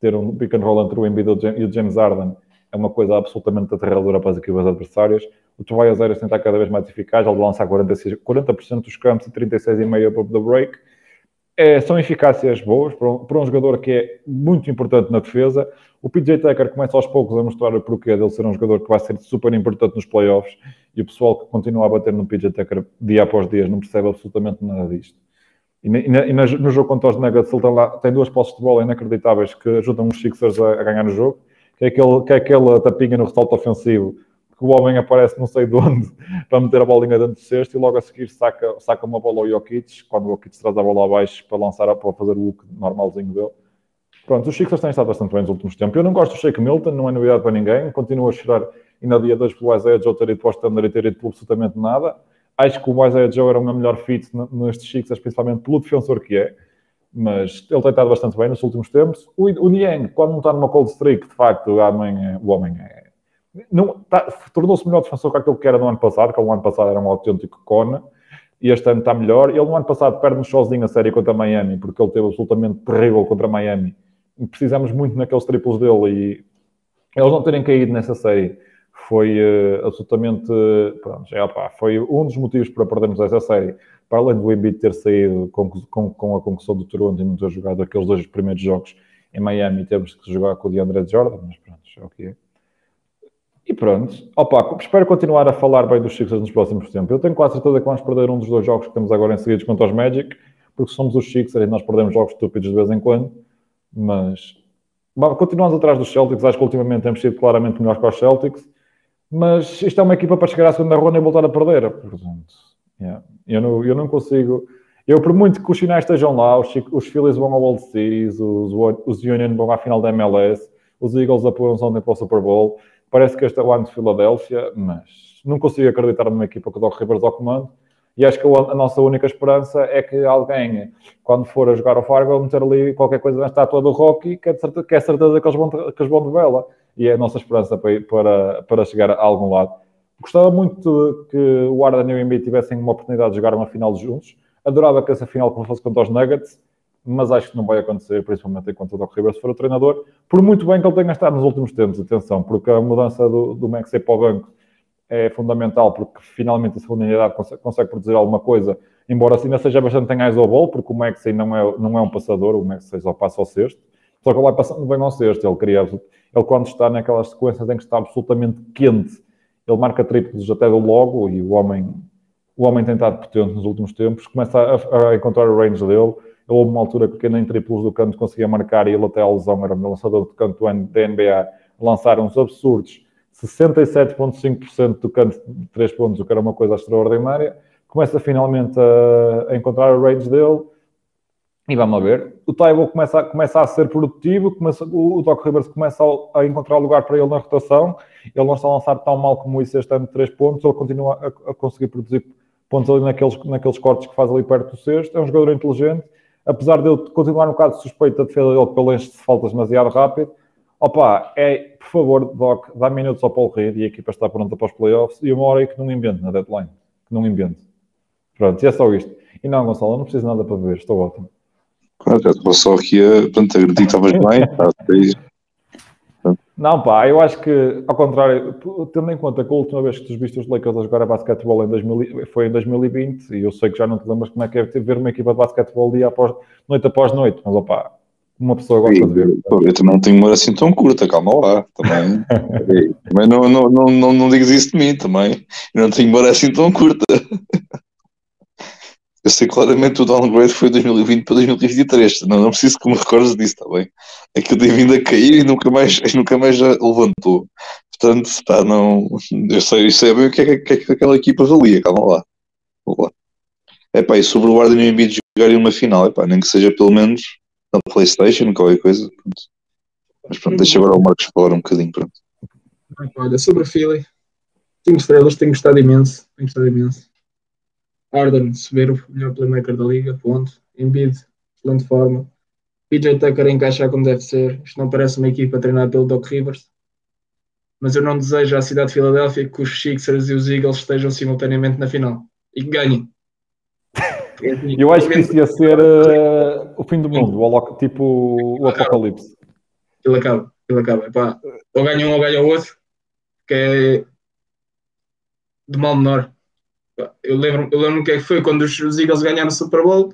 ter um pick and roll entre o Embiid e o James Harden é uma coisa absolutamente aterradora para as equipas adversárias. O Tobias Harris estado cada vez mais eficaz, ele lançar 46, 40% dos campos e 36,5% do break. É, são eficácias boas para um, para um jogador que é muito importante na defesa o PJ Tucker começa aos poucos a mostrar o porquê dele ser um jogador que vai ser super importante nos playoffs e o pessoal que continua a bater no PJ Tucker dia após dia não percebe absolutamente nada disto. E, na, e na, no jogo contra os Nuggets ele tem, lá, tem duas posses de bola inacreditáveis que ajudam os Sixers a, a ganhar o jogo, que é, aquele, que é aquela tapinha no ressalto ofensivo que o homem aparece não sei de onde para meter a bolinha dentro do cesto e logo a seguir saca, saca uma bola ao Jokic, quando o Jokic traz a bola abaixo para lançar, para fazer o look normalzinho dele Pronto, os Sixers têm estado bastante bem nos últimos tempos. Eu não gosto do Shake Milton, não é novidade para ninguém. Continuo a chorar ainda dia 2 pelo Isaiah Joe ter ido para o Standard e ter ido por absolutamente nada. Acho que o Isaiah Joe era uma melhor fit nestes Sixers, principalmente pelo defensor que é. Mas ele tem estado bastante bem nos últimos tempos. O, o Niang, quando não está numa cold streak, de facto, o homem é, o homem é tá, tornou-se melhor defensor que aquele que era no ano passado, que o ano passado era um autêntico cona, e este ano está melhor. Ele no ano passado perde-nos sozinho a série contra Miami, porque ele teve absolutamente terrível contra Miami precisamos muito naqueles triplos dele e eles não terem caído nessa série foi uh, absolutamente. Pronto, já, opa, foi um dos motivos para perdermos essa série. Para além do Embiid ter saído com, com, com a conquista do Toronto e não ter jogado aqueles dois primeiros jogos em Miami, temos que jogar com o DeAndre Jordan, mas pronto, é o que é. E pronto, opa, espero continuar a falar bem dos Sixers nos próximos tempos. Eu tenho quase certeza que vamos perder um dos dois jogos que temos agora em seguida contra os Magic, porque somos os Sixers e nós perdemos jogos estúpidos de vez em quando. Mas continuamos atrás dos Celtics. Acho que ultimamente temos sido claramente melhores que os Celtics. Mas isto é uma equipa para chegar à segunda ronda e voltar a perder. Portanto, yeah. eu, não, eu não consigo. Eu, por muito que os finais estejam lá, os, os Phillies vão ao World Series, os, os Union vão à final da MLS, os Eagles apuram-se ontem para o Super Bowl. Parece que este é o ano de Filadélfia, mas não consigo acreditar numa equipa que o Doc Rivers ao comando. E acho que a nossa única esperança é que alguém, quando for a jogar ao Fargo, meter ali qualquer coisa na estátua do Rocky, que é, certeza, que é certeza que eles, vão, que eles vão de vela. E é a nossa esperança para, para, para chegar a algum lado. Gostava muito que o Arden e o Embiid tivessem uma oportunidade de jogar uma final juntos. Adorava que essa final fosse contra os Nuggets, mas acho que não vai acontecer, principalmente enquanto o Doc Rivers for o treinador. Por muito bem que ele tenha estado nos últimos tempos, atenção, porque a mudança do, do Maxey para o banco é fundamental porque finalmente a segunda unidade consegue, consegue produzir alguma coisa, embora ainda seja bastante em eyes ao ball, porque o Maxey não é, não é um passador, o Maxey só passa ao sexto, só que ele vai passando bem ao sexto, ele cria, ele quando está naquelas sequências em que está absolutamente quente, ele marca triplos até do logo e o homem, o homem tem estado potente nos últimos tempos, começa a, a encontrar o range dele, ele houve uma altura que nem triplos do canto conseguia marcar e ele até a lesão era o lançador de canto da NBA, lançaram uns absurdos 67,5% do canto de 3 pontos, o que era uma coisa extraordinária. Começa finalmente a, a encontrar o range dele e vamos ver. O Taibo começa, começa a ser produtivo, começa, o, o Doc Rivers começa a, a, encontrar lugar para ele na rotação. Ele não está a lançar tão mal como isso este ano de 3 pontos, ele continua a, a, conseguir produzir pontos ali naqueles, naqueles cortes que faz ali perto do sexto. É um jogador inteligente, apesar de ele continuar um bocado suspeito da defesa dele pelo enche de faltas demasiado rápido Opa, é, por favor, Doc, dá minutos ao Paulo Reid e a equipa está pronta para os playoffs e uma hora aí que não invente na deadline. Que não invente. Pronto, e é só isto. E não, Gonçalo, não preciso nada para ver, estou ótimo. Claro, já estou só aqui a, portanto, agredir que estavas bem, tá, Não, pá, eu acho que, ao contrário, tendo em conta que a última vez que tu viste os Lakers jogar a basquetebol em 2000, foi em 2020, e eu sei que já não te lembras como é que é ver uma equipa de basquetebol dia após, noite após noite, mas opá, uma pessoa gosta de ver. Pô, Eu também não tenho uma assim tão curta, calma lá. Também, também não, não, não, não, não digas isso de mim também. Eu não tenho uma assim tão curta. Eu sei claramente o downgrade foi 2020 para 2023. Não, não preciso que me recordes disso, está bem? É que eu tenho vindo a cair e nunca mais, e nunca mais levantou. Portanto, pá, não, eu sei, eu sei bem o que é, que, é que aquela equipa valia, calma lá. É pá, e sobre o Harden e o Embiid jogarem uma final, é pá, nem que seja pelo menos na Playstation, qualquer coisa. Pronto. Mas pronto, deixa agora o Marcos falar um bocadinho, pronto. Olha, sobre o Philly, 5 estrelas, tenho gostado imenso. Tenho gostado imenso. Arden, Severo, o melhor playmaker da liga, ponto. Embiid, excelente forma. PJ Tucker a encaixar como deve ser. Isto não parece uma equipa treinada pelo Doc Rivers. Mas eu não desejo à cidade de Filadélfia que os Sixers e os Eagles estejam simultaneamente na final. E que ganhem. Eu acho que isso ia ser uh, o fim do mundo, o tipo o apocalipse. Ele acaba, ele acaba. Epá, ou ganha um ou ganha o outro, que é de mal menor. Eu lembro, eu lembro que é que foi quando os, os Eagles ganharam o Super Bowl.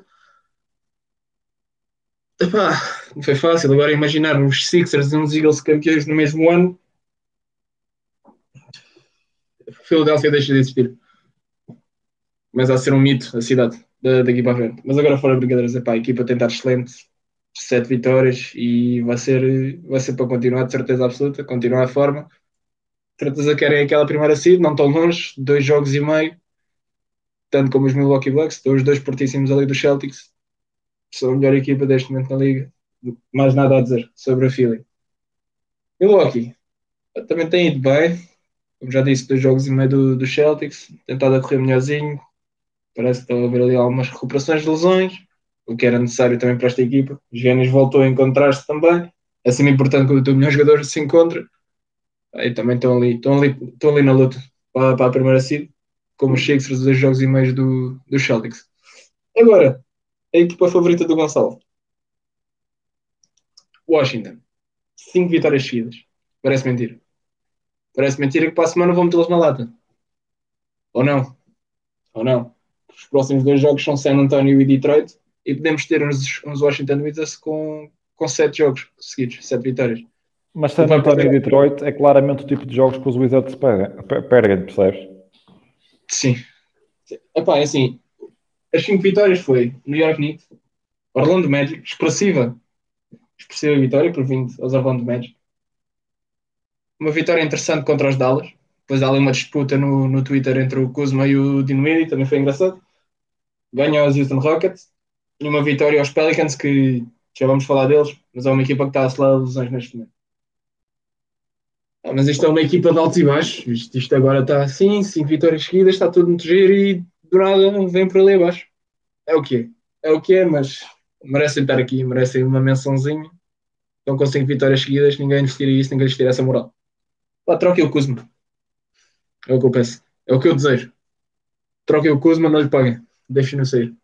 Epá, não foi fácil. Agora imaginar os Sixers e uns Eagles campeões no mesmo ano. Filadélfia deixa de existir. Começa a ser um mito a cidade da- daqui para a frente. Mas agora fora brincadeiras, epá, a equipa tem estado excelente sete vitórias e vai ser, vai ser para continuar, de certeza absoluta, continuar a forma. De certeza querem aquela primeira seed, não tão longe, dois jogos e meio, tanto como os Milwaukee Bucks, estão os dois fortíssimos ali dos Celtics, são a melhor equipa deste momento na liga. Mais nada a dizer sobre a Philly. Milwaukee também tem ido bem, como já disse, dois jogos e meio do, dos Celtics, tentado a correr melhorzinho, parece que está a haver ali algumas recuperações de lesões o que era necessário também para esta equipa. Giannis voltou a encontrar-se também. É sempre importante quando o teu melhor jogador se encontra. Aí também estão ali, estão ali, estão ali na luta para, para a primeira seed, como os Sixers, os dois jogos e meio do, do Celtics. Agora, a equipa favorita do Gonçalo. Washington. Cinco vitórias seguidas. Parece mentira. Parece mentira que para a semana vão metê-los na lata. Ou não? Ou não? Os próximos dois jogos são San Antonio e Detroit e podemos ter uns, uns Washington Wizards com, com sete jogos seguidos, sete vitórias. Mas San Antonio e Detroit é claramente o tipo de jogos que os Wizards perdem percebes? Sim. Epá, é assim, as cinco vitórias foi New York Knicks, Orlando Magic, expressiva, expressiva vitória por vindo aos Orlando Magic. Uma vitória interessante contra os Dallas. Depois há ali uma disputa no, no Twitter entre o Kuzma e o Dinwiddie, também foi engraçado. Ganham os Houston Rockets. E uma vitória aos Pelicans, que já vamos falar deles, mas é uma equipa que está a acelerar lesões neste momento. Ah, mas isto é uma equipa de altos e baixos. Isto, isto agora está assim, cinco vitórias seguidas, está tudo muito giro e do nada vem por ali abaixo. É o que é. É o que é, mas merecem estar aqui, merecem uma mençãozinha. Estão com cinco vitórias seguidas, ninguém lhes tira isso, ninguém lhes tira essa moral. Pá, troquem o Kuzma. É o que eu peço. É o que eu desejo. Troquem o Kuzma, não lhe paguem. Deixem-no sair.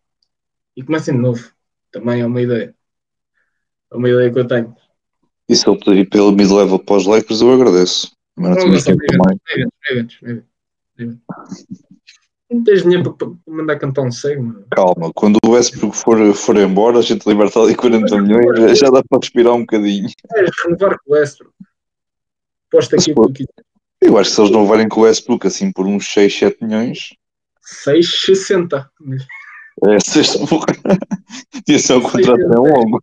E comecem de novo. Também é uma ideia. É uma ideia que eu tenho. E se ele pedir pelo mid-level para os Lakers, eu agradeço. Mas não temos tempo também. Não tens dinheiro para, mandar cantar um cego, mano. Calma, quando o Westbrook for, for embora, a gente liberta ali 40 milhões, já- dá para respirar um bocadinho. É, renovar com o Westbrook. Posta aqui o que Eu acho que se eles não levarem com o Westbrook assim por uns 6, 7 milhões, 6,60. é sexta Ia ser um contrato bem longo.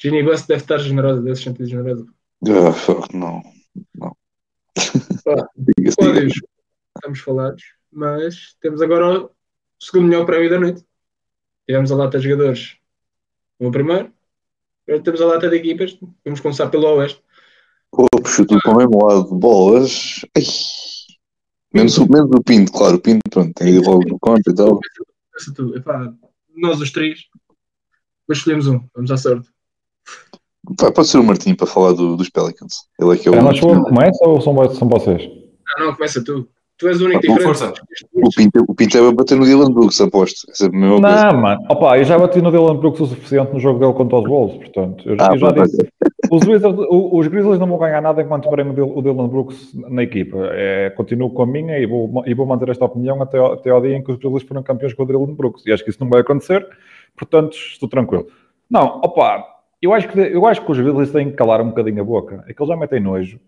Ah. Ginny Buss deve estar generosa, deve sentir generosa. Ah, fuck, não. Diga-se, diga. Pódios, estamos falados, mas temos agora o segundo melhor prémio da noite. Tivemos a lata de jogadores no primeiro, agora temos a lata de equipas. Vamos começar pelo Oeste. Pô, puxou tudo para o mesmo lado. Bolas. Ai. Menos, o, menos o Pinto, claro. O Pinto, pronto, tem ido logo no contra e tal. Nós os três, depois escolhemos um, vamos à sorte. Pá, pode ser o Martim para falar do- dos Pelicans. Ele é que é o. É, mas começa ou são, são vocês? Ah, não, começa tu. Tu és o único Ah, diferente. força. O Pinto, o Pinto é vai bater no Dylan Brooks, aposto. Essa é a mesma coisa. Não, mano. Opa, eu já bati no Dylan Brooks o suficiente no jogo dele contra os Wolves, portanto. Eu, Ah, eu já disse. Os, Wizards, os Grizzlies não vão ganhar nada enquanto tiverem o Dylan- o Dylan Brooks na equipa. É, continuo com a minha e vou, e vou manter esta opinião até ao, até ao dia em que os Grizzlies foram campeões com o Dylan Brooks. E acho que isso não vai acontecer, portanto estou tranquilo. Não, opa, eu acho que, eu acho que os Grizzlies têm que calar um bocadinho a boca. É que eles já metem nojo.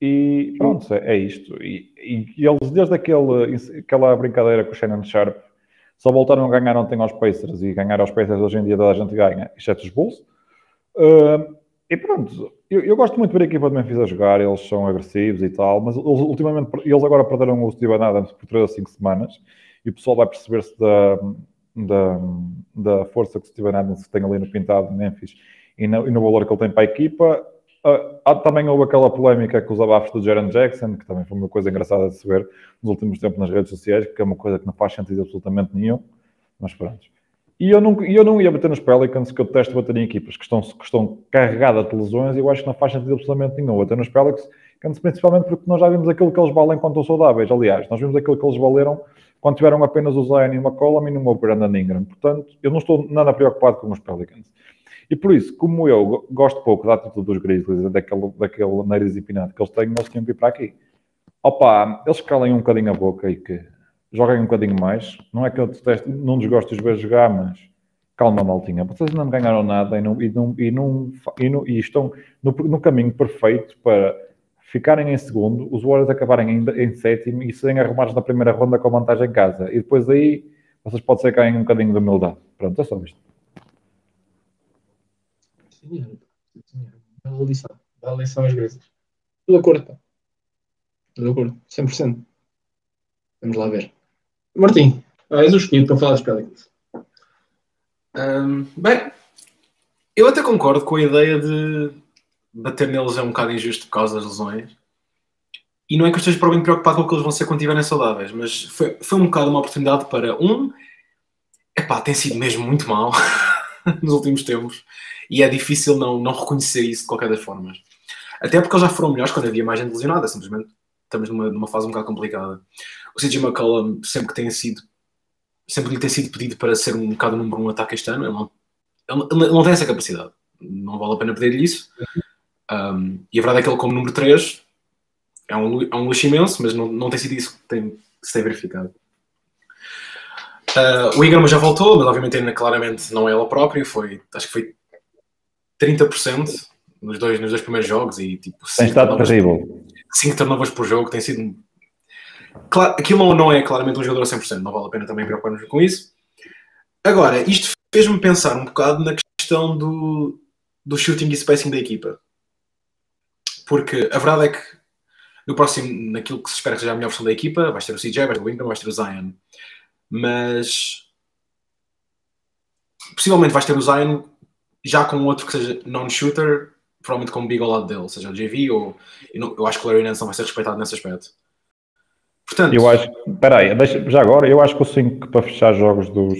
E pronto, é, é isto. E, e- e eles, desde aquele, aquela brincadeira com o Shannon Sharp, só voltaram a ganhar ontem aos Pacers e ganhar aos Pacers hoje em dia toda a gente ganha, exceto os Bulls. Uh, e pronto, eu, eu gosto muito de ver a equipa de Memphis a jogar, eles são agressivos e tal, mas eles, ultimamente eles agora perderam o Steven Adams por 3 a 5 semanas e o pessoal vai perceber-se da, da, da força que o Steven Adams tem ali no pintado de Memphis e no, e no valor que ele tem para a equipa. Uh, há- também houve aquela polémica com os abafos do Jaron Jackson, que também foi uma coisa engraçada de se ver nos últimos tempos nas redes sociais, que é uma coisa que não faz sentido absolutamente nenhum, mas pronto. E eu não, eu não ia bater nos Pelicans, que eu detesto bater em equipas que estão, que estão carregadas de lesões, e eu acho que não faz sentido absolutamente nenhum bater nos Pelicans, principalmente porque nós já vimos aquilo que eles valem quando estão saudáveis. Aliás, nós vimos aquilo que eles valeram quando tiveram apenas o Zion e o McCollum e não o Brandon Ingram. Portanto, eu não estou nada preocupado com os Pelicans. E por isso, como eu go- gosto pouco da atitude dos Grizzlies, daquele, daquele nariz empinado que eles têm, eles tinham que ir para aqui. Opa, eles calem um bocadinho a boca e que joguem um bocadinho mais. Não é que eu detesto, não desgosto de os ver jogar, mas calma, maltinha. Vocês ainda não ganharam nada e, não, e, não, e, não, e, não- e estão no, no caminho perfeito para ficarem em segundo, os Warriors acabarem em, em sétimo e serem arrumados na primeira ronda com vantagem em casa. E depois aí vocês podem ser ganhem um bocadinho de humildade. Pronto, é só isto. Sim, sim, Bela lição. Bela lição às vezes. Estou de acordo, pá. Estou de acordo. 100%. Vamos lá ver. Martim, ah, és o escolhido para falar dos Pelicans. Hum, bem, eu até concordo com a ideia de bater neles é um bocado injusto por causa das lesões. E não é que eu esteja provavelmente preocupado com o que eles vão ser quando estiverem saudáveis, mas foi, foi um bocado uma oportunidade para um. Epá, tem sido mesmo muito mal nos últimos tempos e é difícil não, não reconhecer isso de qualquer das formas. Até porque eles já foram melhores quando havia mais gente lesionada, simplesmente estamos numa, numa fase um bocado complicada. O CJ McCollum sempre que tem sido sempre lhe tem sido pedido para ser um bocado número um ataque este ano, ele não, ele, ele não tem essa capacidade. Não vale a pena pedir-lhe isso. Um, e a verdade é que ele, como número 3, é um, é um luxo imenso, mas não, não tem sido isso que tem, se tem verificado. Uh, o Ingram já voltou, mas obviamente ainda claramente não é ele próprio. Foi, acho que foi 30% nos dois, nos dois primeiros jogos e tipo Tem estado turnovers- terrível. 5 turnovers por jogo tem sido. Claro, aquilo não é claramente um jogador a 100%, não vale a pena também preocupar-nos com isso. Agora, isto fez-me pensar um bocado na questão do, do shooting e spacing da equipa. Porque a verdade é que no próximo, naquilo que se espera que seja a melhor versão da equipa, vais ter o CJ, vais ter o Ingram, vais ter o Zion. Mas possivelmente vais ter o Zion já com outro que seja non-shooter, provavelmente com um big ao lado dele, seja o JV ou eu, acho que o Larry Nance não vai ser respeitado nesse aspecto. Portanto, Eu acho, espera aí, deixa- já agora, eu acho que o 5 para fechar jogos dos,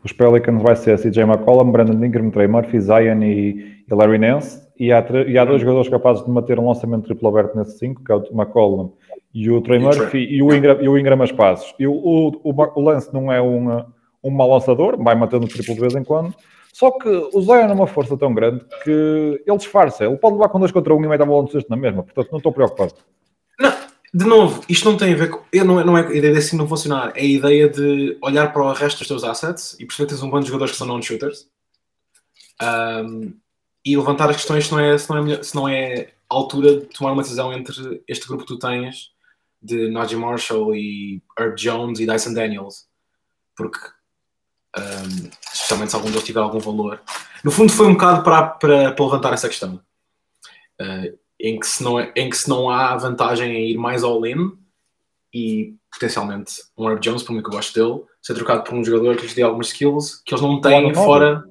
dos Pelicans vai ser CJ McCollum, Brandon Ingram, Trey Murphy, Zion e, e Larry Nance. E há, e há dois jogadores capazes de manter um lançamento triplo aberto nesse 5, que é o McCollum e o Trey E o Murphy e o Ingram, e o Ingram a espaços. E o, o, o, Lance não é um, um mau lançador, vai matando o triplo de vez em quando. Só que o Zion é uma força tão grande que ele disfarça. Ele pode levar com 2 contra 1 um e mete a bola no cesto na mesma. Portanto, não estou preocupado. Não, de novo, isto não tem a ver com. eu Não é, não é a ideia de assim não funcionar, é a ideia de olhar para o resto dos teus assets e perceber que tens um bando de jogadores que são non-shooters um, e levantar as questões se não, é, se, não é melhor- se não é a altura de tomar uma decisão entre este grupo que tu tens de Najee Marshall e Herb Jones e Dyson Daniels, porque um, especialmente se algum deles tiver algum valor. No fundo, foi um bocado para, para, para levantar essa questão. Uh, em que, se não, é- em que se não há vantagem em ir mais all-in e potencialmente um Herb Jones, por muito que eu gosto dele, ser trocado por um jogador que lhes dê algumas skills que eles não têm fora.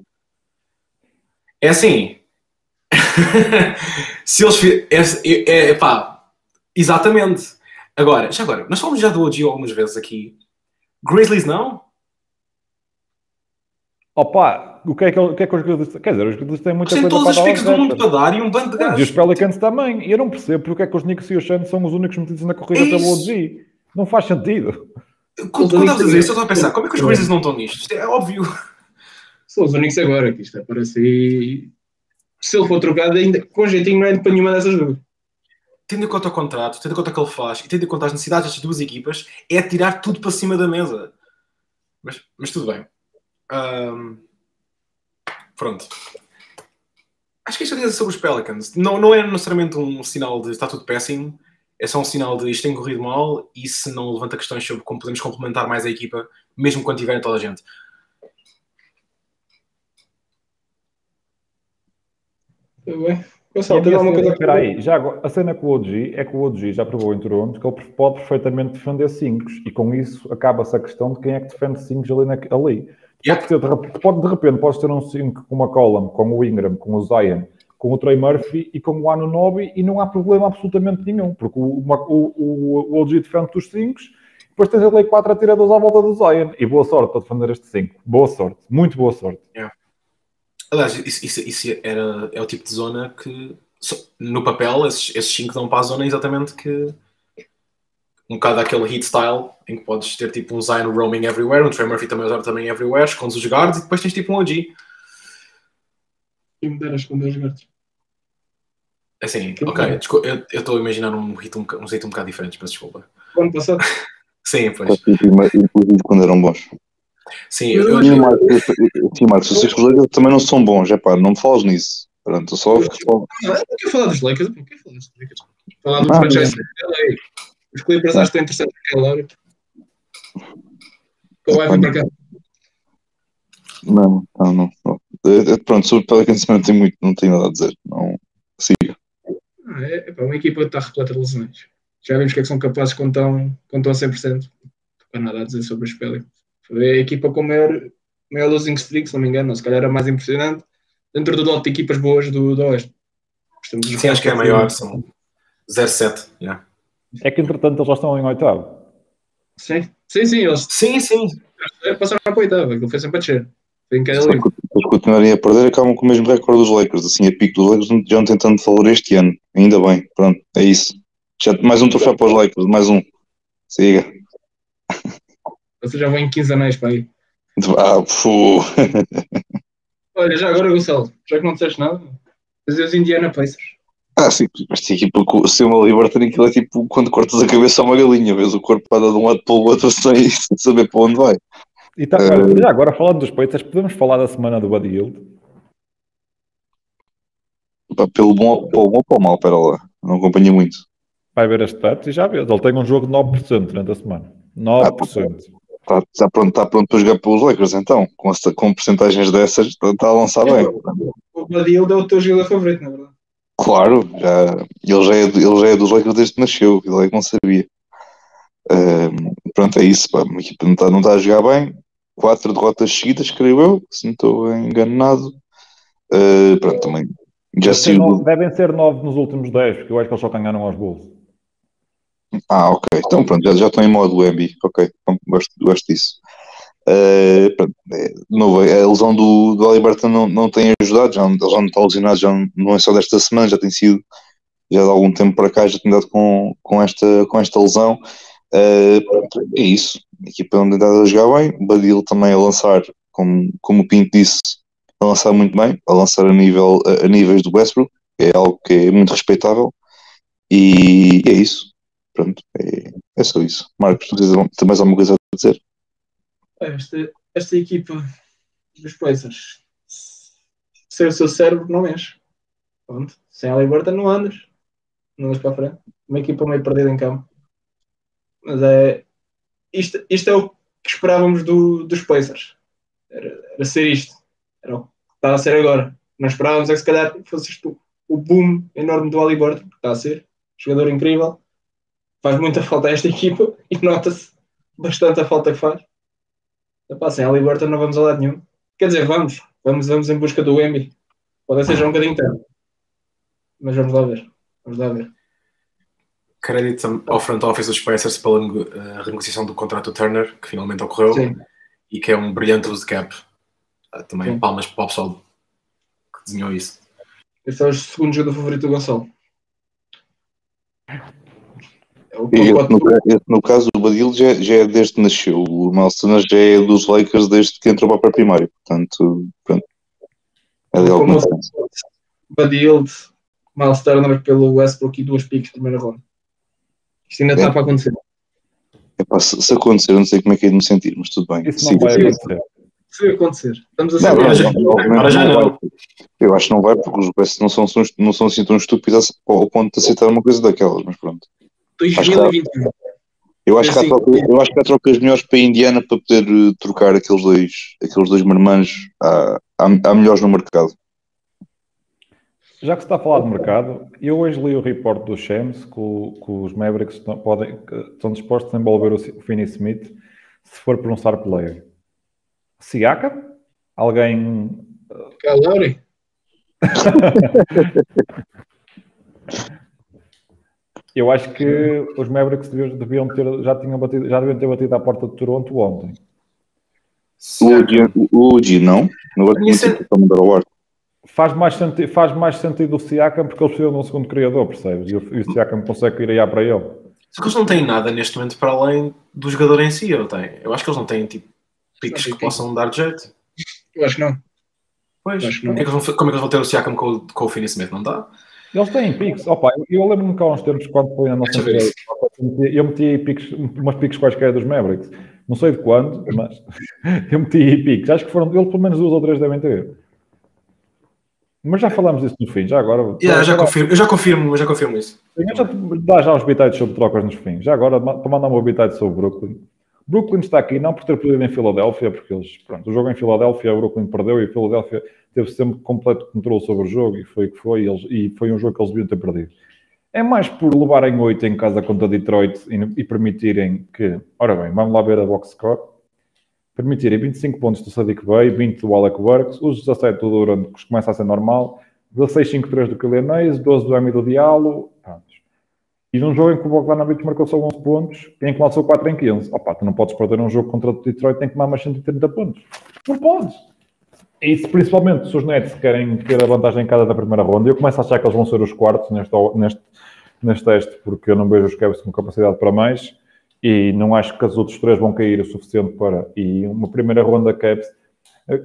É assim. se eles. É, é, é, pá, exatamente. Agora, já agora, nós falamos já do OG algumas vezes aqui. Grizzlies não? Opa, o que é que, o que, é que os jogadores Quer dizer, os jogadores têm muita Eles têm todos os dar do mundo para dar e um bando de E os gajos. Pelicans também. E eu não percebo porque é que os Knicks e os Suns são os únicos metidos na corrida É pelo. OG. Não faz sentido. Quando quando estavas a dizer isso, eu estava a pensar, como é que os Grizzlies não estão nisto? Isto é óbvio. São os únicos agora, que isto é para ser. Se ele for trocado, ainda com jeitinho não é para nenhuma dessas duas. Tendo em conta o contrato, tendo em conta o que ele faz e tendo em conta as necessidades destas duas equipas, é tirar tudo para cima da mesa. Mas, mas tudo bem. Ahm, pronto. Acho que isto é sobre os Pelicans. Não, não é necessariamente um sinal de está tudo péssimo, é só um sinal de isto tem corrido mal e se não levanta questões sobre como podemos complementar mais a equipa, mesmo quando tiverem toda a gente. Tens minha alguma cena- coisa espera aí, já agora, a cena com o OG é que o OG já provou em Toronto que ele pode perfeitamente defender 5 e com isso acaba-se a questão de quem é que defende 5 ali, na, ali. Yeah. Pode, ter, pode de repente podes ter um 5 com o McCollum, com o Ingram, com o Zion, com o Trey Murphy e com o Anunobi e não há problema absolutamente nenhum, porque o, o, o, o OG defende os 5 depois tens ali 4 atiradores à volta do Zion e boa sorte para defender este 5. Boa sorte, muito boa sorte. Aliás, isso, isso- isso era, é o tipo de zona que, no papel, esses, esses cinco dão para a zona exatamente que. Um bocado daquele hit style em que podes ter tipo um Zion roaming everywhere, um Trey Murphy também usar também everywhere, escondes os guards e depois tens tipo um OG. E me deras com dois gatos. Assim, ok, desculpa, eu estou a imaginar um hit um, um jeito um bocado diferente, peço desculpa. Quando passado, Sim, pois. Inclusive quando eram bons. Sim, eu, Eu Sim, Marcos, eu- sim, Marcos, os Lakers também não são bons, é pá, não me falas nisso. Pronto, só eu não quero falar dos Lakers, eu não quero falar dos Lakers. Falar do Ah, franchise de LA. Os Clippers acho que estão interessados naquela hora. Com o Ivan para cá. Não, não, não. Eh, eh, Pronto, sobre o Pelicans não tenho, muito, não tenho nada a dizer. Não, siga. Ah, é, é pá, uma equipa que está repleta de lesões. Já vimos que é que são capazes quando estão, quando estão a 100%. Não há nada a dizer sobre os Pelicans. Foi a equipa com maior, maior losing streak, se não me engano, se calhar a mais impressionante, dentro do lote de equipas boas do, do Oeste. Sim, acho que é a maior, são 0-7. yeah. É que entretanto eles já estão em oitavo. Sim, sim, sim, eles Sim, sim. passaram para a oitava, aquilo foi sempre a descer. Eles continuarem a perder, acabam com o mesmo recorde dos Lakers. Assim, a pico dos Lakers já não tem tanto valor este ano. Ainda bem, pronto, é isso. Já, mais um troféu para os Lakers, mais um. Siga. Vocês já vão em 15 anéis para aí. Ah, fu. Olha, já agora, Gonçalo, já que não disseste nada, fazer os Indiana Pacers. Ah, sim, esta equipa, com- se uma Liberty, aquilo é tipo quando cortas a cabeça a uma galinha, vês o corpo anda de um lado para o outro sem, sem saber para onde vai. E tá, olha, já agora falando dos Pacers, podemos falar da semana do Buddy? Pá, Pelo bom, pelo bom ou para o mal, pera lá. Não acompanhei muito. Vai ver as stats e já vês. Ele tem um jogo de 9% durante a semana. 9%. Está tá pronto, está pronto para jogar pelos Lakers, então. Com, com porcentagens dessas, está, está a lançar bem. O Badildo é o teu jogador favorito, na verdade. Claro, já, ele, já é, ele já é dos Lakers desde que nasceu, ele é que não sabia. Ahm, pronto, é isso. Pá. A equipa não está, não está a jogar bem. Quatro derrotas seguidas, creio eu, se não estou enganado. Ah, pronto, também. Já Deve ser nove- devem ser 9 nos últimos 10, porque eu acho que eles só ganharam aos Bulls. Ah, ok. Então pronto, já, já estão em modo Wemby. Ok, então, gosto, gosto disso. Eh, pronto, é, novo, a lesão do, do Aliberta não, não tem ajudado, já, já não está lesionado, já não, não é só desta semana, já tem sido já de algum tempo para cá, já tem dado com, com, esta, com esta lesão. Eh, pronto, é isso. A equipa não tem dado a jogar bem. O Badil também a lançar, como, como o Pinto disse, a lançar muito bem, a lançar a, nível, a, a níveis do Westbrook, que é algo que é muito respeitável. E é isso. Pronto, é, é só isso. Marcos, tens, mais alguma coisa a dizer? Esta, esta equipa dos Pacers, sem o seu cérebro, não mexe. Pronto. Sem a Liberta, não andas. Não andas para a frente. Uma equipa meio perdida em campo. Mas é. Isto, isto é o que esperávamos do, dos Pacers. Era, era ser isto. Era o que está a ser agora. Nós esperávamos é que se calhar fosse isto o boom enorme do Aliberto, que está a ser. Jogador incrível. Faz muita falta a esta equipa e nota-se bastante a falta que faz. Epá, sem a Liberta não vamos a lado nenhum. Quer dizer, vamos. Vamos, vamos em busca do Embi. Pode ser já um bocadinho tarde. Mas vamos lá ver. Vamos lá ver. Crédito ao front office dos Pacers pela eh, renegociação do contrato do Turner, que finalmente ocorreu, Sim. e que é um brilhante uso de cap. Uh, também Sim. palmas para o pessoal que desenhou isso. Esse é o segundo jogador favorito do Gonçalo. É esse, no, caso, o Badil já, já é desde que nasceu. O Turner já é dos Lakers desde que entrou para a primária. Portanto, pronto. É de alguma Hield, Miles Turner pelo Westbrook e duas picks de primeira ronda. Isto ainda É. está para acontecer. Epá, se, se acontecer, eu não sei como é que é de me sentir, mas tudo bem. Isso não Siga, vai acontecer. Se acontecer, estamos a saber. Agora já- não. Eu acho que não vai, porque os West não são, não são assim tão estúpidos ao ponto de aceitar uma coisa daquelas, mas pronto. 2021. Eu acho, que há Assim, troca- eu acho que há trocas melhores para a Indiana para poder eh, trocar aqueles dois, aqueles dois marmanjos. Há, há, há melhores no mercado. Já que se está a falar de mercado, eu hoje li o report do Shams que, o- que os Mavericks estão, podem, que estão dispostos a envolver o, Finney Smith se for por um star player. Siaka? Alguém. Calori. Eu acho que os Mavericks deviam, ter, já, tinham batido, já deviam ter batido à porta de Toronto ontem. O OG não? Não vai ter Isso é-. Faz mais, senti faz mais sentido o Siakam porque eles precisam de um segundo criador, percebes? E o, e o Siakam consegue ir aí para ele. Só que eles não têm nada neste momento para além do jogador em si, eu tenho. Eu acho que eles não têm tipo picks que possam dar jeito. Eu acho que não. Pois, Acho que como não. é que eles vão, como é que eles vão ter o Siakam com, o- com o Finney Smith? Não dá? Eles têm picks. Opa, eu, eu lembro-me que há uns tempos, quando foi a nossa Deixa eu meti aí picks, umas picks quaisquer dos Mavericks. Não sei de quando, mas eu meti picks. Acho que foram, eles pelo menos duas ou três devem ter. Mas já falamos disso no fim, já agora. Yeah, já confirmo, eu já confirmo, eu já confirmo isso. Eu já dá já os bitites sobre trocas nos fins. Já agora, para mandar um bitite sobre Brooklyn. Brooklyn está aqui não por ter perdido em Filadélfia, porque eles, pronto, o jogo em Filadélfia, o Brooklyn perdeu e a Filadélfia teve sempre completo controle sobre o jogo e foi que foi, e, eles- e foi um jogo que eles deviam ter perdido. É mais por levarem 8 em casa contra Detroit e, e permitirem que, ora bem, vamos lá ver a box score. Permitirem 25 pontos do Sadiq Bey, 20 do Alec Burks, os 17 do Durant, que começa a ser normal, 16-5-3 do Kylian Hayes, 12 do Emi do Diallo, pronto. E num jogo em que o Bogdanovic marcou só 11 pontos, em que lançou 4 em 15. Opa, tu não podes perder um jogo contra o Detroit, tem que tomar mais 130 pontos. Não podes. E isso, principalmente se os Nets querem ter a vantagem em cada da primeira ronda, eu começo a achar que eles vão ser os quartos neste, neste, neste teste, porque eu não vejo os Cavs com capacidade para mais, e não acho que os outros três vão cair o suficiente para. E uma primeira ronda Cavs,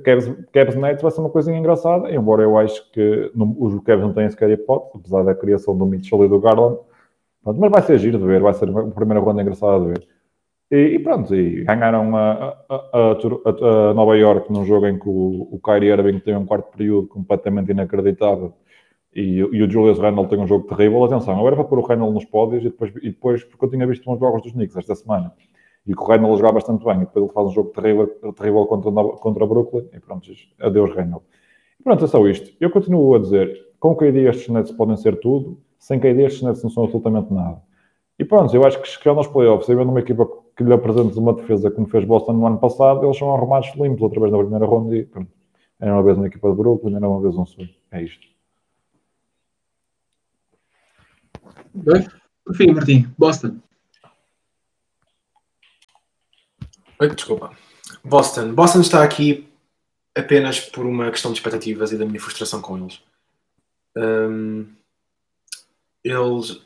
Cavs, Cavs Nets vai ser uma coisinha engraçada, embora eu acho que não, os Cavs não têm sequer hipótese, apesar da criação do Mitchell e do Garland. Pronto, mas vai ser giro de ver, vai ser uma primeira ronda engraçada de ver. E, e pronto, e ganharam a, a, a, a, Nova York num jogo em que o, o Kyrie Irving tem um quarto período completamente inacreditável e, e o Julius Randle tem um jogo terrível. Atenção, agora para pôr o Randle nos pódios e depois, e depois, porque eu tinha visto uns jogos dos Knicks esta semana e que o Randle jogar bastante bem e depois ele faz um jogo terrível, terrível contra, contra Brooklyn e pronto, adeus Randle. E pronto, é só isto. Eu continuo a dizer, com KD estes Nets podem ser tudo, sem KD estes Nets não são absolutamente nada. E pronto, eu acho que chegando aos playoffs, havendo uma equipa que lhe apresentes uma defesa como fez Boston no ano passado, eles são arrumados limpos outra vez na primeira ronda e pronto. Era uma vez uma equipa de Brooklyn, era uma vez um sonho. É isto. Bem, por fim, Martim, Boston. Oi, desculpa. Boston. Boston está aqui apenas por uma questão de expectativas e da minha frustração com eles. Um, eles.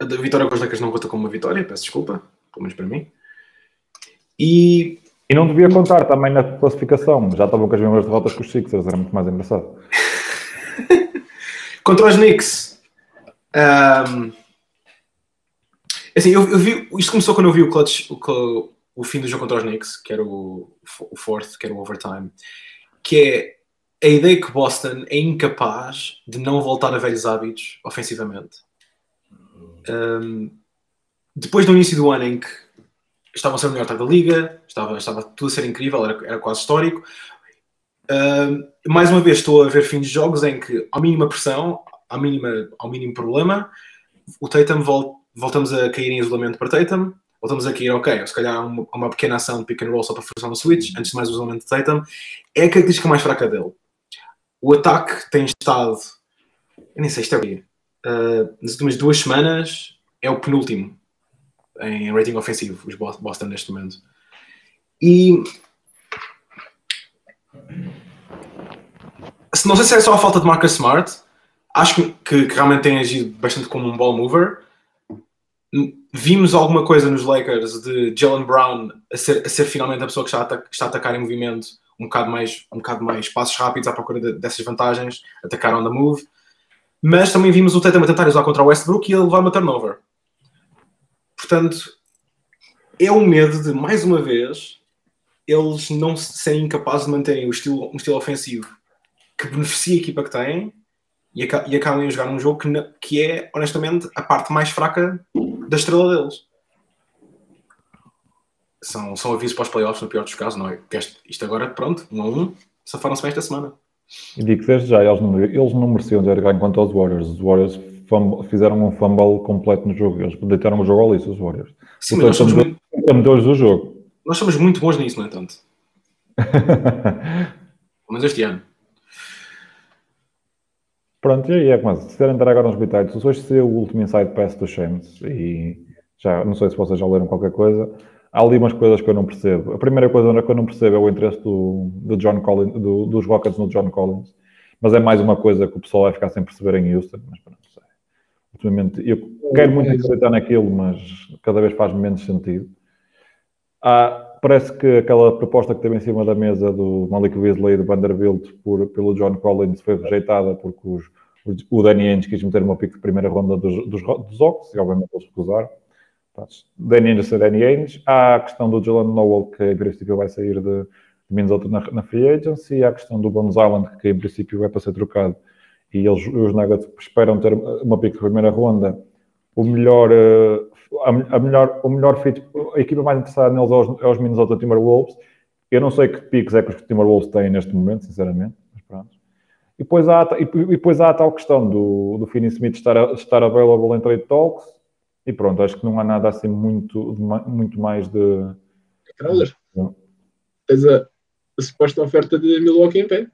A vitória com os Lakers não conta como uma vitória, peço desculpa, pelo menos para mim. E. E não devia contar também na classificação, já estavam com as mesmas derrotas que os Sixers, era muito mais engraçado. Contra os Knicks. Um, assim, eu, eu, vi. Isto começou quando eu vi o clutch, o, o fim do jogo contra os Knicks, que era o, o fourth, que era o overtime, que é a ideia que Boston é incapaz de não voltar a velhos hábitos ofensivamente. Um, depois do início do ano em que estavam a ser o melhor ataque da liga, estava, estava tudo a ser incrível, era, era quase histórico. Um, mais uma vez estou a ver fins de jogos em que, à mínima pressão, à mínima, ao mínimo problema, o Tatum vol, voltamos a cair em isolamento para Tatum, voltamos a cair, ok, se calhar uma, uma pequena ação de pick and roll só para forçar no switch, antes de mais o isolamento de Tatum, é a característica mais fraca dele. O ataque tem estado, eu nem sei, isto é o quê? Uh, nas últimas duas semanas é o penúltimo em rating ofensivo, os Boston neste momento. E não sei se é só a falta de Marcus Smart, acho que, que- realmente tem agido bastante como um ball mover. Vimos alguma coisa nos Lakers de Jalen Brown a ser, a ser finalmente a pessoa que está a, está a atacar em movimento, um bocado mais, um bocado mais passos rápidos à procura de- dessas vantagens, atacar on the move. Mas também vimos o Tatum a tentar usar contra o Westbrook e ele levar uma turnover. Portanto, é o medo de, mais uma vez, eles não se- serem incapazes de manterem o estilo, um estilo ofensivo que beneficia a equipa que têm e, aca- acabem a jogar um jogo que, que é, honestamente, a parte mais fraca da estrela deles. São, são avisos para os playoffs, no pior dos casos, não é? Isto agora, pronto, um a um, safaram-se bem esta semana. E digo desde já, eles não, eles não mereciam ter ganho contra os Warriors. Os Warriors fumble- fizeram um fumble completo no jogo. Eles deitaram o jogo ao lixo, os Warriors. Sim, mas nós somos, muito, Metedores do jogo. nós somos muito bons nisso, no entanto. Pelo menos este ano. Pronto, e aí é como se quiserem entrar agora nos bitites, hoje saiu o último Inside Pass do Shams e já, não sei se vocês já leram qualquer coisa. Há ali umas coisas que eu não percebo. A primeira coisa que eu não percebo é o interesse do, do John Collins, do- dos Rockets no John Collins, mas é mais uma coisa que o pessoal vai ficar sem perceber em Houston. Mas pronto, sei. Ultimamente, eu quero muito acreditar naquilo, mas cada vez faz menos sentido. Há- parece que aquela proposta que teve em cima da mesa do Malik Beasley e do Vanderbilt por, pelo John Collins foi rejeitada porque os, o Danny Ainge quis meter uma pique de primeira ronda dos, dos, dos Ox e obviamente eles recusaram. Pronto, Danny Ainge a ser Danny Ainge. Há a questão do Jalen Noel que em princípio vai sair de, de Minnesota na, na Free Agency. Há a questão do Bones Island que em princípio vai para ser trocado e eles, os Nuggets esperam ter uma pique de primeira ronda. O melhor, eh, a, a melhor, o melhor fit, a equipa mais interessada neles é os, é os Minnesota Timberwolves. Eu não sei que piques é que os Timberwolves têm neste momento, sinceramente, mas pronto. E depois há, e, depois há a tal questão do, do Finney Smith estar, estar available em trade talks. E pronto, acho que não há nada assim muito, muito mais de. Crowder. Tens a, a suposta oferta de Milwaukee em pé.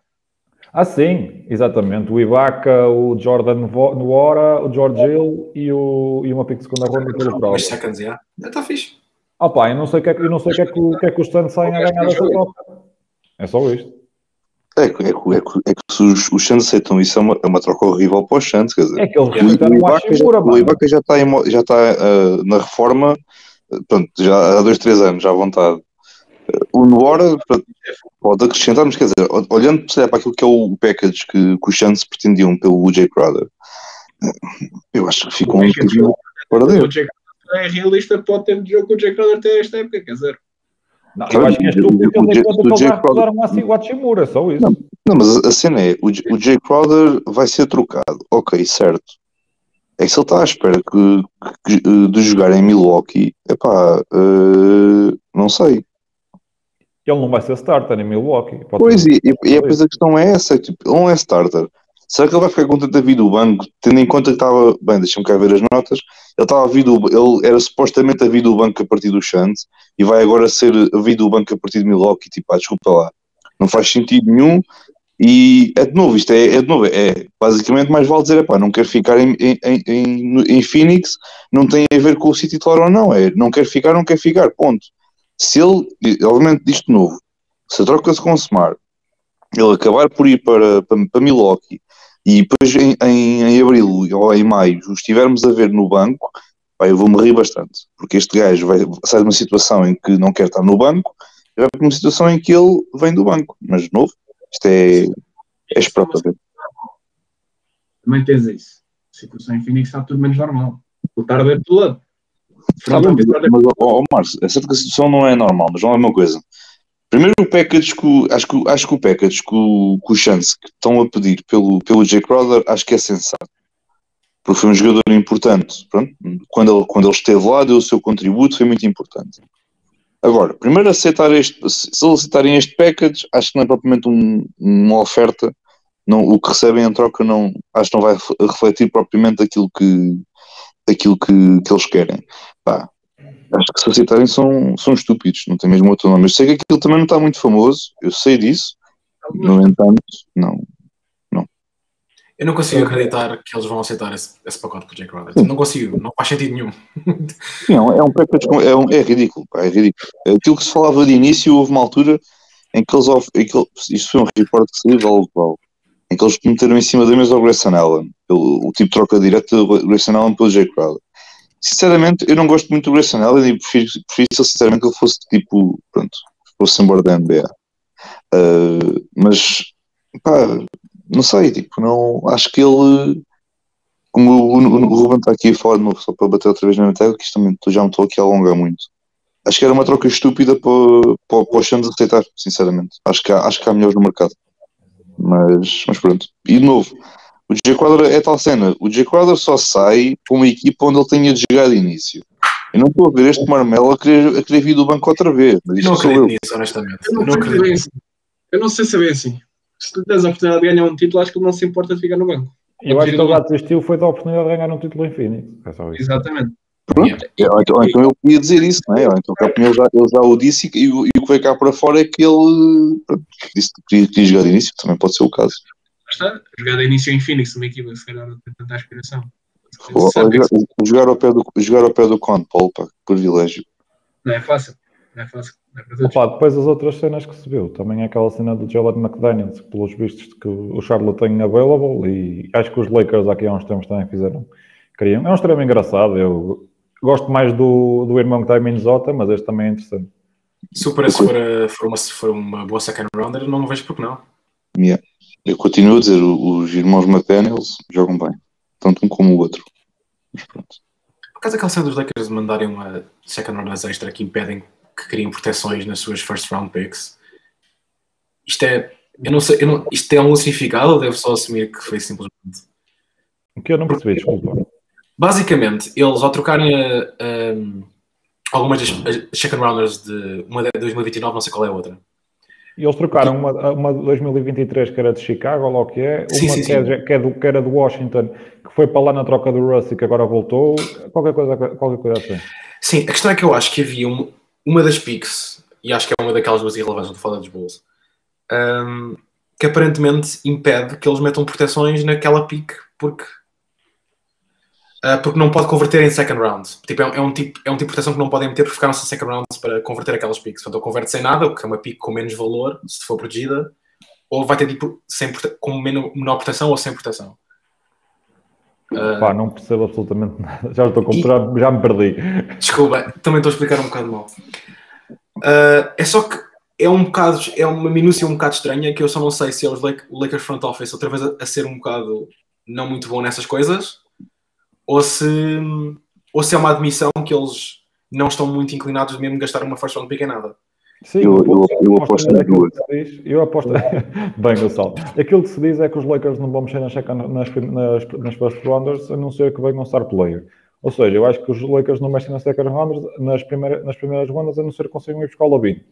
Ah, sim, exatamente. O Ibaka, o Jordan Nuora, o George Hill e, o, e uma pick de segunda ronda pelo Dois Crowder. seconds, já. Está fixe. Ah pá, eu não sei o que é que, eu não sei o que, é que, o que, é que os Suns saem a ganhar dessa troca. É só isto. É, que- é, que- é, que- é que se os, os Santos aceitam isso, é uma, é uma troca horrível para os Santos, quer dizer. É que eles O, Ibaka o. Ibaka já está, em já está ah, na reforma, ah, pronto, já há dois, três anos, já à vontade. Ah, O Nuora pronto, pode acrescentar, mas quer dizer, ol- olhando para aquilo que é o package que, que os Santos pretendiam pelo Jay Crowder, eu acho que ficou um bocadinho fora O dele. É realista para o tempo de jogo que o Jack Crowder tem esta época, quer dizer. Não, eu acho que é o Hashimura, só isso. Não, mas a, cena é, o, o Jay Crowder vai ser trocado, ok, certo. É que se ele está à espera que, que- que- de jogar em Milwaukee, epá, eh, não sei. Ele não vai ser starter em Milwaukee. Pois, e, e, e depois a questão é essa, tipo, ele não é starter. Será que ele vai ficar contente a vir do banco, tendo em conta que estava, bem, deixa-me cá ver as notas, ele estava a vir do, ele era supostamente a vir do banco a partir do Chance e vai agora ser a vir do banco a partir de Milwaukee, tipo, ah, desculpa lá, não faz sentido nenhum e é de novo, isto é, é de novo, é basicamente mais vale dizer, pá, não quero ficar em, em, em, em- Phoenix, não tem a ver com o City titular ou não, é não quero ficar, não quero ficar, ponto. Se ele, obviamente disto de novo, se a troca se consumar, ele acabar por ir para, para, para Milwaukee e depois em, em, em abril ou em maio o estivermos a ver no banco, pá, eu vou-me rir bastante, porque este gajo vai, sai de uma situação em que não quer estar no banco, e vai para uma situação em que ele vem do banco, mas de novo, isto é, é esperar para ver. Também tens isso. A situação em Phoenix está tudo menos normal. O tarde é do lado. Tá bem, mas, Marcos, é certo que a situação não é normal, mas não é uma coisa. Primeiro o package que o- acho que, acho que o package que, o, que os Chance que estão a pedir pelo, pelo Jay Crowder acho que é sensato. Porque foi um jogador importante. Pronto, quando, ele, quando ele esteve lá, deu o seu contributo, foi muito importante. Agora, primeiro aceitar este, se eles aceitarem este package, acho que não é propriamente um- uma oferta. Não, o que recebem em troca não, acho que não vai ref- refletir propriamente aquilo que, aquilo que, que eles querem. Pá, acho que se aceitarem são, são estúpidos, não tem mesmo outro nome. Eu sei que aquilo também não está muito famoso, eu sei disso, no entanto, não. Eu não consigo acreditar que eles vão aceitar esse, esse pacote para o Jake Crowder. Não consigo, não faz sentido nenhum. Não, é um package, com- é, um, é ridículo, pá, é ridículo. Aquilo que se falava de início, houve uma altura em que eles, em que isto foi um report que saiu, vale, vale. em que eles meteram em cima da mesa o Grayson Allen, o, o tipo de troca direta do Grayson Allen pelo Jay Crowder. Sinceramente, eu não gosto muito do Grayson Allen e prefiro, sinceramente que ele fosse tipo, pronto, fosse embora da NBA. Uh, mas, pá, não sei, tipo, não, acho que ele, como o, o, o Ruben está aqui a falar de novo, só para bater outra vez na minha que isto também já me estou aqui a alongar muito. Acho que era uma troca estúpida para, para, para os Suns aceitar, sinceramente. Acho que há, acho que há melhores no mercado. Mas, mas pronto. E de novo, o J Quadra é tal cena. O J Quadra só sai com uma equipa onde ele tenha de jogar de início. Eu não estou a ver este Marmelo a querer, a querer vir do banco outra vez. Mas Não sou acredito eu. nisso, honestamente. Eu não, Não sei se é acredito. bem assim. Eu não sei se é bem assim. Se tu tens a oportunidade de ganhar um título, acho que ele não se importa de ficar no banco. Eu acho que ele já desistiu foi da oportunidade de ganhar um título em. É. Exatamente. Pronto. Ou então, ou então ele podia dizer isso, não é? Ou então ele, já, ele já o disse e, o- e o que veio cá para fora é que ele pronto, disse que queria, queria jogar de início, também pode ser o caso. Está. Jogar de início em Phoenix, uma equipa que se calhar não tem tanta aspiração. Jogar, jogar ao pé do, jogar ao pé do Conde, Paulo, pá, que privilégio. Não é fácil. Não é fácil. Não é. Opa, depois as outras cenas que se viu, também é aquela cena do Jalen McDaniels, pelos vistos que o Charlotte tem available e acho que os Lakers aqui há uns tempos também fizeram, queriam. É um extremo engraçado, eu gosto mais do, do irmão que está em Minnesota, mas este também é interessante. Se o preço for, a- for uma, se for uma boa second rounder, não vejo porque não. Yeah. Eu continuo a dizer, os irmãos McDaniels jogam bem, tanto um como o outro. Mas pronto. Por causa daquela cena dos Lakers de mandarem uma second rounders extra que impedem que criem proteções nas suas first round picks, isto é. Eu não sei, eu não, isto tem algum significado ou devo só assumir que foi simplesmente. O que eu não percebi, desculpa. Basicamente, eles ao trocarem a, a- algumas das as second rounders de uma de 2029, não sei qual é a outra. E eles trocaram uma, uma de 2023 que era de Chicago, ou lá o que é, uma Sim, sim, que, sim. É, que, é do, que era de Washington, que foi para lá na troca do Russ e que agora voltou, qualquer coisa, qualquer coisa assim. Sim, a questão é que eu acho que havia um- uma das picks, e acho que é uma daquelas duas irrelevâncias, não estou a falar dos Bulls, hum, que aparentemente impede que eles metam proteções naquela pick porque, porque não pode converter em second round. Tipo, é, um- é um tipo, é um tipo de proteção que não podem meter porque ficaram sem second rounds para converter aquelas picks. Portanto, ou converte sem nada, o que é uma pick com menos valor, se for protegida, ou vai ter tipo sem, com menor, proteção ou sem proteção. Ah, Pá, não percebo absolutamente nada. Já, estou já, já me perdi. Desculpa, também estou a explicar um bocado mal. Ah, é só que é um bocado, é uma minúcia um bocado estranha que eu só não sei se é o Lakers Front Office outra vez a, a ser um bocado não muito bom nessas coisas ou se, ou se é uma admissão que eles não estão muito inclinados mesmo a gastar uma first round pick em nada. Sim, Eu- eu- eu aposto nas aquilo duas. que se diz- Eu aposto. Bem, Gonçalo. Aquilo que se diz é que os Lakers não vão mexer nas, nas, nas, nas first rounders a não ser que venham star player. Ou seja, eu acho que os Lakers não mexem nas second rounders nas, primeira, nas primeiras rondas a não ser que consigam ir buscar o Lavine.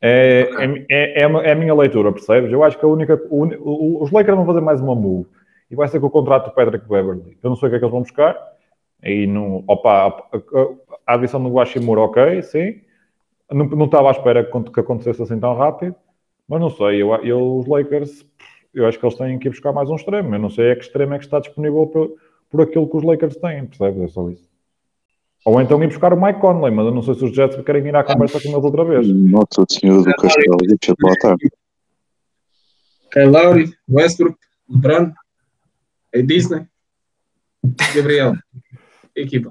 É, é, é, é, é a minha leitura, percebes? Eu acho que a única. o- os Lakers vão fazer mais uma move e vai ser com o contrato do Patrick Beverly. Eu não sei o que é que eles vão buscar. Aí não. Opa, a, adição do Washimura, ok, sim. Não, não estava à espera que, que acontecesse assim tão rápido, mas não sei. Eu, eu, os Lakers, eu acho que eles têm que ir buscar mais um extremo. Eu não sei a que extremo é que está disponível por, por aquilo que os Lakers têm, percebes? É só isso. Ou então ir buscar o Mike Conley, mas eu não sei se os Jets querem ir à conversa com eles outra vez. Nossa Senhora do Castelo, deixa para lá estar. Kyle Lowry, Westbrook, LeBron, a Disney, Gabriel. Equipa.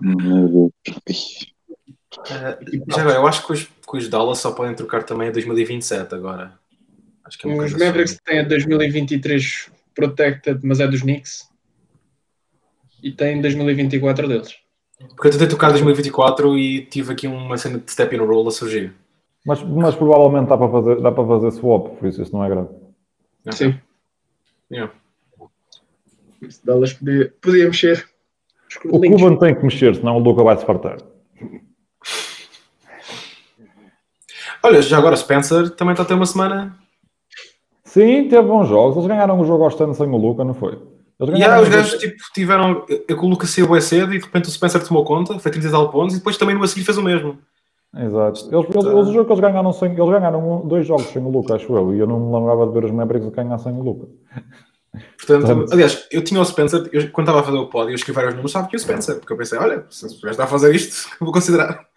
Ih, Ah, já agora, eu acho que os, que os Dallas só podem trocar também a 2027 agora. Acho que é uma Os Mavericks assim. têm a 2023 protected, mas é dos Knicks. E tem 2024 deles. Porque eu tentei tocar 2024 e tive aqui uma cena de step in roll a surgir. Mas, mas provavelmente dá para, fazer, dá para fazer swap, por isso isso não é grave. Sim. Yeah. Dallas podia, podia mexer. O. Cuban tem que mexer, senão o Luca vai se fartar. Olha, já agora Spencer também está a ter uma semana. Sim, teve bons jogos. Eles ganharam o jogo ao stand sem o Luca, não foi? Eles E ganharam yeah, os gajos tipo, tiveram. Eu com o saiu bué cedo e de repente o Spencer tomou conta, foi 30 e tal pontos e depois também no a seguir fez o mesmo. Exato. Eles, eles, eles, o jogo que eles ganharam, sem, eles ganharam dois jogos sem o Luca, acho eu, e eu não me lembrava de ver os Mavericks ganhar sem o Luca. Portanto, Portanto- aliás, eu tinha o Spencer, eu, quando estava a fazer o pódio, eu escrevi vários números, sabe que o Spencer, porque eu pensei, olha, se o gajo está a fazer isto, vou considerar.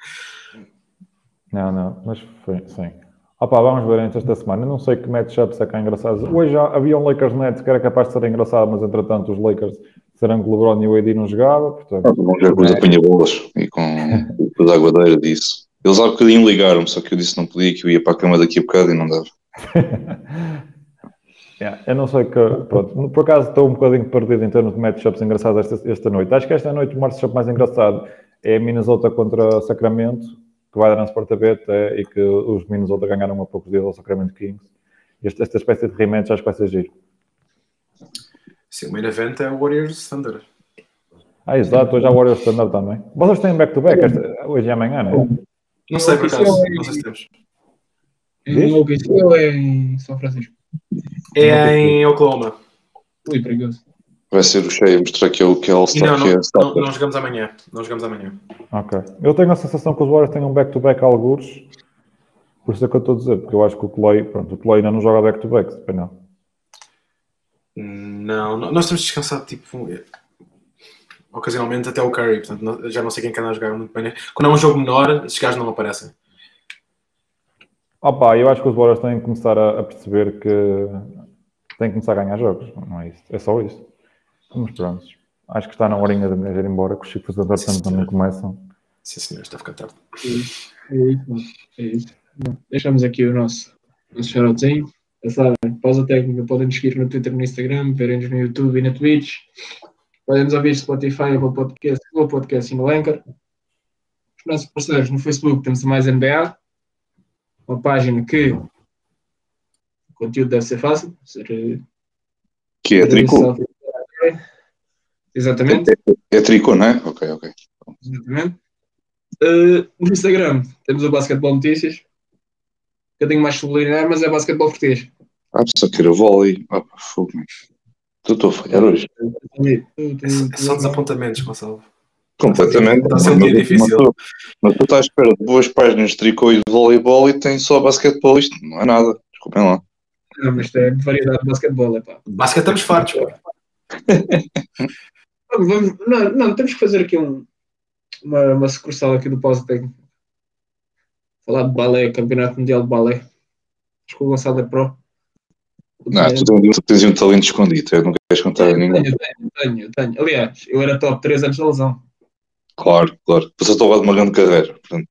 Não, não, mas foi, sim. Opa, vamos ver antes esta semana. Eu não sei que matchups é que é engraçado. Hoje já havia um Lakers Nets que era capaz de ser engraçado, mas entretanto os Lakers serão que o LeBron e o AD não jogava. Portanto, Vamos ver com os apanha-bolas e com, com a aguadeira disso. Eles há bocadinho ligaram-me, só que eu disse que não podia, que eu ia para a cama daqui a bocado e não dava. Yeah, eu não sei que. Pronto, por acaso estou um bocadinho perdido em termos de matchups engraçados esta, esta noite. Acho que esta noite o matchup mais engraçado é Minnesota contra Sacramento, que vai dar na Sport beta e que os Minnesota ganharam há poucos dias ao Sacramento Kings. Este, esta espécie de rematch acho que vai ser giro. Sim, o main event é o Warriors Thunder. Ah, exato, hoje há Warriors Standard também. Vocês têm back-to-back esta- hoje e amanhã, não é? Não sei por acaso, não sei se temos. Em OKC ou é em São Francisco? É em Oklahoma. Ui, perigoso. Vai ser o cheio, mostrar que é o que é All-Star, não, é não, não, não jogamos amanhã. Não jogamos amanhã. Ok. Eu tenho a sensação que os Warriors têm um back-to-back algures. Por isso é que eu estou a dizer, porque eu acho que o Clay, pronto, o Clay ainda não joga back-to-back, se bem não. Não, não, nós temos descansado tipo ocasionalmente até o Curry, portanto não- já não sei quem que anda a jogar muito bem. Quando é um jogo menor, esses gajos não aparecem. Opa, eu acho que os Warriors têm que começar a, a perceber que têm que começar a ganhar jogos. Não é isso. É só isso. Mas pronto. Acho que está na horinha de me ir embora, que os Chicos da Dartan também começam. Sim, senhor, está a ficar tarde. É isso. É isso. Bom, deixamos aqui o nosso, nosso shoutoutinho. Já sabem, pausa técnica, podem nos seguir no Twitter e no Instagram, verem-nos no YouTube e na Twitch. Podem nos ouvir no Spotify, Apple Podcast, Google Podcast e no Anchor. Os nossos parceiros no Facebook temos a Mais NBA, uma página que conteúdo deve ser fácil. Ser, eh, Que é tricô. Exatamente. É, é tricô, não é? Ok, ok. Exatamente. Uh, no Instagram temos o Basquetebol Notícias. Um bocadinho mais subliminar, mas é basquetebol português. Ah, só que era vôlei. Ah, fogo, estou a falhar hoje. É só desapontamentos, Gonçalo. Completamente. Está a ser um dia Mas- difícil. Mas, tu- mas tu estás à espera de boas páginas de tricô e de voleibol e tem só basquetebol. Isto não é nada. Desculpem lá. Não, mas isto é variedade de basquetebol, é pá. Basket estamos fartos, pá. Vamos, vamos- não, não, temos que fazer aqui um, uma, uma sucursal aqui do Pausa Técnico. Falar de balé, Campeonato Mundial de Balé. Acho que o Gonçalo é pro. Não, tu tens, um talento escondido. Eu não queres contar a tenho, ninguém. tenho, tenho, tenho. Aliás, eu era top 3 antes da lesão. Claro, claro. Depois eu estou lá de uma grande carreira. Portanto,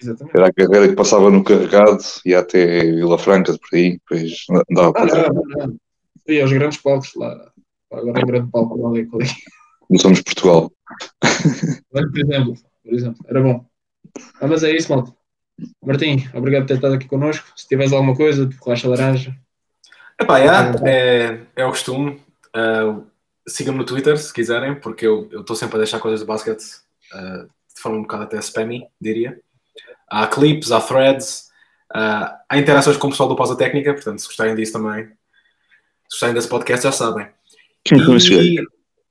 Exatamente. era a carreira que passava no carregado e até Vila Franca, por aí. Depois andava Ah, não. E aos grandes palcos lá. Agora é um grande palco lá ali, ali. Não somos Portugal. Por exemplo, por exemplo, era bom. Ah, mas é isso, malta. Martim, obrigado por ter estado aqui connosco. Se tiveres alguma coisa, relaxa laranja. Epá, yeah, é, é o costume. Uh, Sigam-me no Twitter se quiserem, porque eu eu estou sempre a deixar coisas de basquete uh, de forma um bocado até spammy, diria. Há clips, há threads, uh, há interações com o pessoal do Pausa Técnica, portanto, se gostarem disso também, se gostarem desse podcast, já sabem. Quem conheceu? E...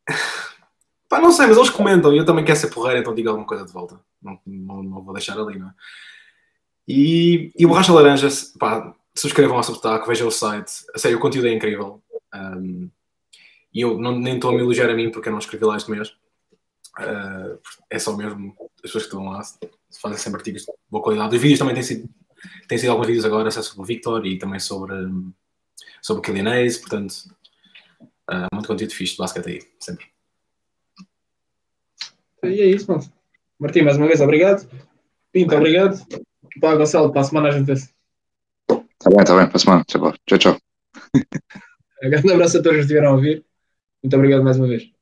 Pá, não sei, mas eles comentam e eu também quero ser porreiro, então digo alguma coisa de volta. Não, não, não vou deixar ali, não é? E, e o Borracha Laranja, se- pá, subscrevam ao Substack, vejam o site. A sério, o conteúdo é incrível. Um, e eu não, nem estou a me elogiar a mim porque eu não escrevi lá este mês. Uh, é só mesmo as pessoas que estão lá fazem sempre artigos de boa qualidade. Os vídeos também têm sido, têm sido alguns vídeos agora é sobre o Victor e também sobre, sobre o Killian Hayes, portanto, uh, muito conteúdo fixe de basquete aí, sempre. E é isso, mano. Martim, mais uma vez, obrigado. Pinto, obrigado. Pá, Gonçalo, para a semana a gente vê-se. Tá bem, tá bem. Para a semana. Tchau, tchau. tchau. Um grande abraço a todos que estiveram a ouvir. Muito obrigado mais uma vez.